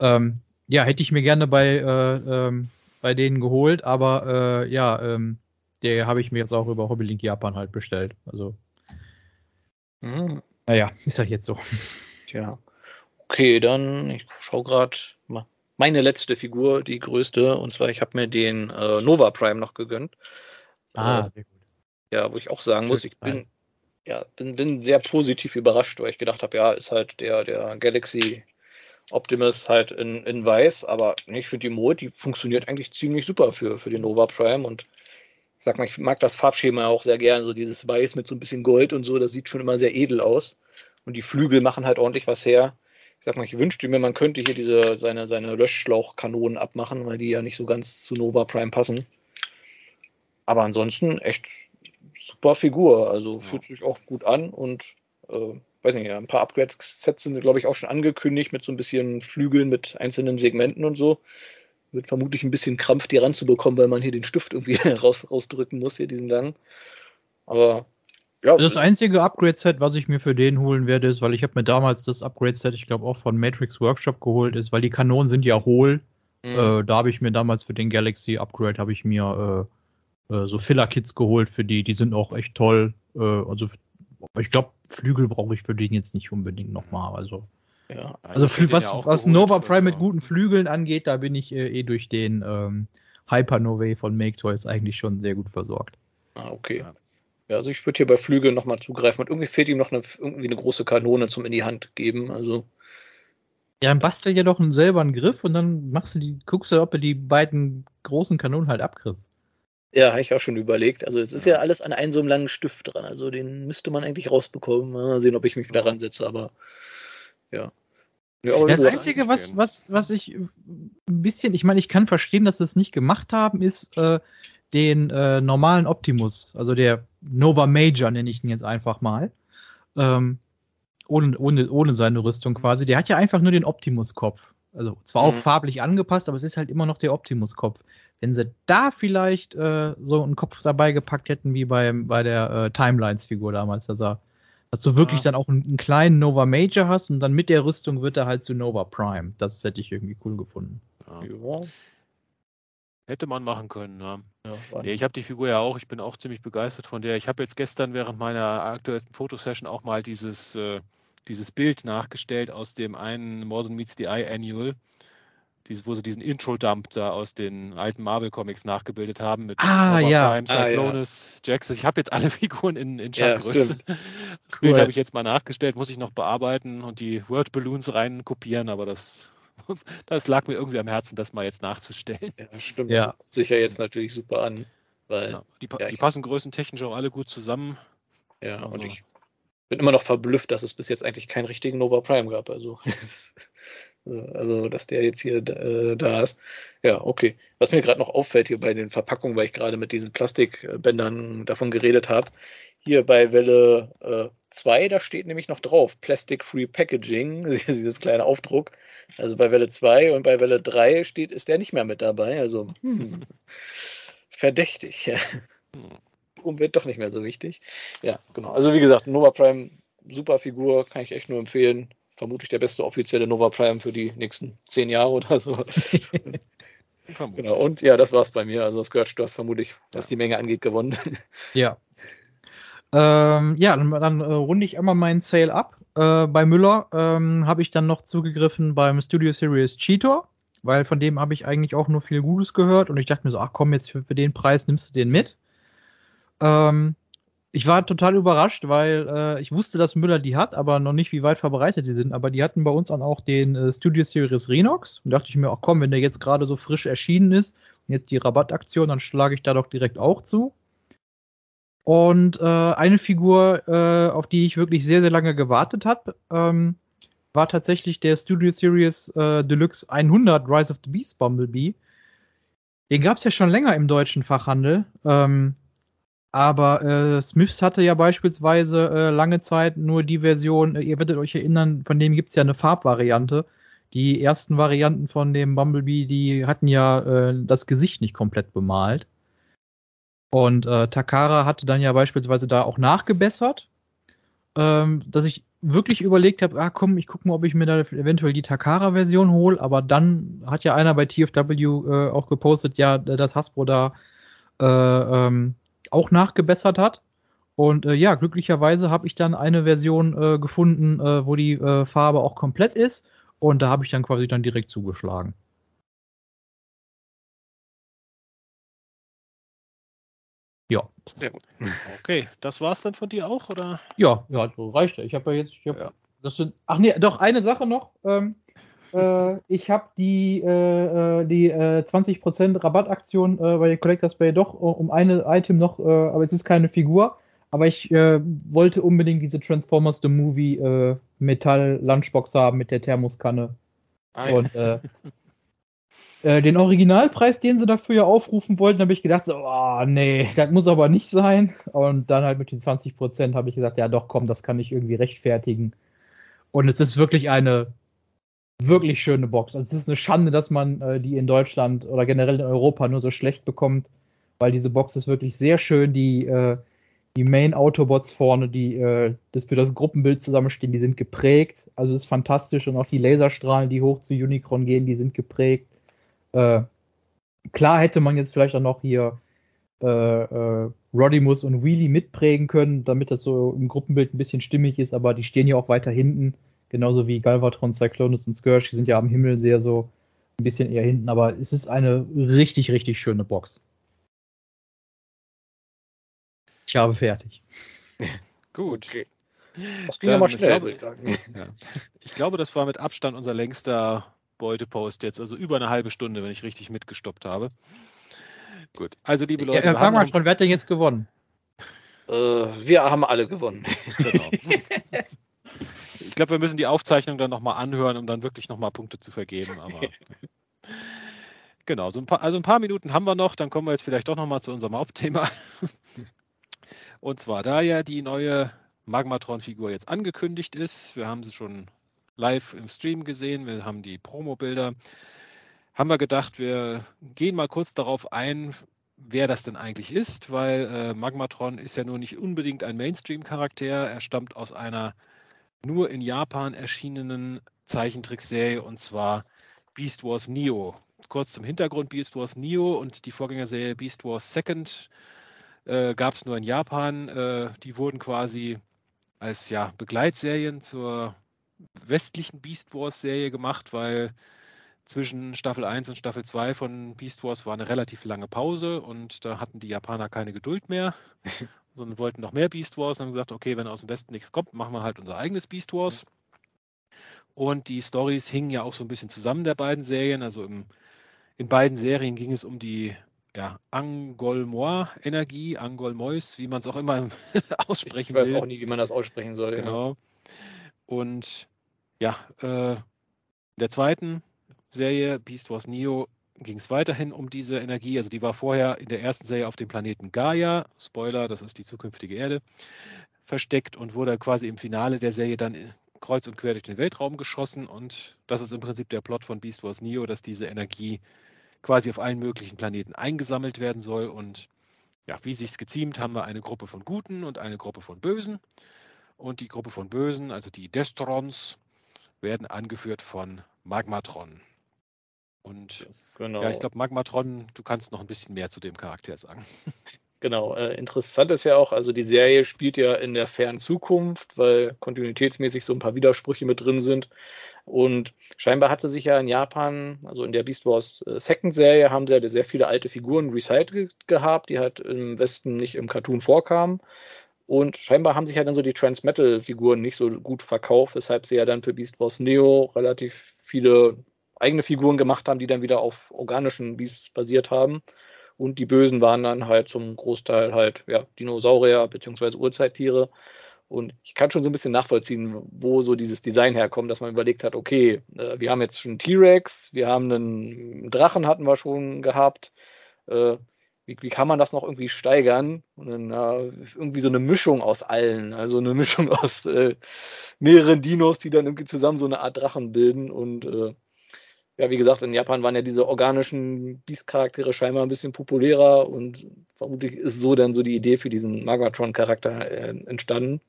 C: Ähm, ja, hätte ich mir gerne bei, äh, ähm, bei denen geholt, aber ja, ähm, der habe ich mir jetzt auch über Hobbylink Japan halt bestellt. Also. Mhm. Naja, ist ja jetzt so.
B: Tja. Okay, dann, ich schau gerade meine letzte Figur, die größte, und zwar, ich habe mir den äh, Nova Prime noch gegönnt. Ah, äh, sehr gut. Ja, wo ich auch sagen muss, ich bin, ja, bin, bin sehr positiv überrascht, weil ich gedacht habe, ja, ist halt der, der Galaxy Optimus halt in, in weiß, aber ich finde die Mode, die funktioniert eigentlich ziemlich super für, für den Nova Prime und ich sag mal, ich mag das Farbschema auch sehr gern, so dieses Weiß mit so ein bisschen Gold und so, das sieht schon immer sehr edel aus. Und die Flügel machen halt ordentlich was her. Ich sag mal, ich wünschte mir, man könnte hier diese, seine, seine Löschschlauchkanonen abmachen, weil die ja nicht so ganz zu Nova Prime passen. Aber ansonsten echt super Figur, also fühlt sich auch gut an und äh, weiß nicht, ja, ein paar Upgrade-Sets sind, glaube ich, auch schon angekündigt mit so ein bisschen Flügeln mit einzelnen Segmenten und so wird vermutlich ein bisschen Krampf, die ranzubekommen, weil man hier den Stift irgendwie [laughs] raus, rausdrücken muss, hier diesen langen. Aber
C: ja. Das einzige Upgrade-Set, was ich mir für den holen werde, ist, weil ich habe mir damals das Upgrade-Set, ich glaube auch von Matrix Workshop geholt, ist, weil die Kanonen sind ja hohl. Mhm. Äh, da habe ich mir damals für den Galaxy Upgrade habe ich mir äh, äh, so Filler-Kits geholt für die, die sind auch echt toll. Äh, also ich glaube, Flügel brauche ich für den jetzt nicht unbedingt nochmal. Also ja, also, also was, ja was Nova Prime mit guten Flügeln angeht, da bin ich äh, eh durch den ähm, Hypernovae von Make Toys eigentlich schon sehr gut versorgt.
B: Ah, okay. Ja, also ich würde hier bei Flügeln nochmal zugreifen und irgendwie fehlt ihm noch eine, irgendwie eine große Kanone zum in die Hand geben. Also.
C: Ja, dann bastel ja doch einen selber einen Griff und dann machst du die, guckst du, ob du die beiden großen Kanonen halt abkriegst.
B: Ja, habe ich auch schon überlegt. Also es ist ja alles an einem so einem langen Stift dran. Also den müsste man eigentlich rausbekommen. Mal sehen, ob ich mich wieder ransetze, aber ja.
C: Ja, das Einzige, was, was, was ich ein bisschen, ich meine, ich kann verstehen, dass sie es nicht gemacht haben, ist äh, den äh, normalen Optimus, also der Nova Major nenne ich ihn jetzt einfach mal, ähm, ohne, ohne, ohne seine Rüstung quasi. Der hat ja einfach nur den Optimus-Kopf. Also zwar auch mhm. farblich angepasst, aber es ist halt immer noch der Optimus-Kopf. Wenn sie da vielleicht äh, so einen Kopf dabei gepackt hätten, wie bei, bei der äh, Timelines-Figur damals, da sah dass du wirklich ja. dann auch einen, einen, kleinen Nova Major hast und dann mit der Rüstung wird er halt zu Nova Prime. Das hätte ich irgendwie cool gefunden. Ja.
A: Hätte man machen können, ja. ja nee, ich habe die Figur ja auch, ich bin auch ziemlich begeistert von der. Ich habe jetzt gestern während meiner aktuellsten Fotosession auch mal dieses, äh, dieses Bild nachgestellt aus dem einen Modern Meets the Eye Annual dieses, wo sie diesen Intro-Dump da aus den alten Marvel-Comics nachgebildet haben mit
C: ah, ja. Prime,
A: Cyclonus, ah, ja. Jax. Ich habe jetzt alle [laughs] Figuren in, in Schattgröße. Ja, das Bild habe ich jetzt mal nachgestellt, muss ich noch bearbeiten und die Word Balloons rein kopieren, aber das, [laughs] das lag mir irgendwie am Herzen, das mal jetzt nachzustellen.
B: Ja, stimmt. Ja. Das sich ja jetzt natürlich super an. Weil, ja,
A: die, die passen größentechnisch auch alle gut zusammen.
B: Ja, also. und ich bin immer noch verblüfft, dass es bis jetzt eigentlich keinen richtigen Nova Prime gab. Also [laughs] Also, dass der jetzt hier äh, da ist. Ja, okay. Was mir gerade noch auffällt hier bei den Verpackungen, weil ich gerade mit diesen Plastikbändern davon geredet habe, hier bei Welle 2, äh, da steht nämlich noch drauf, Plastic Free Packaging, [laughs] dieses kleine Aufdruck. Also bei Welle 2 und bei Welle 3 steht, ist der nicht mehr mit dabei. Also hm, verdächtig. [laughs] Ja. Umwelt doch nicht mehr so wichtig. Ja, genau. Also wie gesagt, Nova Prime, super Figur, kann ich echt nur empfehlen vermutlich der beste offizielle Nova Prime für die nächsten zehn Jahre oder so. [laughs] genau, und ja, das war's bei mir. Also Scourge, du hast vermutlich, was die Menge angeht, gewonnen. [laughs]
C: Ja. Ähm, ja, dann, dann äh, runde ich einmal meinen Sale ab. Äh, bei Müller ähm, habe ich dann noch zugegriffen beim Studio Series Cheetor weil von dem habe ich eigentlich auch nur viel Gutes gehört und ich dachte mir so, ach komm, jetzt für, für den Preis nimmst du den mit. Ähm, ich war total überrascht, weil äh, ich wusste, dass Müller die hat, aber noch nicht, wie weit verbreitet die sind. Aber die hatten bei uns dann auch den äh, Studio Series Renox. Und dachte ich mir, ach komm, wenn der jetzt gerade so frisch erschienen ist und jetzt die Rabattaktion, dann schlage ich da doch direkt auch zu. Und äh, eine Figur, äh, auf die ich wirklich sehr, sehr lange gewartet habe, ähm, war tatsächlich der Studio Series äh, Deluxe 100 Rise of the Beast Bumblebee. Den gab es ja schon länger im deutschen Fachhandel. Ähm, aber äh, Smiths hatte ja beispielsweise äh, lange Zeit nur die Version, äh, ihr werdet euch erinnern, von dem gibt's ja eine Farbvariante. Die ersten Varianten von dem Bumblebee, die hatten ja äh, das Gesicht nicht komplett bemalt. Und äh, Takara hatte dann ja beispielsweise da auch nachgebessert, ähm, dass ich wirklich überlegt habe, ah komm, ich gucke mal, ob ich mir da eventuell die Takara-Version hole, aber dann hat ja einer bei TFW äh, auch gepostet, ja, dass Hasbro da äh, ähm, auch nachgebessert hat. Und äh, ja, glücklicherweise habe ich dann eine Version äh, gefunden, äh, wo die äh, Farbe auch komplett ist. Und da habe ich dann quasi dann direkt zugeschlagen.
A: Ja. Okay, das war's dann von dir auch, oder?
C: Ja, ja, so reicht ja. Ich habe ja jetzt, hab, ja. das sind, ach nee, doch eine Sache noch. Ähm, äh, ich habe die, äh, äh die äh, 20% Rabattaktion äh, bei Collectors Bay doch äh, um eine Item noch, äh, aber es ist keine Figur. Aber ich wollte unbedingt diese Transformers The Movie Metall Lunchbox haben mit der Thermoskanne. Ah, Und [laughs] den Originalpreis, den sie dafür ja aufrufen wollten, habe ich gedacht, so, oh, nee, das muss aber nicht sein. Und dann halt mit den 20% habe ich gesagt, ja doch, komm, das kann ich irgendwie rechtfertigen. Und es ist wirklich eine wirklich schöne Box. Also es ist eine Schande, dass man äh, die in Deutschland oder generell in Europa nur so schlecht bekommt, weil diese Box ist wirklich sehr schön. Die, äh, die Main Autobots vorne, die äh, das für das Gruppenbild zusammenstehen, die sind geprägt. Also es ist fantastisch und auch die Laserstrahlen, die hoch zu Unicron gehen, die sind geprägt. Äh, klar hätte man jetzt vielleicht auch noch hier äh, äh, Rodimus und Wheelie mitprägen können, damit das so im Gruppenbild ein bisschen stimmig ist, aber die stehen ja auch weiter hinten, genauso wie Galvatron, Cyclonus und Scourge, die sind ja am Himmel sehr so ein bisschen eher hinten, aber es ist eine richtig, richtig schöne Box. Ich habe fertig. [laughs]
A: Gut. Okay.
B: Das ging aber schnell, glaube, würde ich sagen. [laughs]
A: Ja. Ich glaube, das war mit Abstand unser längster Beutepost jetzt, also über eine halbe Stunde, wenn ich richtig mitgestoppt habe. Gut, also liebe Leute.
C: Ja, frag mal schon, wer hat denn jetzt gewonnen?
B: Äh, wir haben alle gewonnen. [laughs] Genau.
A: Ich glaube, wir müssen die Aufzeichnung dann nochmal anhören, um dann wirklich nochmal Punkte zu vergeben. Aber [laughs] genau, so ein paar, also ein paar Minuten haben wir noch, dann kommen wir jetzt vielleicht doch nochmal zu unserem Hauptthema. [laughs] Und zwar, da ja die neue Magmatron-Figur jetzt angekündigt ist, wir haben sie schon live im Stream gesehen, wir haben die Promo-Bilder. Haben wir gedacht, wir gehen mal kurz darauf ein, wer das denn eigentlich ist, weil äh, Magmatron ist ja nur nicht unbedingt ein Mainstream-Charakter. Er stammt aus einer nur in Japan erschienenen Zeichentrickserie und zwar Beast Wars Neo. Kurz zum Hintergrund: Beast Wars Neo und die Vorgängerserie Beast Wars Second äh, gab es nur in Japan. Äh, die wurden quasi als ja, Begleitserien zur westlichen Beast Wars Serie gemacht, weil zwischen Staffel 1 und Staffel 2 von Beast Wars war eine relativ lange Pause und da hatten die Japaner keine Geduld mehr, [laughs] sondern wollten noch mehr Beast Wars und haben gesagt, okay, wenn aus dem Westen nichts kommt, machen wir halt unser eigenes Beast Wars. Und die Stories hingen ja auch so ein bisschen zusammen der beiden Serien. Also im, in beiden Serien ging es um die ja, Angolmois-Energie, Angolmois, wie man es auch immer [laughs] aussprechen will.
B: Ich weiß auch nie, wie man das aussprechen soll.
A: Genau. Ja. Und ja, äh, in der zweiten Serie, Beast Wars Neo, ging es weiterhin um diese Energie. Also die war vorher in der ersten Serie auf dem Planeten Gaia, Spoiler, das ist die zukünftige Erde, versteckt und wurde quasi im Finale der Serie dann kreuz und quer durch den Weltraum geschossen. Und das ist im Prinzip der Plot von Beast Wars Neo, dass diese Energie quasi auf allen möglichen Planeten eingesammelt werden soll. Und ja, wie sich es geziemt, haben wir eine Gruppe von Guten und eine Gruppe von Bösen. Und die Gruppe von Bösen, also die Destrons, werden angeführt von Magmatron. Und genau. ja, ich glaube, Magmatron, du kannst noch ein bisschen mehr zu dem Charakter sagen. [laughs]
B: Genau, äh, interessant ist ja auch, also die Serie spielt ja in der fernen Zukunft, weil kontinuitätsmäßig so ein paar Widersprüche mit drin sind. Und scheinbar hatte sich ja in Japan, also in der Beast Wars äh, Second Serie, haben sie ja sehr viele alte Figuren recycelt gehabt, die halt im Westen nicht im Cartoon vorkamen. Und scheinbar haben sich ja dann so die Transmetal-Figuren nicht so gut verkauft, weshalb sie ja dann für Beast Wars Neo relativ viele eigene Figuren gemacht haben, die dann wieder auf organischen Beasts basiert haben. Und die Bösen waren dann halt zum Großteil halt ja, Dinosaurier bzw. Urzeittiere. Und ich kann schon so ein bisschen nachvollziehen, wo so dieses Design herkommt, dass man überlegt hat, okay, äh, wir haben jetzt schon T-Rex, wir haben einen Drachen hatten wir schon gehabt. Äh, wie, wie, kann man das noch irgendwie steigern? Dann irgendwie so eine Mischung aus allen, also eine [laughs] Mischung aus äh, mehreren Dinos, die dann irgendwie zusammen so eine Art Drachen bilden. Und äh, ja, wie gesagt, in Japan waren ja diese organischen Beast-Charaktere scheinbar ein bisschen populärer und vermutlich ist so dann so die Idee für diesen Magatron-Charakter äh, entstanden.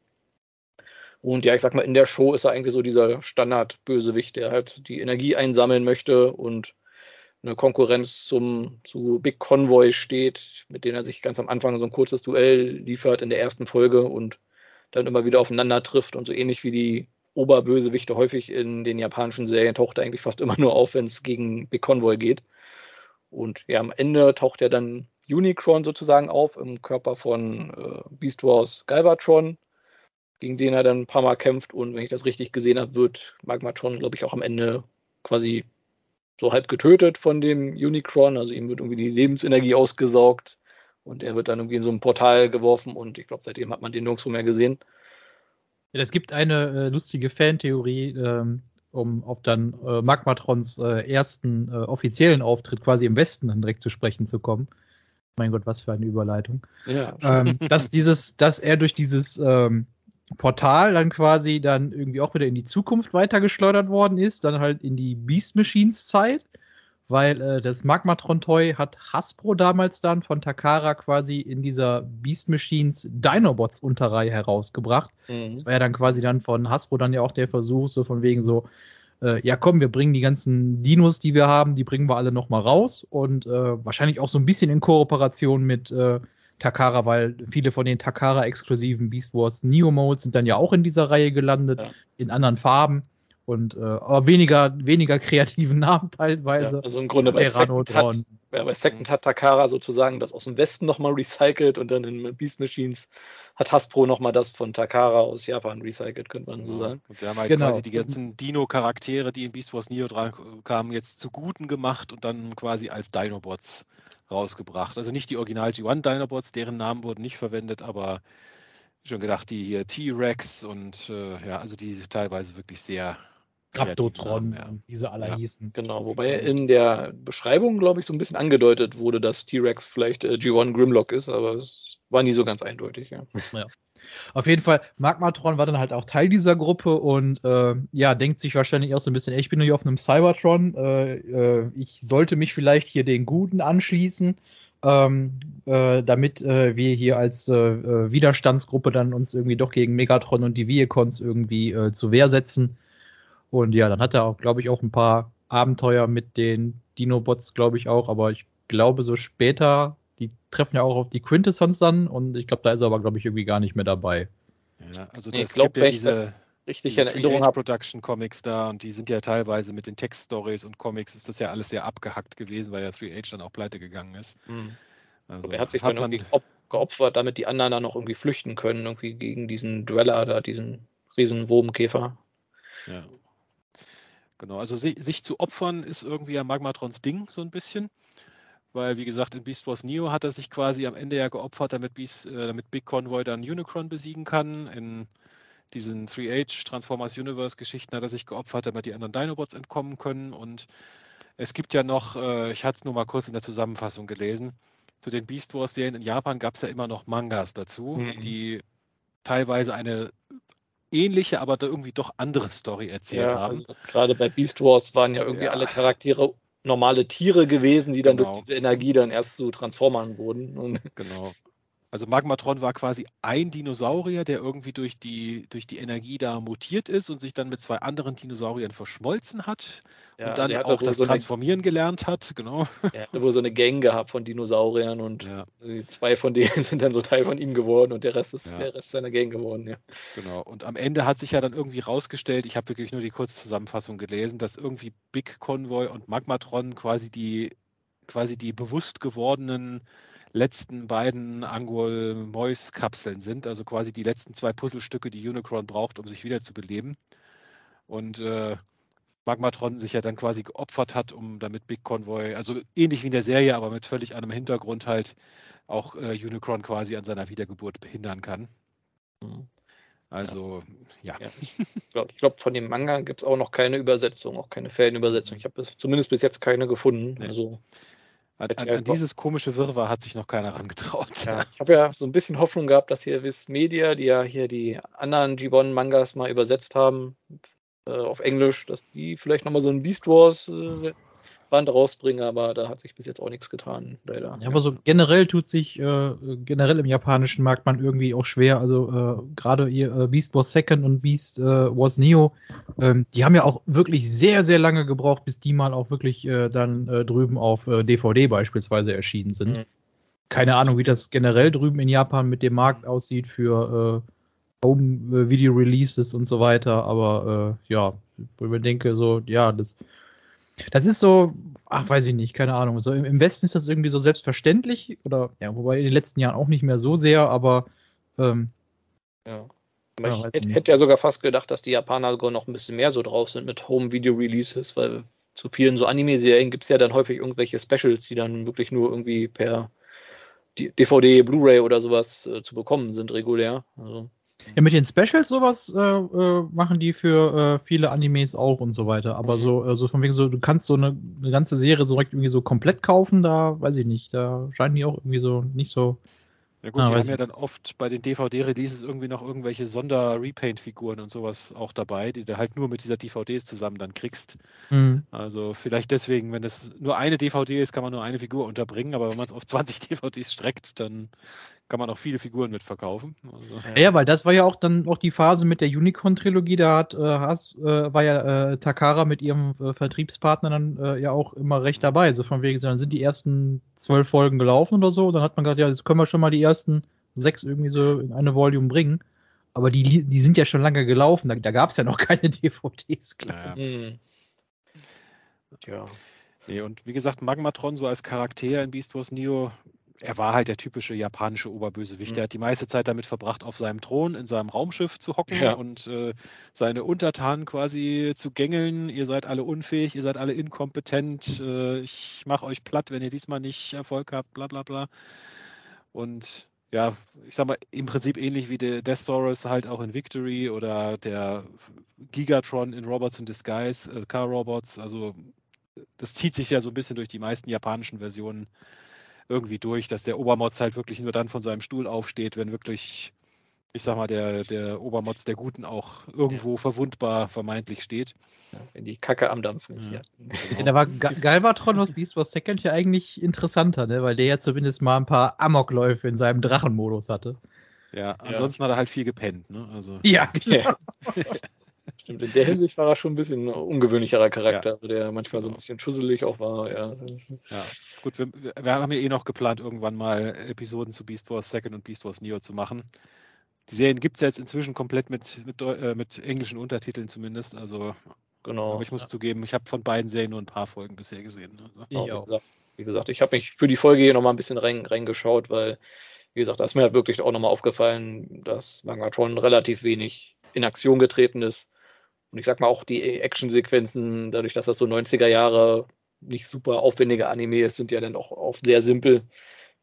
B: Und ja, ich sag mal, in der Show ist er eigentlich so dieser Standard-Bösewicht, der halt die Energie einsammeln möchte und eine Konkurrenz zum, zu Big Convoy steht, mit denen er sich ganz am Anfang so ein kurzes Duell liefert in der ersten Folge und dann immer wieder aufeinander trifft und so ähnlich wie die Oberbösewichte häufig in den japanischen Serien taucht er eigentlich fast immer nur auf, wenn es gegen Big Convoy geht. Und ja, am Ende taucht er dann Unicron sozusagen auf im Körper von äh, Beast Wars Galvatron, gegen den er dann ein paar Mal kämpft. Und wenn ich das richtig gesehen habe, wird Magmatron, glaube ich, auch am Ende quasi so halb getötet von dem Unicron. Also ihm wird irgendwie die Lebensenergie ausgesaugt und er wird dann irgendwie in so ein Portal geworfen und ich glaube, seitdem hat man den nirgendwo mehr gesehen.
C: Ja, es gibt eine äh, lustige Fantheorie, ähm, um auf dann äh, Magmatrons äh, ersten äh, offiziellen Auftritt quasi im Westen dann direkt zu sprechen zu kommen. Mein Gott, was für eine Überleitung. Ja. Ähm, dass dieses, dass er durch dieses ähm, Portal dann quasi dann irgendwie auch wieder in die Zukunft weitergeschleudert worden ist, dann halt in die Beast Machines Zeit weil äh, das Magmatron Toy hat Hasbro damals dann von Takara quasi in dieser Beast Machines Dinobots Unterreihe herausgebracht. Mhm. Das war ja dann quasi dann von Hasbro dann ja auch der Versuch, so von wegen so, äh, ja komm, wir bringen die ganzen Dinos, die wir haben, die bringen wir alle nochmal raus und äh, wahrscheinlich auch so ein bisschen in Kooperation mit äh, Takara, weil viele von den Takara-exklusiven Beast Wars Neo Modes sind dann ja auch in dieser Reihe gelandet, ja. in anderen Farben und äh, aber weniger, weniger kreativen Namen [laughs] teilweise.
B: Ja, also im Grunde bei Second, hat, ja, bei Second hat Takara sozusagen das aus dem Westen nochmal recycelt und dann in Beast Machines hat Hasbro nochmal das von Takara aus Japan recycelt, könnte man so sagen.
A: Und sie haben halt genau. quasi die ganzen Dino-Charaktere, die in Beast Wars Neo dran kamen, jetzt zu Guten gemacht und dann quasi als Dinobots rausgebracht. Also nicht die Original G1 Dinobots, deren Namen wurden nicht verwendet, aber schon gedacht, die hier T-Rex und äh, ja, also die teilweise wirklich sehr
C: Raptotron, ja. wie sie alle ja. hießen.
B: Genau, wobei in der Beschreibung, glaube ich, so ein bisschen angedeutet wurde, dass T-Rex vielleicht äh, G1 Grimlock ist, aber es war nie so ganz eindeutig, ja. [laughs] ja.
C: Auf jeden Fall, Magmatron war dann halt auch Teil dieser Gruppe und äh, ja, denkt sich wahrscheinlich auch so ein bisschen, ey, ich bin nur hier auf einem Cybertron, äh, äh, ich sollte mich vielleicht hier den Guten anschließen, ähm, äh, damit äh, wir hier als äh, äh Widerstandsgruppe dann uns irgendwie doch gegen Megatron und die Viacons irgendwie äh, zur Wehr setzen. Und ja, dann hat er auch, glaube ich, auch ein paar Abenteuer mit den Dinobots, glaube ich auch, aber ich glaube so später, die treffen ja auch auf die Quintessons dann und ich glaube, da ist er aber, glaube ich, irgendwie gar nicht mehr dabei.
A: Ja, also das nee, ich glaube, ja diese, richtig in Erinnerung habe. Production Comics da und die sind ja teilweise mit den Text-Stories und Comics ist das ja alles sehr abgehackt gewesen, weil ja 3H dann auch pleite gegangen ist. Mhm.
B: Also, er hat sich hat dann irgendwie geopfert, damit die anderen dann noch irgendwie flüchten können, irgendwie gegen diesen Dweller da, diesen riesen Wurmkäfer.
A: Ja. Genau, also sich zu opfern ist irgendwie ja Magmatrons Ding so ein bisschen. Weil, wie gesagt, in Beast Wars Neo hat er sich quasi am Ende ja geopfert, damit, Beast, äh, damit Big Convoy dann Unicron besiegen kann. In diesen 3H Transformers Universe Geschichten hat er sich geopfert, damit die anderen Dinobots entkommen können. Und es gibt ja noch, äh, ich hatte es nur mal kurz in der Zusammenfassung gelesen, zu den Beast Wars Serien in Japan gab es ja immer noch Mangas dazu, mhm. die teilweise eine ähnliche, aber da irgendwie doch andere Story erzählt ja, haben. Also
B: gerade bei Beast Wars waren ja irgendwie ja. alle Charaktere normale Tiere gewesen, die dann genau. durch diese Energie dann erst zu Transformern wurden. Und
A: genau. Also Magmatron war quasi ein Dinosaurier, der irgendwie durch die, durch die Energie da mutiert ist und sich dann mit zwei anderen Dinosauriern verschmolzen hat ja, und dann also auch das so Transformieren eine, gelernt hat, genau.
B: Er hat wohl so eine Gang gehabt von Dinosauriern und ja. zwei von denen sind dann so Teil von ihm geworden und der Rest ist ja. der Rest seiner Gang geworden, ja.
A: Genau. Und am Ende hat sich ja dann irgendwie rausgestellt, ich habe wirklich nur die Kurzzusammenfassung gelesen, dass irgendwie Big Convoy und Magmatron quasi die quasi die bewusst gewordenen letzten beiden Angol-Mois-Kapseln sind, also quasi die letzten zwei Puzzlestücke, die Unicron braucht, um sich wieder zu beleben. Und äh, Magmatron sich ja dann quasi geopfert hat, um damit Big Convoy, also ähnlich wie in der Serie, aber mit völlig anderem Hintergrund halt auch äh, Unicron quasi an seiner Wiedergeburt behindern kann. Mhm. Also, ja. ja. [laughs]
B: Ich glaube, glaub, von dem Manga gibt es auch noch keine Übersetzung, auch keine Fanübersetzung. Ich habe zumindest bis jetzt keine gefunden. Nee. Also,
A: an, an, an, dieses komische Wirrwarr hat sich noch keiner herangetraut.
B: Ja, [laughs] ich habe ja so ein bisschen Hoffnung gehabt, dass hier Viz Media, die ja hier die anderen Gibbon-Mangas mal übersetzt haben, äh, auf Englisch, dass die vielleicht nochmal so ein Beast Wars äh, Band rausbringen, aber da hat sich bis jetzt auch nichts getan,
C: leider. Ja, aber so generell tut sich äh, generell im japanischen Markt man irgendwie auch schwer. Also äh, gerade ihr äh, Beast Wars Second und Beast äh, Wars Neo, ähm, die haben ja auch wirklich sehr, sehr lange gebraucht, bis die mal auch wirklich äh, dann äh, drüben auf DVD beispielsweise erschienen sind. Mhm. Keine Ahnung, wie das generell drüben in Japan mit dem Markt aussieht für äh, Home äh, Video Releases und so weiter, aber ja, wo ich mir denke, so, ja, das das ist so, ach, weiß ich nicht, keine Ahnung. So im, im, Westen ist das irgendwie so selbstverständlich oder ja, wobei in den letzten Jahren auch nicht mehr so sehr, aber ähm,
B: ja. ja ich hätte, hätte ja sogar fast gedacht, dass die Japaner sogar noch ein bisschen mehr so drauf sind mit Home-Video-Releases, weil zu vielen so Anime-Serien gibt es ja dann häufig irgendwelche Specials, die dann wirklich nur irgendwie per DVD, Blu-ray oder sowas äh, zu bekommen sind regulär. Also.
C: Ja, mit den Specials sowas äh, äh, machen die für äh, viele Animes auch und so weiter. Aber so, äh, so von wegen so, du kannst so eine, eine ganze Serie so direkt irgendwie so komplett kaufen, da weiß ich nicht. Da scheinen die auch irgendwie so nicht so
A: ja gut, ah, die haben ja dann oft bei den DVD-Releases irgendwie noch irgendwelche Sonder-Repaint-Figuren und sowas auch dabei, die du halt nur mit dieser DVDs zusammen dann kriegst. Mhm. Also vielleicht deswegen, wenn es nur eine DVD ist, kann man nur eine Figur unterbringen, aber wenn man es auf 20 [laughs] DVDs streckt, dann kann man auch viele Figuren mitverkaufen.
C: Also, ja, weil das war ja auch dann auch die Phase mit der Unicorn-Trilogie, da hat äh, Has, äh, war ja äh, Takara mit ihrem äh, Vertriebspartner dann äh, ja auch immer recht dabei. So von wegen, dann sind die ersten zwölf Folgen gelaufen oder so, dann hat man gesagt, ja, jetzt können wir schon mal die ersten sechs irgendwie so in eine Volume bringen. Aber die, die sind ja schon lange gelaufen, da, da gab es ja noch [laughs] keine DVDs, klar. Naja. Hm.
A: Tja. Nee, und wie gesagt, Magmatron so als Charakter in Beast Wars Neo er war halt der typische japanische Oberbösewicht. Mhm. Der hat die meiste Zeit damit verbracht, auf seinem Thron in seinem Raumschiff zu hocken ja. und äh, seine Untertanen quasi zu gängeln. Ihr seid alle unfähig, ihr seid alle inkompetent. Äh, ich mache euch platt, wenn ihr diesmal nicht Erfolg habt, bla bla bla. Und ja, ich sag mal, im Prinzip ähnlich wie der Death Saurus halt auch in Victory oder der Gigatron in Robots in Disguise, äh, Car Robots. Also das zieht sich ja so ein bisschen durch die meisten japanischen Versionen irgendwie durch, dass der Obermotz halt wirklich nur dann von seinem Stuhl aufsteht, wenn wirklich, ich sag mal, der, der Obermotz der Guten auch irgendwo ja. verwundbar vermeintlich steht.
B: Ja, wenn die Kacke am Dampfen ist, ja.
C: ja. Genau. Da war Galvatron aus Beast Wars Second ja eigentlich interessanter, ne? weil der ja zumindest mal ein paar Amokläufe in seinem Drachenmodus hatte.
A: Ja, ansonsten hat er halt viel gepennt, ne? Also.
C: Ja, [laughs] genau. [laughs]
B: Stimmt, in der Hinsicht war er schon ein bisschen ein ungewöhnlicherer Charakter, ja. der manchmal so ein bisschen schusselig auch war. Ja,
A: ja. gut, wir, wir, haben ja eh noch geplant, irgendwann mal Episoden zu Beast Wars Second und Beast Wars Neo zu machen. Die Serien gibt es ja jetzt inzwischen komplett mit, mit, äh, mit englischen Untertiteln zumindest. Also, genau. Aber ich muss ja. zugeben, ich habe von beiden Serien nur ein paar Folgen bisher gesehen.
B: Also. Ich auch. Wie gesagt, wie gesagt ich habe mich für die Folge hier nochmal ein bisschen reingeschaut, weil, wie gesagt, da ist mir halt wirklich auch nochmal aufgefallen, dass Mangatron relativ wenig in Aktion getreten ist. Und ich sag mal auch die Actionsequenzen, dadurch, dass das so 90er Jahre nicht super aufwendige Anime ist, sind ja dann auch oft sehr simpel.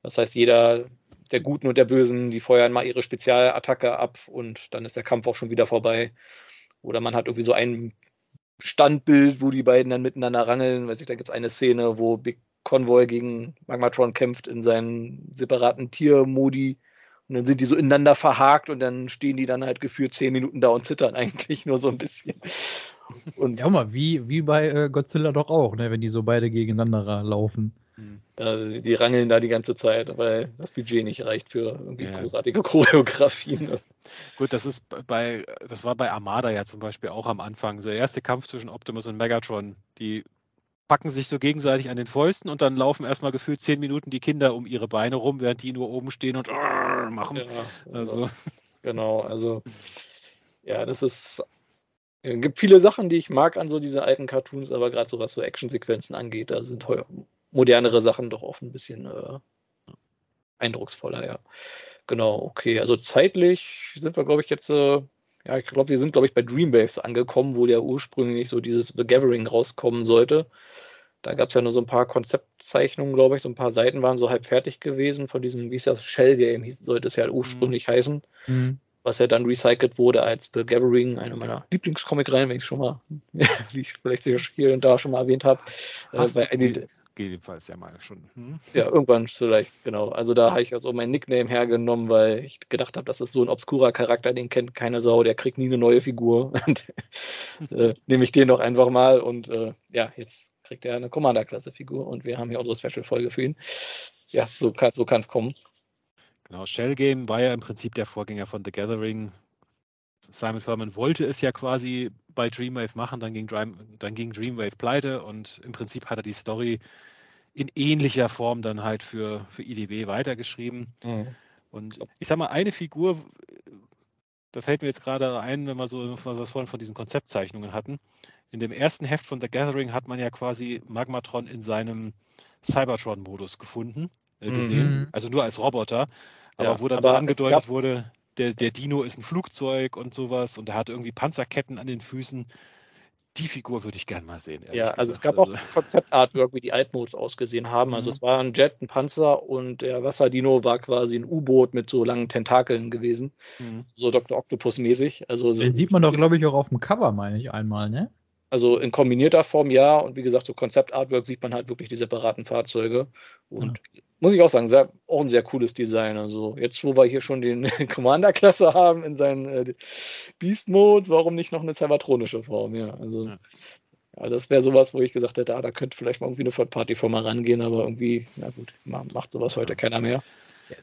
B: Das heißt, jeder der Guten und der Bösen, die feuern mal ihre Spezialattacke ab und dann ist der Kampf auch schon wieder vorbei. Oder man hat irgendwie so ein Standbild, wo die beiden dann miteinander rangeln. Weiß ich, da gibt es eine Szene, wo Big Convoy gegen Magmatron kämpft in seinen separaten Tiermodi. Und dann sind die so ineinander verhakt und dann stehen die dann halt gefühlt zehn Minuten da und zittern [laughs] eigentlich nur so ein bisschen.
C: Und ja, mal, wie, wie bei äh, Godzilla doch auch, ne, wenn die so beide gegeneinander laufen.
B: Hm. Äh, die rangeln da die ganze Zeit, weil das Budget nicht reicht für irgendwie ja. großartige [laughs] Choreografien. Ne?
A: Gut, das ist bei, das war bei Armada ja zum Beispiel auch am Anfang. So der erste Kampf zwischen Optimus und Megatron, die packen sich so gegenseitig an den Fäusten und dann laufen erstmal gefühlt zehn Minuten die Kinder um ihre Beine rum, während die nur oben stehen und [laughs] machen. Ja,
B: also. Genau, also ja, das ist es gibt viele Sachen, die ich mag an so diese alten Cartoons, aber gerade so was so Actionsequenzen angeht, da sind modernere Sachen doch oft ein bisschen äh, eindrucksvoller, ja. Genau, okay. Also zeitlich sind wir, glaube ich, jetzt, äh, ja, ich glaube, wir sind, glaube ich, bei Dreamwaves angekommen, wo der ursprünglich so dieses The Gathering rauskommen sollte. Da gab es ja nur so ein paar Konzeptzeichnungen, glaube ich, so ein paar Seiten waren so halb fertig gewesen von diesem, wie ist das, Shell Game, hieß, sollte es ja ursprünglich mhm. heißen. Mhm was ja dann recycelt wurde als The Gathering, eine meiner Lieblingscomic-Reihen, wenn ich schon mal, [laughs] wie ich vielleicht hier und da schon mal erwähnt habe.
A: Äh, jedenfalls ja mal schon. Hm?
B: Ja, irgendwann vielleicht, genau. Also da habe ich also mein Nickname hergenommen, weil ich gedacht habe, das ist so ein obskurer Charakter, den kennt keine Sau, der kriegt nie eine neue Figur. [laughs] Äh, nehme ich den doch einfach mal und äh, ja, jetzt kriegt er eine Commander-Klasse-Figur und wir haben hier unsere Special-Folge für ihn. Ja, so kann es so kommen.
A: Genau, Shell Game war ja im Prinzip der Vorgänger von The Gathering. Simon Furman wollte es ja quasi bei Dreamwave machen, dann ging, Dream, dann ging Dreamwave pleite und im Prinzip hat er die Story in ähnlicher Form dann halt für, für IDW weitergeschrieben. Mhm. Und ich sag mal, eine Figur, da fällt mir jetzt gerade ein, wenn wir so was vorhin von diesen Konzeptzeichnungen hatten. In dem ersten Heft von The Gathering hat man ja quasi Magmatron in seinem Cybertron-Modus gefunden, äh, gesehen. Mhm. Also nur als Roboter. Aber ja, wo dann aber so angedeutet wurde, der, der Dino ist ein Flugzeug und sowas und er hat irgendwie Panzerketten an den Füßen. Die Figur würde ich gerne mal sehen.
B: Ja, also gesagt. es gab also. auch Konzeptartwork, wie die Altmodes ausgesehen haben. Also mhm. es war ein Jet, ein Panzer und der Wasserdino war quasi ein U-Boot mit so langen Tentakeln gewesen. Mhm. So Dr. Octopus mäßig. Also
C: Den sieht man doch, glaube ich, auch auf dem Cover, meine ich einmal, ne?
B: Also in kombinierter Form ja. Und wie gesagt, so Konzeptartwork sieht man halt wirklich die separaten Fahrzeuge. Und ja. muss ich auch sagen, sehr, auch ein sehr cooles Design. Also jetzt, wo wir hier schon den [laughs] Commander-Klasse haben in seinen äh, Beast-Modes, warum nicht noch eine cybertronische Form? Ja, also ja. ja das wäre sowas, wo ich gesagt hätte, ah, da könnte vielleicht mal irgendwie eine Third-Party-Firma rangehen, aber irgendwie, na gut, macht sowas heute keiner mehr.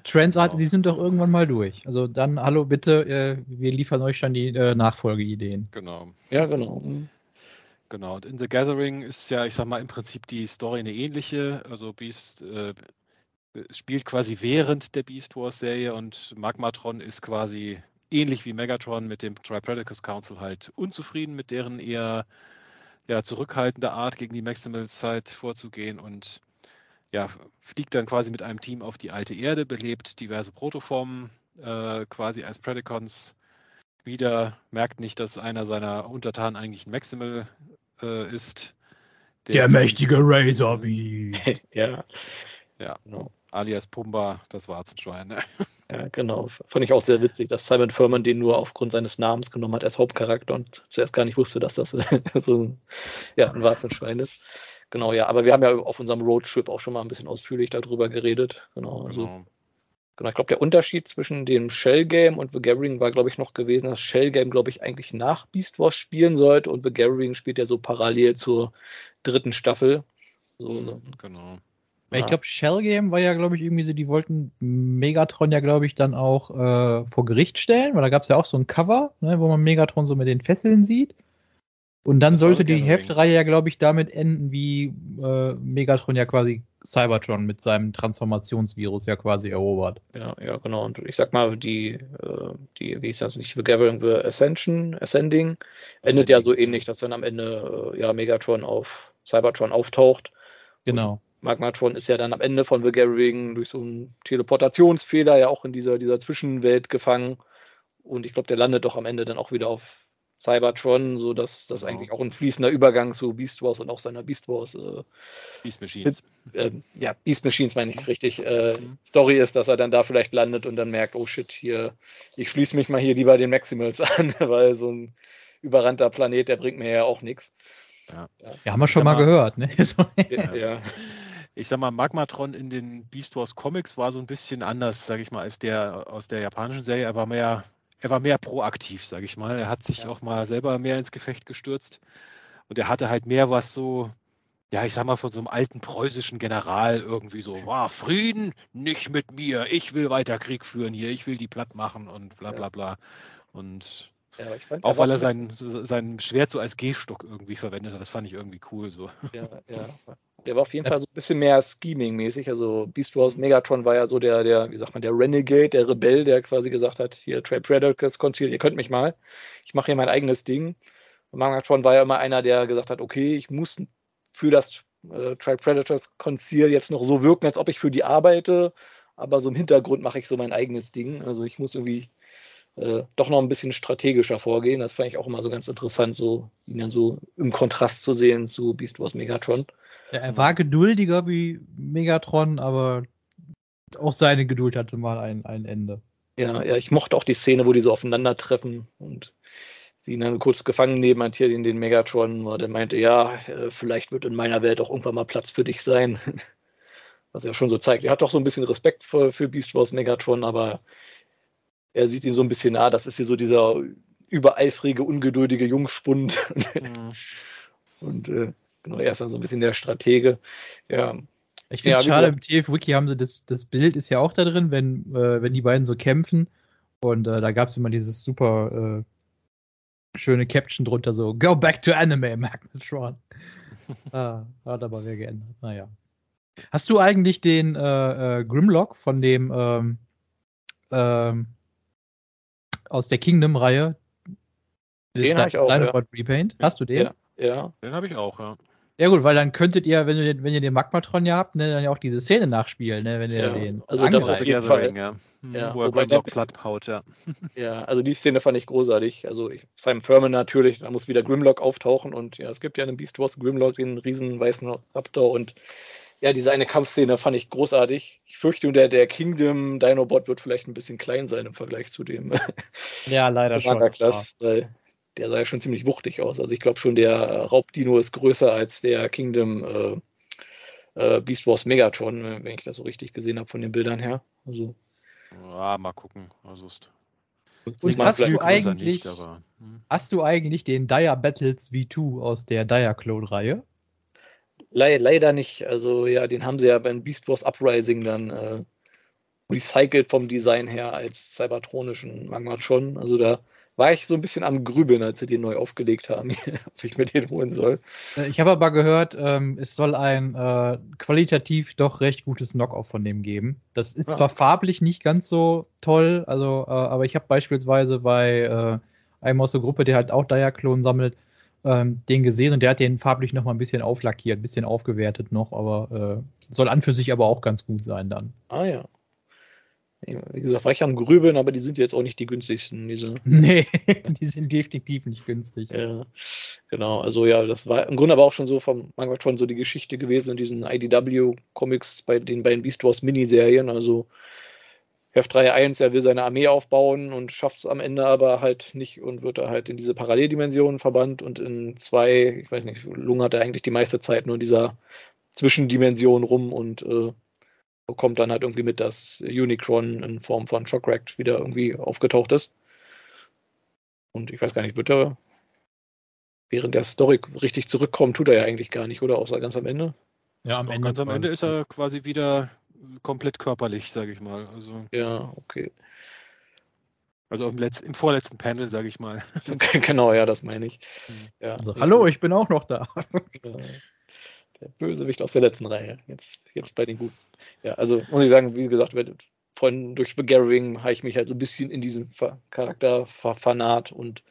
C: Trends, genau. Sie sind doch irgendwann mal durch. Also dann, hallo bitte, äh, wir liefern euch dann die äh, Nachfolgeideen.
A: Genau.
B: Ja, genau.
A: Genau, und in The Gathering ist ja, ich sag mal, im Prinzip die Story eine ähnliche. Also Beast äh, spielt quasi während der Beast Wars Serie und Magmatron ist quasi ähnlich wie Megatron mit dem Tripredacus Council halt unzufrieden mit deren eher ja, zurückhaltende Art gegen die Maximals vorzugehen und ja, fliegt dann quasi mit einem Team auf die alte Erde, belebt diverse Protoformen äh, quasi als Predacons wieder, merkt nicht, dass einer seiner Untertanen eigentlich ein Maximal äh, ist.
C: Der, der mächtige Razor
B: Beast. [laughs] ja.
A: Ja, genau. alias Pumba, das Warzenschwein. Ne? [laughs]
B: Ja, genau. Fand ich auch sehr witzig, dass Simon Furman den nur aufgrund seines Namens genommen hat als Hauptcharakter und zuerst gar nicht wusste, dass das [laughs] so ein, ja, ein Warzenschwein ist. Genau, ja. Aber wir haben ja auf unserem Roadtrip auch schon mal ein bisschen ausführlich darüber geredet. Genau. Also genau. Genau, ich glaube, der Unterschied zwischen dem Shell Game und The Gathering war, glaube ich, noch gewesen, dass Shell Game, glaube ich, eigentlich nach Beast Wars spielen sollte und The Gathering spielt ja so parallel zur dritten Staffel. So, mhm, ne?
C: genau. Ja. Ich glaube, Shell Game war ja, glaube ich, irgendwie so, die wollten Megatron ja, glaube ich, dann auch äh, vor Gericht stellen, weil da gab es ja auch so ein Cover, ne, wo man Megatron so mit den Fesseln sieht. Und dann sollte die Heftreihe ja, glaube ich, damit enden, wie äh, Megatron ja quasi Cybertron mit seinem Transformationsvirus ja quasi erobert.
B: Ja, ja, genau. Und ich sag mal, die, äh, die wie ist das nicht, The Gathering the Ascension, Ascending, endet ja so ähnlich, dass dann am Ende äh, ja Megatron auf Cybertron auftaucht.
C: Genau.
B: Magmatron ist ja dann am Ende von The Gathering durch so einen Teleportationsfehler ja auch in dieser, dieser Zwischenwelt gefangen. Und ich glaube, der landet doch am Ende dann auch wieder auf Cybertron, so dass das genau. eigentlich auch ein fließender Übergang zu Beast Wars und auch seiner Beast Wars äh,
A: Beast Machines.
B: Äh, ja, Beast Machines meine ich richtig. Äh, mhm. Story ist, dass er dann da vielleicht landet und dann merkt, oh shit, hier, ich schließe mich mal hier lieber den Maximals [laughs] an, weil so ein überrannter Planet, der bringt mir ja auch nichts.
C: Ja. ja, haben wir schon mal, mal, gehört, ne? [laughs]
A: ja. ja. Ich sag mal, Magmatron in den Beast Wars Comics war so ein bisschen anders, sage ich mal, als der aus der japanischen Serie. Er war mehr er war mehr proaktiv, sage ich mal. Er hat sich ja. auch mal selber mehr ins Gefecht gestürzt und er hatte halt mehr was so, ja, ich sag mal, von so einem alten preußischen General irgendwie so, wow, Frieden, nicht mit mir, ich will weiter Krieg führen hier, ich will die platt machen und bla bla bla. Und ja, fand, auch weil er sein, sein Schwert so als Gehstock irgendwie verwendet hat, das fand ich irgendwie cool so.
B: Ja, ja. Der war auf jeden Fall so ein bisschen mehr Scheming-mäßig. Also Beast Wars Megatron war ja so der, der, wie sagt man, der Renegade, der Rebell, der quasi gesagt hat, hier Trade Predators Conceal, ihr könnt mich mal, ich mache hier mein eigenes Ding. Und Megatron war ja immer einer, der gesagt hat, okay, ich muss für das äh, Tribe Predators Conceal jetzt noch so wirken, als ob ich für die arbeite, aber so im Hintergrund mache ich so mein eigenes Ding. Also ich muss irgendwie äh, doch noch ein bisschen strategischer vorgehen. Das fand ich auch immer so ganz interessant, so ihn dann so im Kontrast zu sehen zu Beast Wars Megatron.
C: Ja, er war geduldiger wie Megatron, aber auch seine Geduld hatte mal ein, ein Ende.
B: Ja, ja, ich mochte auch die Szene, wo die so aufeinandertreffen und sie ihn dann kurz gefangen nehmen hat hier in den Megatron, wo der meinte, ja, äh, vielleicht wird in meiner Welt auch irgendwann mal Platz für dich sein. [laughs] Was er schon so zeigt. Er hat doch so ein bisschen Respekt für, für Beast Wars Megatron, aber er sieht ihn so ein bisschen, ah, das ist hier so dieser übereifrige, ungeduldige Jungspund. [laughs] Mhm. Und äh, genau, er ist dann so ein bisschen der Stratege. Ja.
C: Ich finde es ja, schade, im TF-Wiki haben sie das, das Bild ist ja auch da drin, wenn, äh, wenn die beiden so kämpfen. Und äh, da gab es immer dieses super äh, schöne Caption drunter so, Go back to anime, Magnetron. [laughs] ah, hat aber wer geändert. Naja. Hast du eigentlich den äh, äh, Grimlock von dem ähm, ähm, aus der Kingdom-Reihe?
B: Den habe ich auch,
C: ja. Repaint. Hast du den?
A: Ja, ja. den habe ich auch, ja.
C: Ja gut, weil dann könntet ihr, wenn, du, wenn ihr den Magmatron ja habt, ne, dann ja auch diese Szene nachspielen, ne, wenn ihr ja, den
B: Also das ist der Fall.
A: Ja. Ja, wo er Grimlock platt haut, ja. [laughs]
B: Ja, also die Szene fand ich großartig. Also ich, Simon Furman natürlich, da muss wieder Grimlock auftauchen und ja, es gibt ja einen Beast Wars Grimlock, den riesen weißen Raptor und ja, diese eine Kampfszene fand ich großartig. Ich fürchte, der, der Kingdom Dinobot wird vielleicht ein bisschen klein sein im Vergleich zu dem.
C: Ja, leider [laughs] schon.
B: Class, weil der sah ja schon ziemlich wuchtig aus. Also ich glaube schon, der Raubdino ist größer als der Kingdom äh, äh, Beast Wars Megatron, wenn ich das so richtig gesehen habe von den Bildern her. Also
A: ja, mal gucken. Also ist
C: und hast du eigentlich, nicht, aber, hm. hast du eigentlich den Dire Battles V2 aus der Dire Clone Reihe?
B: Le leider nicht. Also ja, den haben sie ja beim Beast Wars Uprising dann äh, recycelt vom Design her als cybertronischen Magma schon. Also da war ich so ein bisschen am Grübeln, als sie den neu aufgelegt haben, [laughs] ob ich mir den holen soll.
C: Äh, ich habe aber gehört, ähm, es soll ein äh, qualitativ doch recht gutes Knockoff von dem geben. Das ist ja. zwar farblich nicht ganz so toll, also, äh, aber ich habe beispielsweise bei äh, einem aus der Gruppe, der halt auch Diaclone sammelt, ähm, den gesehen und der hat den farblich noch mal ein bisschen auflackiert, ein bisschen aufgewertet noch, aber äh, soll an für sich aber auch ganz gut sein dann.
B: Ah ja, wie gesagt, war ich am Grübeln, aber die sind jetzt auch nicht die günstigsten. Diese. [laughs]
C: Nee, die sind definitiv nicht günstig.
B: Ja, genau. Also ja, das war im Grunde aber auch schon so vom Manga schon so die Geschichte gewesen in diesen IDW-Comics bei den beiden Beast Wars Miniserien. Also Heft 3.1, er will seine Armee aufbauen und schafft es am Ende aber halt nicht und wird da halt in diese Paralleldimensionen verbannt und in zwei, ich weiß nicht, lungert er eigentlich die meiste Zeit nur in dieser Zwischendimension rum und äh, bekommt dann halt irgendwie mit, dass Unicron in Form von Shockrack wieder irgendwie aufgetaucht ist. Und ich weiß gar nicht, wird er während der Story richtig zurückkommen, tut er ja eigentlich gar nicht, oder? Außer ganz am Ende.
A: Ja, am Ende. Ganz am Ende ist er quasi wieder komplett körperlich, sage ich mal. Also,
B: ja, okay.
A: Also im, Letz-, im vorletzten Panel, sage ich mal. [laughs]
B: genau, ja, das meine ich.
C: Hm. Ja. Also, hallo, ich bin auch noch da.
B: Der Bösewicht aus der letzten Reihe. Jetzt, jetzt bei den Guten. Ja, also muss ich sagen, wie gesagt, von durch The Gathering habe ich mich halt so ein bisschen in diesen Charakter ver und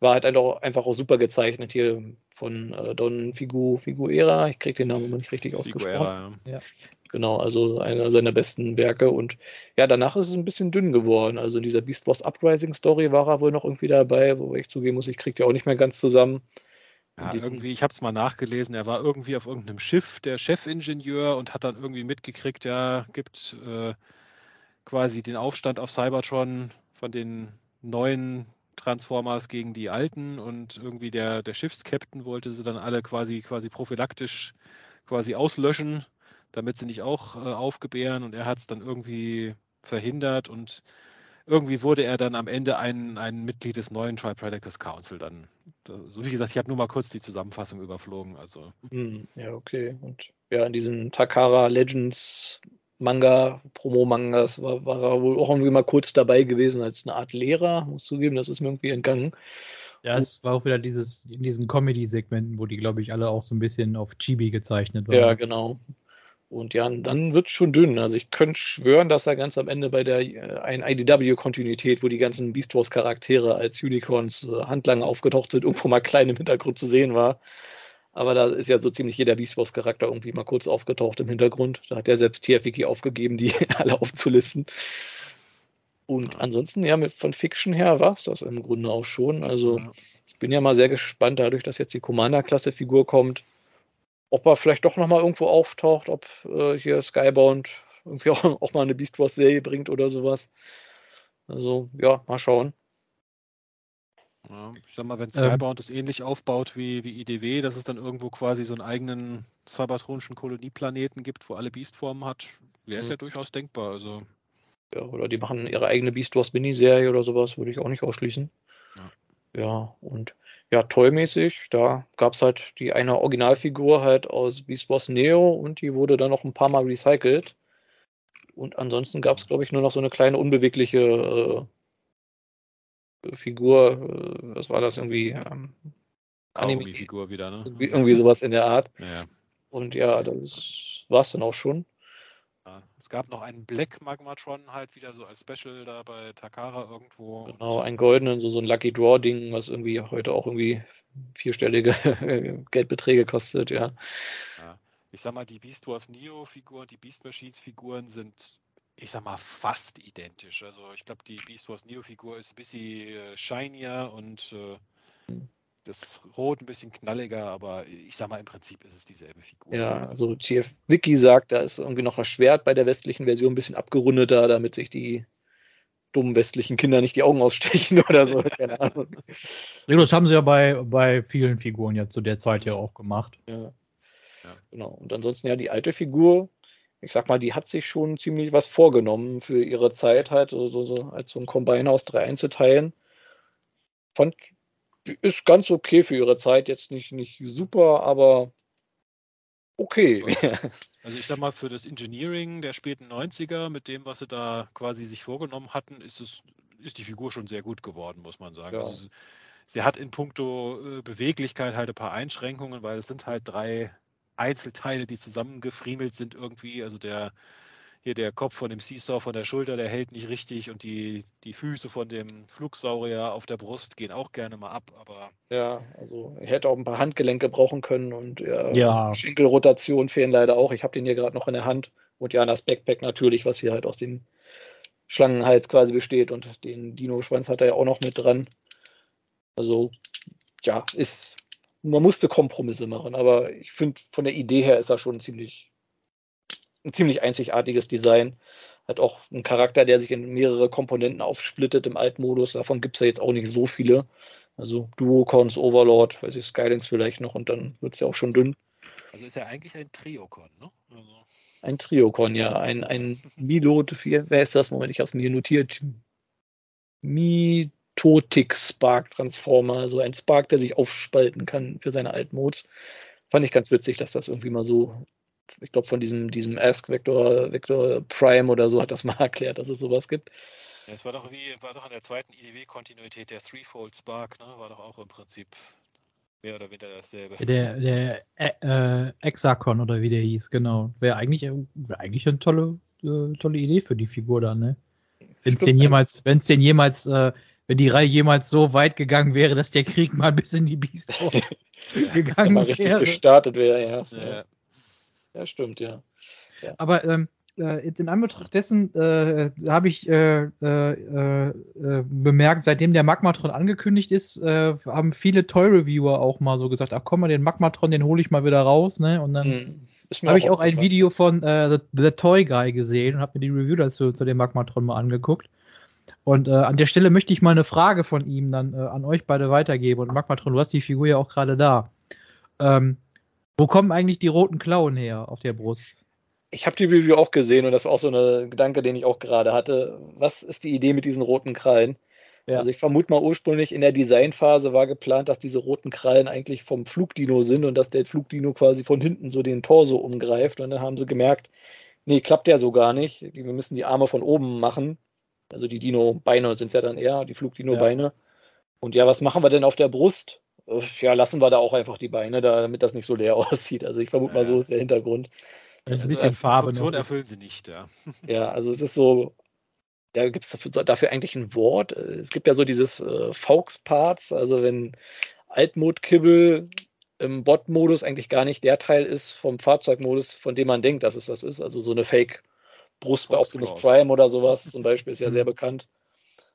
B: war halt einfach, einfach auch super gezeichnet hier von äh, Don Figu, Figuera. Ich kriege den Namen immer nicht richtig ausgesprochen. Figuera, ja. ja. Genau, also einer seiner besten Werke. Und ja, danach ist es ein bisschen dünn geworden. Also in dieser Beast Wars Uprising Story war er wohl noch irgendwie dabei, wo ich zugeben muss, ich kriege die auch nicht mehr ganz zusammen.
A: Ja, irgendwie, ich habe es mal nachgelesen, er war irgendwie auf irgendeinem Schiff, der Chefingenieur, und hat dann irgendwie mitgekriegt, ja, gibt äh, quasi den Aufstand auf Cybertron von den neuen Transformers gegen die alten. Und irgendwie der, der Schiffskapitän wollte sie dann alle quasi quasi prophylaktisch quasi auslöschen, damit sie nicht auch äh, aufgebären. Und er hat es dann irgendwie verhindert. Und irgendwie wurde er dann am Ende ein, ein Mitglied des neuen Tri Predictors Council. Dann, so wie gesagt, ich habe nur mal kurz die Zusammenfassung überflogen. Also.
B: Hm, ja, okay. Und ja, in diesen Takara Legends Manga, Promo-Mangas, war, war er wohl auch irgendwie mal kurz dabei gewesen als eine Art Lehrer, muss zugeben, das ist mir irgendwie entgangen.
C: Ja, es war auch wieder dieses, in diesen Comedy-Segmenten, wo die, glaube ich, alle auch so ein bisschen auf Chibi gezeichnet waren.
B: Ja, genau. Und ja, dann wird es schon dünn. Also ich könnte schwören, dass er ganz am Ende bei der äh, ein IDW-Kontinuität, wo die ganzen Beast Wars-Charaktere als Unicorns äh, handlang aufgetaucht sind, [laughs] irgendwo mal klein im Hintergrund zu sehen war. Aber da ist ja so ziemlich jeder Beast Wars-Charakter irgendwie mal kurz aufgetaucht im Hintergrund. Da hat er selbst TFWiki aufgegeben, die [laughs] alle aufzulisten. Und ansonsten, ja, mit, von Fiction her war es das im Grunde auch schon. Also ich bin ja mal sehr gespannt, dadurch, dass jetzt die Commander-Klasse-Figur kommt, ob er vielleicht doch nochmal irgendwo auftaucht, ob äh, hier Skybound irgendwie [laughs] auch, auch mal eine Beast Wars-Serie bringt oder sowas. Also, ja, mal schauen.
A: Ja, ich sag mal, wenn ähm. Skybound es ähnlich aufbaut wie, wie IDW, dass es dann irgendwo quasi so einen eigenen cybertronischen Kolonieplaneten gibt, wo alle Beastformen hat, wäre es mhm. ja durchaus denkbar. Also.
B: Ja, oder die machen ihre eigene Beast Wars Miniserie oder sowas, würde ich auch nicht ausschließen. Ja, ja und ja, tollmäßig, da gab es halt die eine Originalfigur halt aus Beast Wars Neo und die wurde dann noch ein paar Mal recycelt. Und ansonsten gab es, glaube ich, nur noch so eine kleine unbewegliche äh, Figur. Äh, was war das irgendwie? Ähm,
A: Anime-Figur wieder, ne?
B: Irgendwie, irgendwie, sowas in der Art.
A: Ja.
B: Und ja, das war es dann auch schon.
A: Es gab noch einen Black Magmatron halt wieder so als Special da bei Takara irgendwo.
B: Genau, einen goldenen, so, so ein Lucky Draw Ding, was irgendwie heute auch irgendwie vierstellige [laughs] Geldbeträge kostet, ja.
A: ja. Ich sag mal, die Beast Wars Neo Figuren, die Beast Machines Figuren sind, ich sag mal, fast identisch. Also ich glaube, die Beast Wars Neo Figur ist ein bisschen äh, shinier und äh, hm das Rot ein bisschen knalliger, aber ich sag mal, im Prinzip ist es dieselbe Figur.
B: Ja, also GF Wiki sagt, da ist irgendwie noch das Schwert bei der westlichen Version ein bisschen abgerundeter, damit sich die dummen westlichen Kinder nicht die Augen ausstechen [laughs] oder so. Keine Ahnung.
C: Ja, das haben sie ja bei, bei vielen Figuren ja zu der Zeit ja auch gemacht.
B: Ja. ja. Genau. Und ansonsten ja die alte Figur, ich sag mal, die hat sich schon ziemlich was vorgenommen für ihre Zeit halt, so, so, so als so ein Combiner aus drei Einzelteilen. Fand ist ganz okay für ihre Zeit. Jetzt nicht, nicht super, aber okay. [laughs]
A: Also ich sag mal, für das Engineering der späten 90er, mit dem, was sie da quasi sich vorgenommen hatten, ist es, ist die Figur schon sehr gut geworden, muss man sagen. Ja. Also sie hat in puncto äh, Beweglichkeit halt ein paar Einschränkungen, weil es sind halt drei Einzelteile, die zusammengefriemelt sind irgendwie. Also der hier der Kopf von dem Seesaw von der Schulter, der hält nicht richtig und die, die Füße von dem Flugsaurier auf der Brust gehen auch gerne mal ab, aber.
B: Ja, also er hätte auch ein paar Handgelenke brauchen können und ja, ja. Schenkelrotation fehlen leider auch. Ich habe den hier gerade noch in der Hand und ja, das Backpack natürlich, was hier halt aus dem Schlangenhals quasi besteht und den Dino-Schwanz hat er ja auch noch mit dran. Also, ja, ist, man musste Kompromisse machen, aber ich finde, von der Idee her ist er schon ziemlich ein ziemlich einzigartiges Design. Hat auch einen Charakter, der sich in mehrere Komponenten aufsplittet im Altmodus. Davon gibt es ja jetzt auch nicht so viele. Also Duocons, Overlord, weiß ich, Skylines vielleicht noch und dann wird es ja auch schon dünn.
A: Also ist ja eigentlich ein Triocon, ne? Also.
B: Ein Triocon, ja. Ein, ein Milot, wer ist das? Moment, ich habe es mir notiert. Mitotic Spark Transformer, also ein Spark, der sich aufspalten kann für seine Altmods. Fand ich ganz witzig, dass das irgendwie mal so ich glaube, von diesem, diesem Ask Vector, Vector Prime oder so hat das mal [laughs] erklärt, dass es sowas gibt.
A: Ja, es war doch wie, war doch in der zweiten IDW-Kontinuität der Threefold Spark, ne? War doch auch im Prinzip mehr oder weniger dasselbe.
C: Der, der äh, Exakon oder wie der hieß, genau. Wäre eigentlich, wär eigentlich eine tolle, äh, tolle Idee für die Figur da, ne? Wenn es denn jemals, wenn es denn jemals, äh, wenn die Reihe jemals so weit gegangen wäre, dass der Krieg mal [laughs] bis in die Beast [laughs]
B: gegangen wäre. richtig gestartet wäre, ja. ja. Ja, stimmt, ja.
C: ja. Aber ähm, äh, jetzt in Anbetracht dessen äh, habe ich äh, äh, äh, bemerkt, seitdem der Magmatron angekündigt ist, äh, haben viele Toy-Reviewer auch mal so gesagt, ach komm mal, den Magmatron, den hole ich mal wieder raus, ne? Und dann hm. habe ich auch ein Video von The, The, Toy Guy gesehen und habe mir die Review dazu zu dem Magmatron mal angeguckt. Und an der Stelle möchte ich mal eine Frage von ihm dann an euch beide weitergeben. Und Magmatron, du hast die Figur ja auch gerade da. Ähm, wo kommen eigentlich die roten Klauen her auf der Brust?
B: ich habe die Review auch gesehen und das war auch so ein Gedanke, den ich auch gerade hatte. Was ist die Idee mit diesen roten Krallen? Ja. Also ich vermute mal ursprünglich in der Designphase war geplant, dass diese roten Krallen eigentlich vom Flugdino sind und dass der Flugdino quasi von hinten so den Torso umgreift. Und dann haben sie gemerkt, nee, klappt der so gar nicht. Wir müssen die Arme von oben machen. Also die Dino-Beine sind es ja dann eher, die Flugdino-Beine. Ja. Und ja, was machen wir denn auf der Brust? Ja, lassen wir da auch einfach die Beine, damit das nicht so leer [laughs] aussieht. Also ich vermute ja. mal, so ist der Hintergrund.
A: Ein also bisschen Farbe. Funktion erfüllen sie nicht, ja. [laughs]
B: Ja, also es ist so, ja, gibt es dafür, dafür, eigentlich ein Wort? Es gibt ja so dieses äh, Faux-Parts, also wenn Altmod-Kibbel im Bot-Modus eigentlich gar nicht der Teil ist vom Fahrzeugmodus, von dem man denkt, dass es das ist. Also so eine Fake-Brust bei Optimus Prime oder sowas zum Beispiel ist ja [laughs] sehr mhm. bekannt.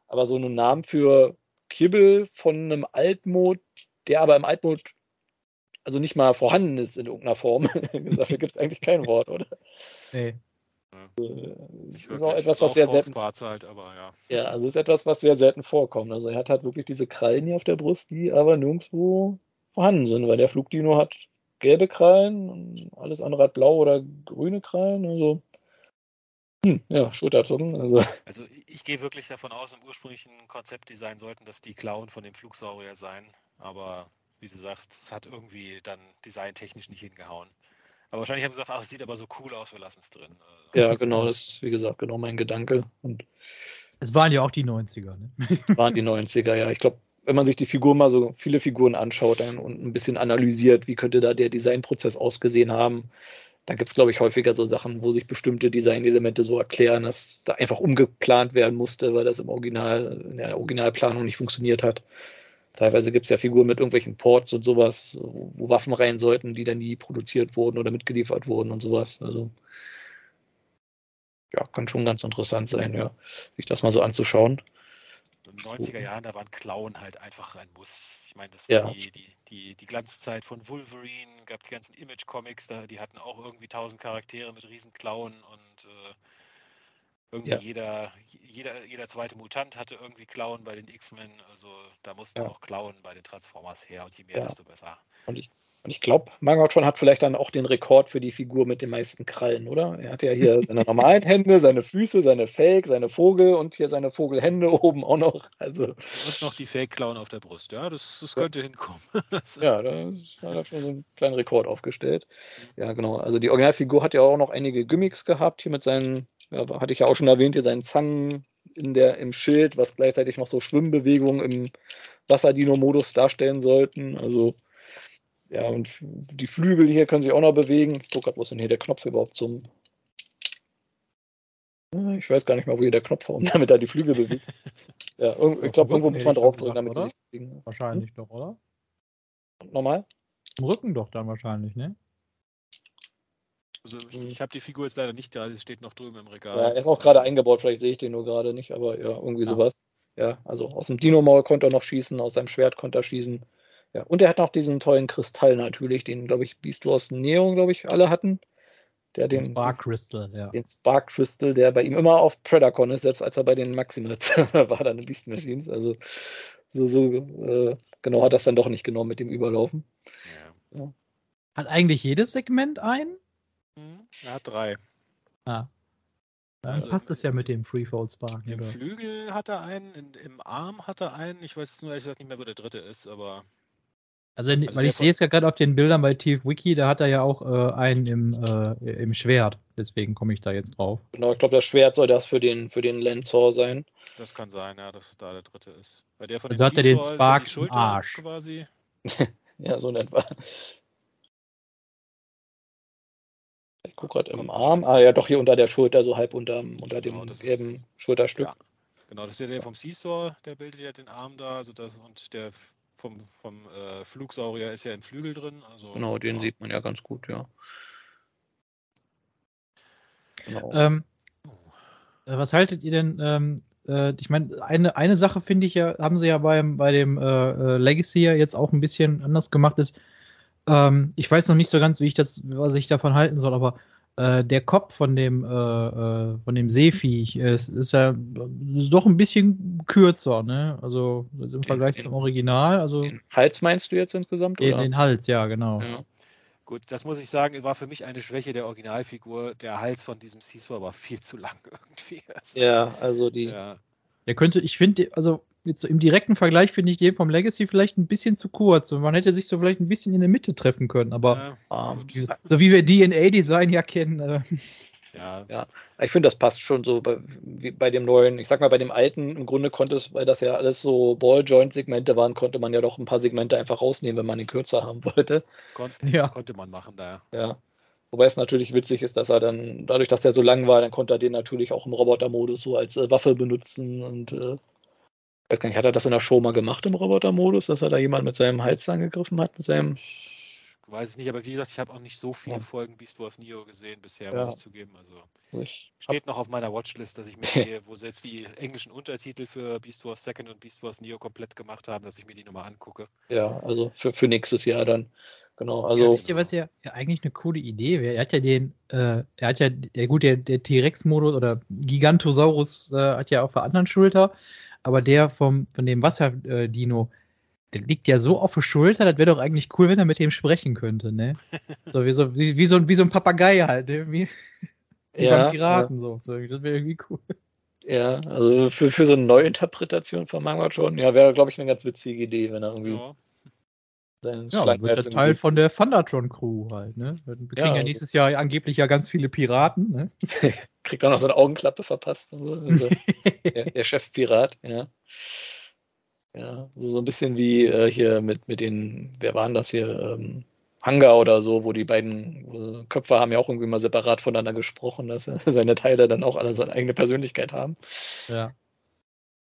B: Aber so einen Namen für Kibbel von einem Altmod, der aber im Altmod also nicht mal vorhanden ist in irgendeiner Form. Dafür gibt es eigentlich kein Wort, oder? Nee.
A: Also, es ist auch etwas, was sehr selten. Halt, aber ja.
B: ja, also es ist etwas, was sehr selten vorkommt. Also er hat halt wirklich diese Krallen hier auf der Brust, die aber nirgendwo vorhanden sind, weil der Flugdino hat gelbe Krallen und alles andere hat blau oder grüne Krallen. Also hm, ja, Schulterzucken. Also.
A: also ich gehe wirklich davon aus, im ursprünglichen Konzeptdesign sollten das die Klauen von dem Flugsaurier sein, aber wie du sagst, es hat irgendwie dann designtechnisch nicht hingehauen. Aber wahrscheinlich haben sie gesagt, ach, es sieht aber so cool aus, wir lassen es drin. [laughs]
B: Ja, genau, das ist, wie gesagt, genau mein Gedanke. Und
C: es waren ja auch die 90er, ne?
B: Es waren die 90er, ja. Ich glaube, wenn man sich die Figur mal so viele Figuren anschaut dann, und ein bisschen analysiert, wie könnte da der Designprozess ausgesehen haben, dann gibt es, glaube ich, häufiger so Sachen, wo sich bestimmte Designelemente so erklären, dass da einfach umgeplant werden musste, weil das im Original, in der Originalplanung nicht funktioniert hat. Teilweise gibt es ja Figuren mit irgendwelchen Ports und sowas, wo Waffen rein sollten, die dann nie produziert wurden oder mitgeliefert wurden und sowas. Also ja, kann schon ganz interessant sein, ja, sich das mal so anzuschauen.
A: In den 90er Jahren, da waren Klauen halt einfach ein Muss. Ich meine, das war ja. die, die, die, die Glanzzeit von Wolverine, gab die ganzen Image-Comics, die hatten auch irgendwie tausend Charaktere mit riesen Klauen und äh, irgendwie ja. jeder, jeder, jeder zweite Mutant hatte irgendwie Klauen bei den X-Men. Also da mussten ja. auch Klauen bei den Transformers her und je mehr, ja. desto besser.
B: Und ich, und ich glaube, Magotron hat vielleicht dann auch den Rekord für die Figur mit den meisten Krallen, oder? Er hat ja hier [laughs] seine normalen Hände, seine Füße, seine Fake, seine Vogel und hier seine Vogelhände [laughs] oben auch noch. Also.
A: Und noch die Fake-Klauen auf der Brust, ja, das, das könnte hinkommen. [laughs]
B: ja, da hat er schon so einen kleinen Rekord aufgestellt. Ja, genau. Also die Originalfigur hat ja auch noch einige Gimmicks gehabt, hier mit seinen ja, hatte ich ja auch schon erwähnt, hier seinen Zangen in der, im Schild, was gleichzeitig noch so Schwimmbewegungen im Wasserdino-Modus darstellen sollten. Also, ja, und die Flügel hier können sich auch noch bewegen. Ich gucke gerade, wo ist denn hier der Knopf überhaupt zum. Ich weiß gar nicht mal, wo hier der Knopf war, [laughs] damit er die Flügel bewegt. Ja, [laughs] ich glaube, irgendwo muss man draufdrücken, damit
C: die sich bewegen. Wahrscheinlich hm? doch, oder?
B: Nochmal?
C: Im Rücken doch dann wahrscheinlich, ne?
A: Also ich, mhm. ich habe die Figur jetzt leider nicht da, sie steht noch drüben im Regal.
B: Ja, er ist auch gerade eingebaut, vielleicht sehe ich den nur gerade nicht, aber ja, irgendwie ja. sowas. Ja, also aus dem Dino-Maul konnte er noch schießen, aus seinem Schwert konnte er schießen. Ja, und er hat noch diesen tollen Kristall natürlich, den, glaube ich, Beast Wars Neo, glaube ich, alle hatten. Der den, den
C: Spark Crystal, ja.
B: Den Spark Crystal, der bei ihm immer auf Predacon ist, selbst als er bei den Maximals [laughs] war, dann in Beast Machines. Also so, so äh, genau hat das dann doch nicht genommen mit dem Überlaufen.
C: Ja. Ja. Hat eigentlich jedes Segment ein?
A: Mhm. Er hat drei.
C: Ah. Dann also passt es ja mit dem Freefold Spark.
A: Im oder? Flügel hat er einen, in, im Arm hat er einen. Ich weiß jetzt nur ehrlich gesagt nicht mehr, wo der dritte ist, aber.
C: Also, also weil ich sehe es ja gerade auf den Bildern bei Tief Wiki, da hat er ja auch äh, einen im, äh, im Schwert. Deswegen komme ich da jetzt drauf.
B: Genau, ich glaube, das Schwert soll das für den, für den Lensor sein.
A: Das kann sein, ja, dass da der dritte ist.
C: Bei der von also hat er den Spark im Arsch. quasi. [laughs]
B: ja, so in etwa. Ich gucke gerade im Arm. Ah ja, doch hier unter der Schulter, so halb unter, unter genau, dem gelben Schulterstück. Ja.
A: Genau, das ist ja der vom Seesaw, der bildet ja den Arm da, also das und der vom, vom äh, Flugsaurier ist ja im Flügel drin. Also,
B: genau, den ja. sieht man ja ganz gut, ja.
C: Genau. Ähm, äh, was haltet ihr denn? Ähm, äh, ich meine, eine, eine Sache finde ich ja, haben sie ja beim, bei dem äh, äh Legacy ja jetzt auch ein bisschen anders gemacht, ist, ähm, ich weiß noch nicht so ganz, wie ich das, was ich davon halten soll, aber äh, der Kopf von dem, äh, äh von dem Seeviech ist, ist ja ist doch ein bisschen kürzer, ne? Also im Vergleich den, zum Original. Also
B: den Hals meinst du jetzt insgesamt?
C: Den, den Hals, ja, genau. Ja.
A: Gut, das muss ich sagen, war für mich eine Schwäche der Originalfigur. Der Hals von diesem Caesar war viel zu lang [laughs] irgendwie.
B: Also, ja, also die. Ja.
C: Der könnte, ich finde, also jetzt so im direkten Vergleich finde ich den vom Legacy vielleicht ein bisschen zu kurz. Und man hätte sich so vielleicht ein bisschen in der Mitte treffen können. Aber ja, ähm, so wie wir DNA-Design ja kennen. Äh,
B: ja. ja, ich finde, das passt schon so bei, bei, dem neuen, ich sag mal, bei dem alten, im Grunde konnte es, weil das ja alles so Ball-Joint-Segmente waren, konnte man ja doch ein paar Segmente einfach rausnehmen, wenn man den kürzer haben wollte.
A: Kon ja. Konnte man machen, da.
B: Ja. Wobei es natürlich witzig ist, dass er dann, dadurch, dass der so lang war, dann konnte er den natürlich auch im Roboter-Modus so als äh, Waffe benutzen und äh, weiß gar nicht, hat er das in der Show mal gemacht im Roboter-Modus, dass er da jemand mit seinem Hals angegriffen hat, mit seinem
A: weiß es nicht, aber wie gesagt, ich habe auch nicht so viele ja. Folgen Beast Wars Neo gesehen bisher, ja. muss ich zugeben. Also ich steht noch auf meiner Watchlist, dass ich mir [laughs] die, wo sie jetzt die englischen Untertitel für Beast Wars Second und Beast Wars Neo komplett gemacht haben, dass ich mir die nochmal angucke.
B: Ja, also für, für nächstes Jahr dann. Genau. Also, ja,
C: wisst ihr, was ja, ja, eigentlich eine coole Idee wäre? Er hat ja den, äh, er hat ja, der gut, der, der T-Rex-Modus oder Gigantosaurus äh, hat ja auf der anderen Schulter, aber der vom, von dem Wasser-Dino, äh, der liegt ja so auf der Schulter, das wäre doch eigentlich cool, wenn er mit dem sprechen könnte, ne? [laughs] So wie so, wie, wie so, wie so ein Papagei halt, ne? wie, [laughs] wie ja, beim Piraten, ja. so. so. Das wäre irgendwie cool.
B: Ja, also für, für so eine Neuinterpretation von Mangatron, ja, wäre, glaube ich, eine ganz witzige Idee, wenn er irgendwie. Ja.
C: Ja, wird der Teil von der Thundertron Crew halt, ne? Wir kriegen ja, ja nächstes Jahr angeblich ja ganz viele Piraten, ne? [laughs]
B: Kriegt auch noch so eine Augenklappe verpasst und so. Also der, der Chefpirat, ja. Ja, so, so ein bisschen wie äh, hier mit, mit den, wer waren das hier? Ähm, Hangar oder so, wo die beiden Köpfe haben ja auch irgendwie mal separat voneinander gesprochen, dass [laughs] seine Teile dann auch alle seine eigene Persönlichkeit haben.
C: Ja.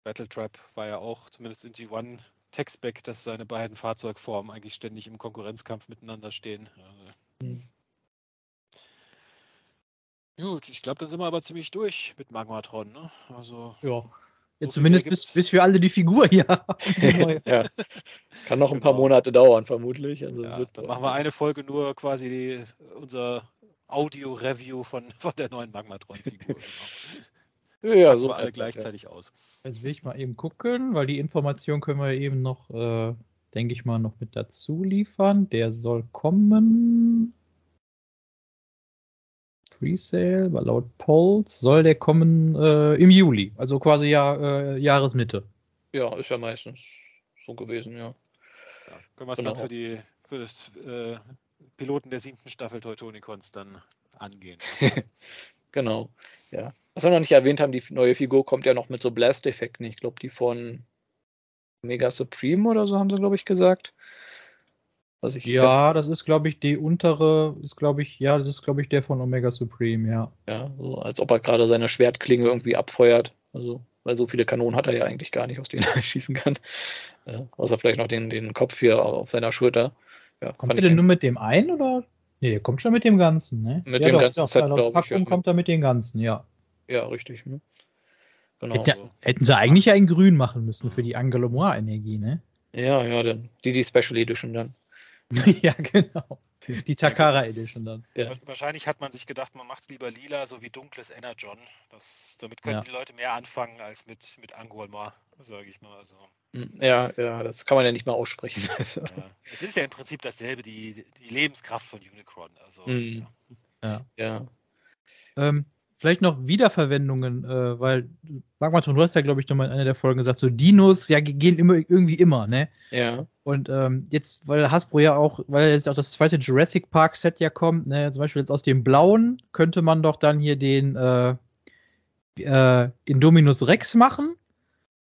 A: Battle Trap war ja auch zumindest in G1 Textback, dass seine beiden Fahrzeugformen eigentlich ständig im Konkurrenzkampf miteinander stehen. Hm. Gut, ich glaube, dann sind wir aber ziemlich durch mit Magmatron. Ne? Also,
C: ja. Ja, so zumindest bis, bis wir alle die Figur hier [laughs] haben.
B: ja. Kann noch ein genau. paar Monate dauern, vermutlich. Also
A: ja, dann machen wir eine Folge nur quasi die, unser Audio-Review von, von der neuen Magmatron-Figur. [laughs] Genau. Ja, so wir alle gleichzeitig ja. aus.
C: Jetzt will ich mal eben gucken, weil die Information können wir eben noch, äh, denke ich mal, noch mit dazu liefern. Der soll kommen. Presale, aber laut Polls soll der kommen äh, im Juli, also quasi ja, äh, Jahresmitte.
B: Ja, ist ja meistens so gewesen, ja.
A: ja können wir es dann für die für das äh, Piloten der siebten Staffel Teutonicons dann angehen. [laughs]
B: genau, ja. Was wir noch nicht erwähnt haben, die neue Figur kommt ja noch mit so Blast-Effekten. Ich glaube, die von Mega Supreme oder so haben sie, glaube ich, gesagt.
C: Was ich ja, das ist, glaube ich, die untere, ist, glaube ich, ja, das ist, glaube ich, der von Omega Supreme, ja.
B: Ja, so als ob er gerade seine Schwertklinge irgendwie abfeuert. Also, weil so viele Kanonen hat er ja eigentlich gar nicht, aus denen er [laughs] schießen kann. Ja, außer vielleicht noch den, den Kopf hier auf seiner Schulter.
C: Ja, kommt er denn nur mit dem einen oder? Nee, der kommt schon mit dem Ganzen, ne?
B: Mit ja, dem doch, ganzen doch, Set,
C: glaube ich. Ja. kommt er mit dem Ganzen, ja.
B: Ja, richtig. Ne?
C: Genau. Hätte, hätten sie eigentlich einen grün machen müssen für die Angelo-Energie, ne?
B: Ja, ja, dann die, die Special Edition dann. [laughs]
C: ja, genau. [laughs] Die Takara Edition dann.
A: Ja. Wahrscheinlich hat man sich gedacht, man macht es lieber lila, so wie dunkles Energon. Das, damit können ja. die Leute mehr anfangen als mit, mit Angolma, sage ich mal. Also.
B: Ja, ja, das kann man ja nicht mal aussprechen. [laughs]
A: ja. Es ist ja im Prinzip dasselbe, die, die Lebenskraft von Unicron. Also,
C: mhm. ja. ja. Ähm, Vielleicht noch Wiederverwendungen, äh, weil Magmatron, du hast ja, glaube ich, nochmal in einer der Folgen gesagt, so Dinos ja gehen immer irgendwie immer, ne?
B: Ja.
C: Und ähm, jetzt, weil Hasbro ja auch, weil jetzt auch das zweite Jurassic Park Set ja kommt, ne, zum Beispiel jetzt aus dem Blauen könnte man doch dann hier den äh, äh, Indominus Rex machen.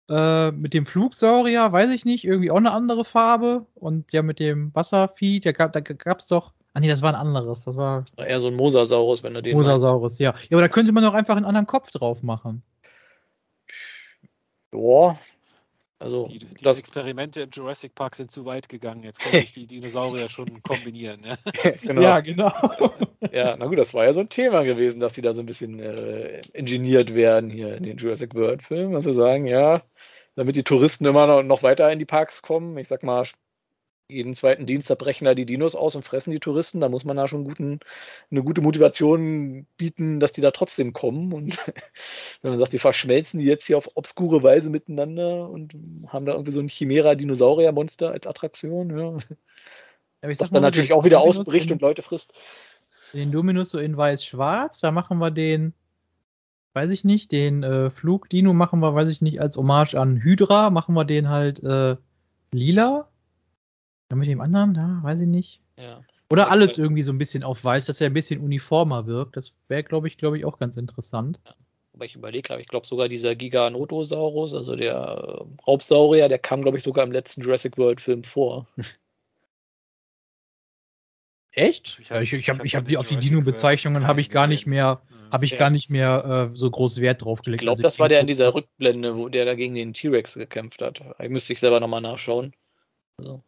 C: Äh, mit dem Flugsaurier, weiß ich nicht, irgendwie auch eine andere Farbe. Und ja, mit dem Wasservieh, da gab es doch Ah nee, das war ein anderes. Das war
B: eher so ein Mosasaurus, wenn du den.
C: Mosasaurus, ja. Ja, aber da könnte man doch einfach einen anderen Kopf drauf machen.
B: Ja.
A: Also, die, die das Experimente im Jurassic Park sind zu weit gegangen. Jetzt kann ich die Dinosaurier schon [laughs] kombinieren. Ne? [laughs]
C: genau. Ja, genau.
B: ja, na gut, das war ja so ein Thema gewesen, dass die da so ein bisschen äh, ingeniert werden hier in den Jurassic World Filmen. Also sagen, ja, damit die Touristen immer noch, noch weiter in die Parks kommen. Ich sag mal, jeden zweiten Dienstag brechen da die Dinos aus und fressen die Touristen. Da muss man da schon guten, eine gute Motivation bieten, dass die da trotzdem kommen. Und [laughs] wenn man sagt, die verschmelzen die jetzt hier auf obskure Weise miteinander und haben da irgendwie so ein Chimera-Dinosaurier-Monster als Attraktion. Ja. Ja, das dann natürlich auch wieder ausbricht und Leute frisst.
C: Den Dominus so in weiß-schwarz, da machen wir den, weiß ich nicht, den äh, Flugdino machen wir, weiß ich nicht, als Hommage an Hydra, machen wir den halt äh, lila. Dann mit dem anderen, da, weiß ich nicht. Ja. Oder alles irgendwie so ein bisschen auf weiß, dass er ein bisschen uniformer wirkt. Das wäre, glaube ich, glaube ich, auch ganz interessant. Ja.
B: Aber ich überlege ich glaube sogar dieser Giganotosaurus, also der äh, Raubsaurier, der kam, glaube ich, sogar im letzten Jurassic World Film vor. [laughs]
C: Echt? Ich, ich, ich habe ich hab die auf die Dino-Bezeichnungen habe ich gar nicht mehr, habe ich ja. gar nicht mehr äh, so groß Wert drauf gelegt.
B: Ich glaube, also das war der in dieser Rückblende, wo der da gegen den T-Rex gekämpft hat. Ich müsste ich selber nochmal nachschauen. Also.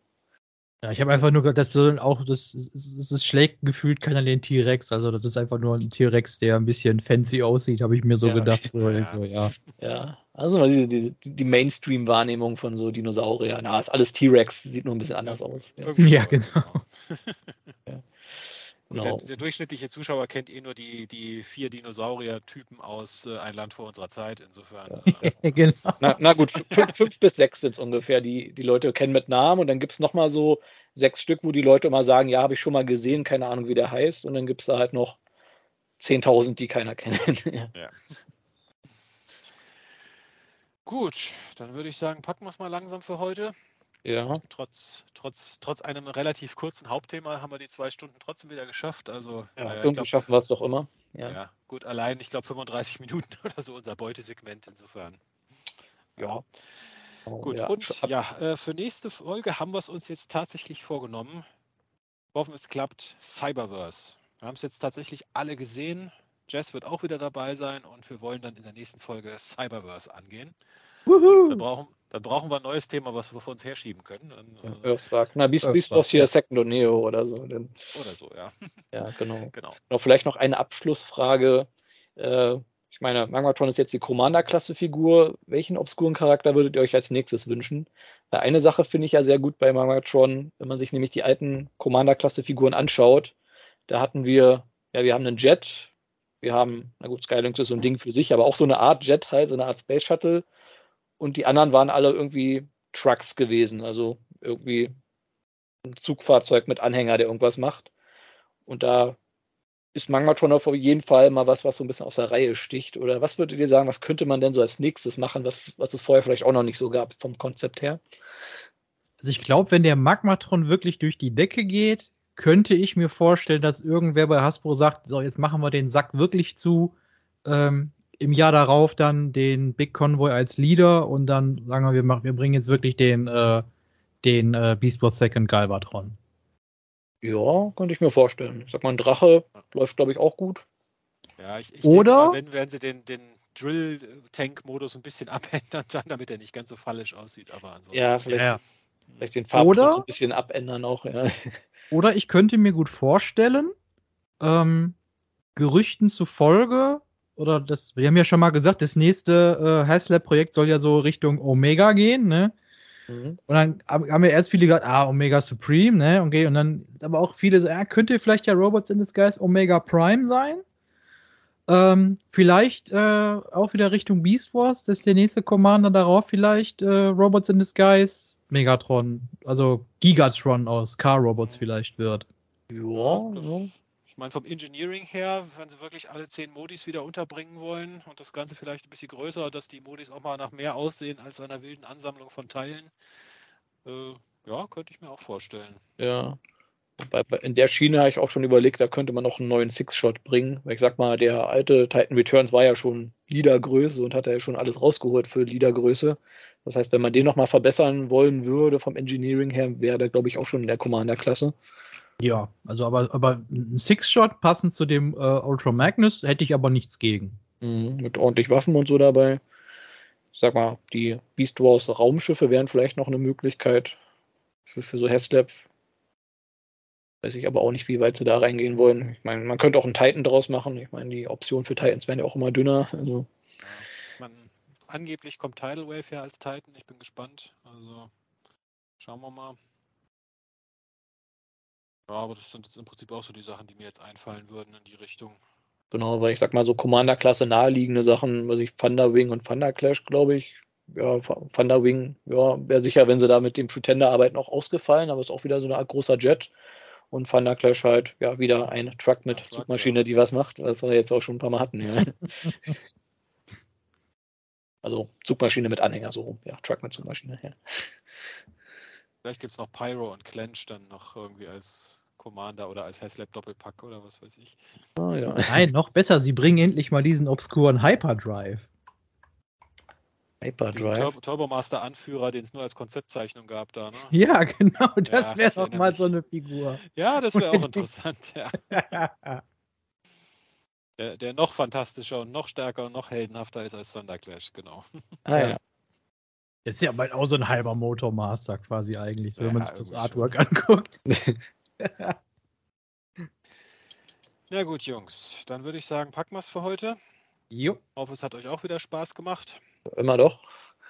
C: Ja, ich habe einfach nur, das soll auch, das, das schlägt gefühlt keiner den T-Rex, also das ist einfach nur ein T-Rex, der ein bisschen fancy aussieht, habe ich mir so ja, gedacht. So, ja. So, ja.
B: ja, also diese, diese, die Mainstream-Wahrnehmung von so Dinosauriern, na, ist alles T-Rex, sieht nur ein bisschen anders aus.
C: Ja, [laughs] [laughs] ja genau.
A: Gut, genau. der, der, durchschnittliche Zuschauer kennt eh nur die, die vier Dinosaurier-Typen aus äh, Ein Land vor unserer Zeit, insofern.
B: Äh, [laughs] genau. na, na, gut, fünf, fünf bis sechs sind es ungefähr, die die Leute kennen mit Namen und dann gibt es nochmal so sechs Stück, wo die Leute immer sagen, ja, habe ich schon mal gesehen, keine Ahnung, wie der heißt und dann gibt es da halt noch 10.000, die keiner kennt. [laughs] ja. ja.
A: Gut, dann würde ich sagen, packen wir es mal langsam für heute.
B: Ja.
A: Trotz, trotz, trotz einem relativ kurzen Hauptthema haben wir die zwei Stunden trotzdem wieder geschafft. Also,
B: ja, äh, irgendwie schaffen wir es doch immer.
A: Ja. ja, gut, allein, ich glaube, 35 [laughs] Minuten oder so unser Beutesegment insofern.
B: Ja.
A: Oh, gut, ja. und ja, äh, für nächste Folge haben wir es uns jetzt tatsächlich vorgenommen. Hoffen, es klappt. Cyberverse. Wir haben es jetzt tatsächlich alle gesehen. Jess wird auch wieder dabei sein und wir wollen dann in der nächsten Folge Cyberverse angehen. Da brauchen, dann brauchen wir ein neues Thema, was wir vor uns herschieben können.
B: Ja, Earthspark. Na, Beast, Beast Boss hier Second und Neo oder so. Denn,
A: oder so, ja. [laughs]
B: Ja, genau. genau. Noch vielleicht noch eine Abschlussfrage. Äh, ich meine, Magmatron ist jetzt die Commander-Klasse-Figur. Welchen obskuren Charakter würdet ihr euch als nächstes wünschen? Weil eine Sache finde ich ja sehr gut bei Magmatron, wenn man sich nämlich die alten Commander-Klasse-Figuren anschaut. Da hatten wir, ja, wir haben einen Jet, wir haben, na gut, Skylink ist so ein Ding für sich, aber auch so eine Art Jet halt, so eine Art Space Shuttle und die anderen waren alle irgendwie Trucks gewesen, also irgendwie ein Zugfahrzeug mit Anhänger, der irgendwas macht. Und da ist Magmatron auf jeden Fall mal was, was so ein bisschen aus der Reihe sticht. Oder was würdet ihr sagen, was könnte man denn so als nächstes machen, was, was es vorher vielleicht auch noch nicht so gab vom Konzept her?
C: Also ich glaube, wenn der Magmatron wirklich durch die Decke geht, könnte ich mir vorstellen, dass irgendwer bei Hasbro sagt, so jetzt machen wir den Sack wirklich zu. Ähm, im Jahr darauf dann den Big Convoy als Leader und dann sagen wir, wir, machen, wir bringen jetzt wirklich den, äh, den äh, Beast Wars Second Galvatron.
B: Ja, könnte ich mir vorstellen. Ich sag mal, ein Drache läuft, glaube ich, auch gut.
A: Ja, ich, ich
C: Oder?
A: Denke, wenn werden sie den, den Drill-Tank-Modus ein bisschen [laughs] abändern, damit er nicht ganz so fallisch aussieht, aber ansonsten.
B: Ja, vielleicht, ja. vielleicht den Farbton ein bisschen abändern auch, ja. [laughs]
C: Oder ich könnte mir gut vorstellen, ähm, Gerüchten zufolge oder das, wir haben ja schon mal gesagt, das nächste äh, Haslab-Projekt soll ja so Richtung Omega gehen, ne? Mhm. Und dann haben wir erst viele gesagt, ah, Omega Supreme, ne? Okay, und dann aber auch viele so, ja, könnte vielleicht ja Robots in Disguise Omega Prime sein. Ähm, vielleicht äh, auch wieder Richtung Beast Wars, das ist der nächste Commander darauf, vielleicht äh, Robots in Disguise Megatron, also Gigatron aus Car Robots mhm. vielleicht wird.
A: Ja, ja. Ich meine, vom Engineering her, wenn sie wirklich alle zehn Modis wieder unterbringen wollen und das Ganze vielleicht ein bisschen größer, dass die Modis auch mal nach mehr aussehen als einer wilden Ansammlung von Teilen, äh, ja, könnte ich mir auch vorstellen.
B: Ja. In der Schiene habe ich auch schon überlegt, da könnte man noch einen neuen Six-Shot bringen. Ich sag mal, der alte Titan Returns war ja schon Leadergröße und hat ja schon alles rausgeholt für Leadergröße. Das heißt, wenn man den nochmal verbessern wollen würde vom Engineering her, wäre der, glaube ich, auch schon in der Commander-Klasse.
C: Ja, also aber, aber ein Six-Shot passend zu dem äh, Ultra Magnus hätte ich aber nichts gegen.
B: Mhm, mit ordentlich Waffen und so dabei. Ich sag mal, die Beast Wars Raumschiffe wären vielleicht noch eine Möglichkeit für, für so Haslab. Weiß ich aber auch nicht, wie weit sie da reingehen wollen. Ich meine, man könnte auch einen Titan draus machen. Ich meine, die Optionen für Titans werden ja auch immer dünner. Also.
A: Man, angeblich kommt Tidal Wave ja als Titan. Ich bin gespannt. Also schauen wir mal. Ja, aber das sind jetzt im Prinzip auch so die Sachen, die mir jetzt einfallen würden in die Richtung.
B: Genau, weil ich sag mal so Commander-Klasse naheliegende Sachen, was ich Thunderwing und Thunder Clash, glaube ich, ja, Van der Wing, ja, wäre sicher, wenn sie da mit dem Pretender arbeiten, auch ausgefallen, aber ist auch wieder so eine Art großer Jet. Und Van der Clash halt, ja, wieder ein Truck mit Truck, Zugmaschine, ja. die was macht, was wir jetzt auch schon ein paar Mal hatten, ja. [laughs] also Zugmaschine mit Anhänger, so rum, ja, Truck mit Zugmaschine, ja.
A: Vielleicht gibt es noch Pyro und Clench dann noch irgendwie als Commander oder als Haslab Doppelpack oder was weiß ich.
C: Oh, ja. [laughs] Nein, noch besser, sie bringen endlich mal diesen obskuren Hyperdrive.
A: Hyperdrive. Turbo, Turbomaster Anführer, den es nur als Konzeptzeichnung gab da, ne?
C: Ja, [laughs] genau, das ja, wäre doch mal mich. so eine Figur.
A: Ja, das wäre auch interessant, ja. [laughs] der, der noch fantastischer und noch stärker und noch heldenhafter ist als Thunder Clash, genau.
C: Ah ja. Das ist ja bald auch so ein halber Motormaster quasi eigentlich, so, wenn man sich das Artwork schon. [laughs] anguckt. [laughs]
A: Na gut, Jungs, dann würde ich sagen, packen wir es für heute.
C: Jo.
A: Ich hoffe, es hat euch auch wieder Spaß gemacht.
B: Immer doch.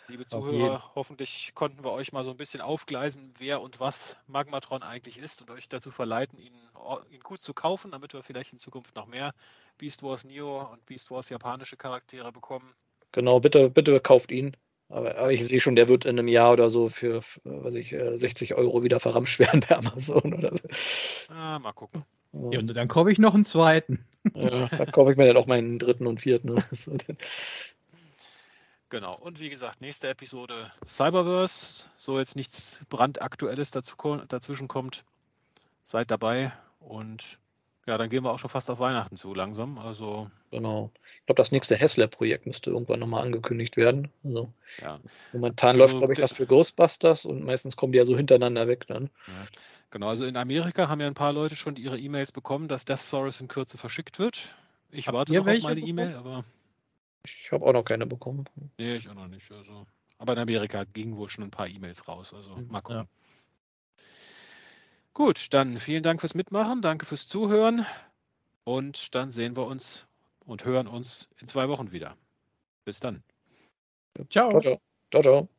A: Liebe Zuhörer, hoffentlich konnten wir euch mal so ein bisschen aufgleisen, wer und was Magmatron eigentlich ist und euch dazu verleiten, ihn, ihn gut zu kaufen, damit wir vielleicht in Zukunft noch mehr Beast Wars Neo und Beast Wars japanische Charaktere bekommen.
B: Genau, bitte, bitte kauft ihn. Aber, aber, ich sehe schon, der wird in einem Jahr oder so für, was ich, 60 äh, Euro wieder verramscht [laughs] werden bei Amazon oder so.
A: Ah, mal gucken.
C: Ja, und dann kaufe ich noch einen zweiten.
B: Ja, dann kaufe ich mir dann auch meinen dritten und vierten.
A: Genau. Und wie gesagt, nächste Episode Cyberverse. So jetzt nichts brandaktuelles dazu, dazwischen kommt. Seid dabei und ja, dann gehen wir auch schon fast auf Weihnachten zu langsam. Also
B: genau. Ich glaube, das nächste Hessler-Projekt müsste irgendwann nochmal angekündigt werden. Also ja. momentan also, läuft, glaube ich, das für Ghostbusters und meistens kommen die ja so hintereinander weg dann.
A: Ja. Genau, also in Amerika haben ja ein paar Leute schon ihre E-Mails bekommen, dass Death Source in Kürze verschickt wird. Ich Habt warte noch auf meine E-Mail, aber.
B: Ich habe auch noch keine bekommen.
A: Nee, ich auch noch nicht. Also. Aber in Amerika gingen wohl schon ein paar E-Mails raus. Also mhm, mal gucken. Ja. Gut, dann vielen Dank fürs Mitmachen, danke fürs Zuhören und dann sehen wir uns und hören uns in zwei Wochen wieder. Bis dann.
B: Ciao. Ciao, ciao. ciao, ciao.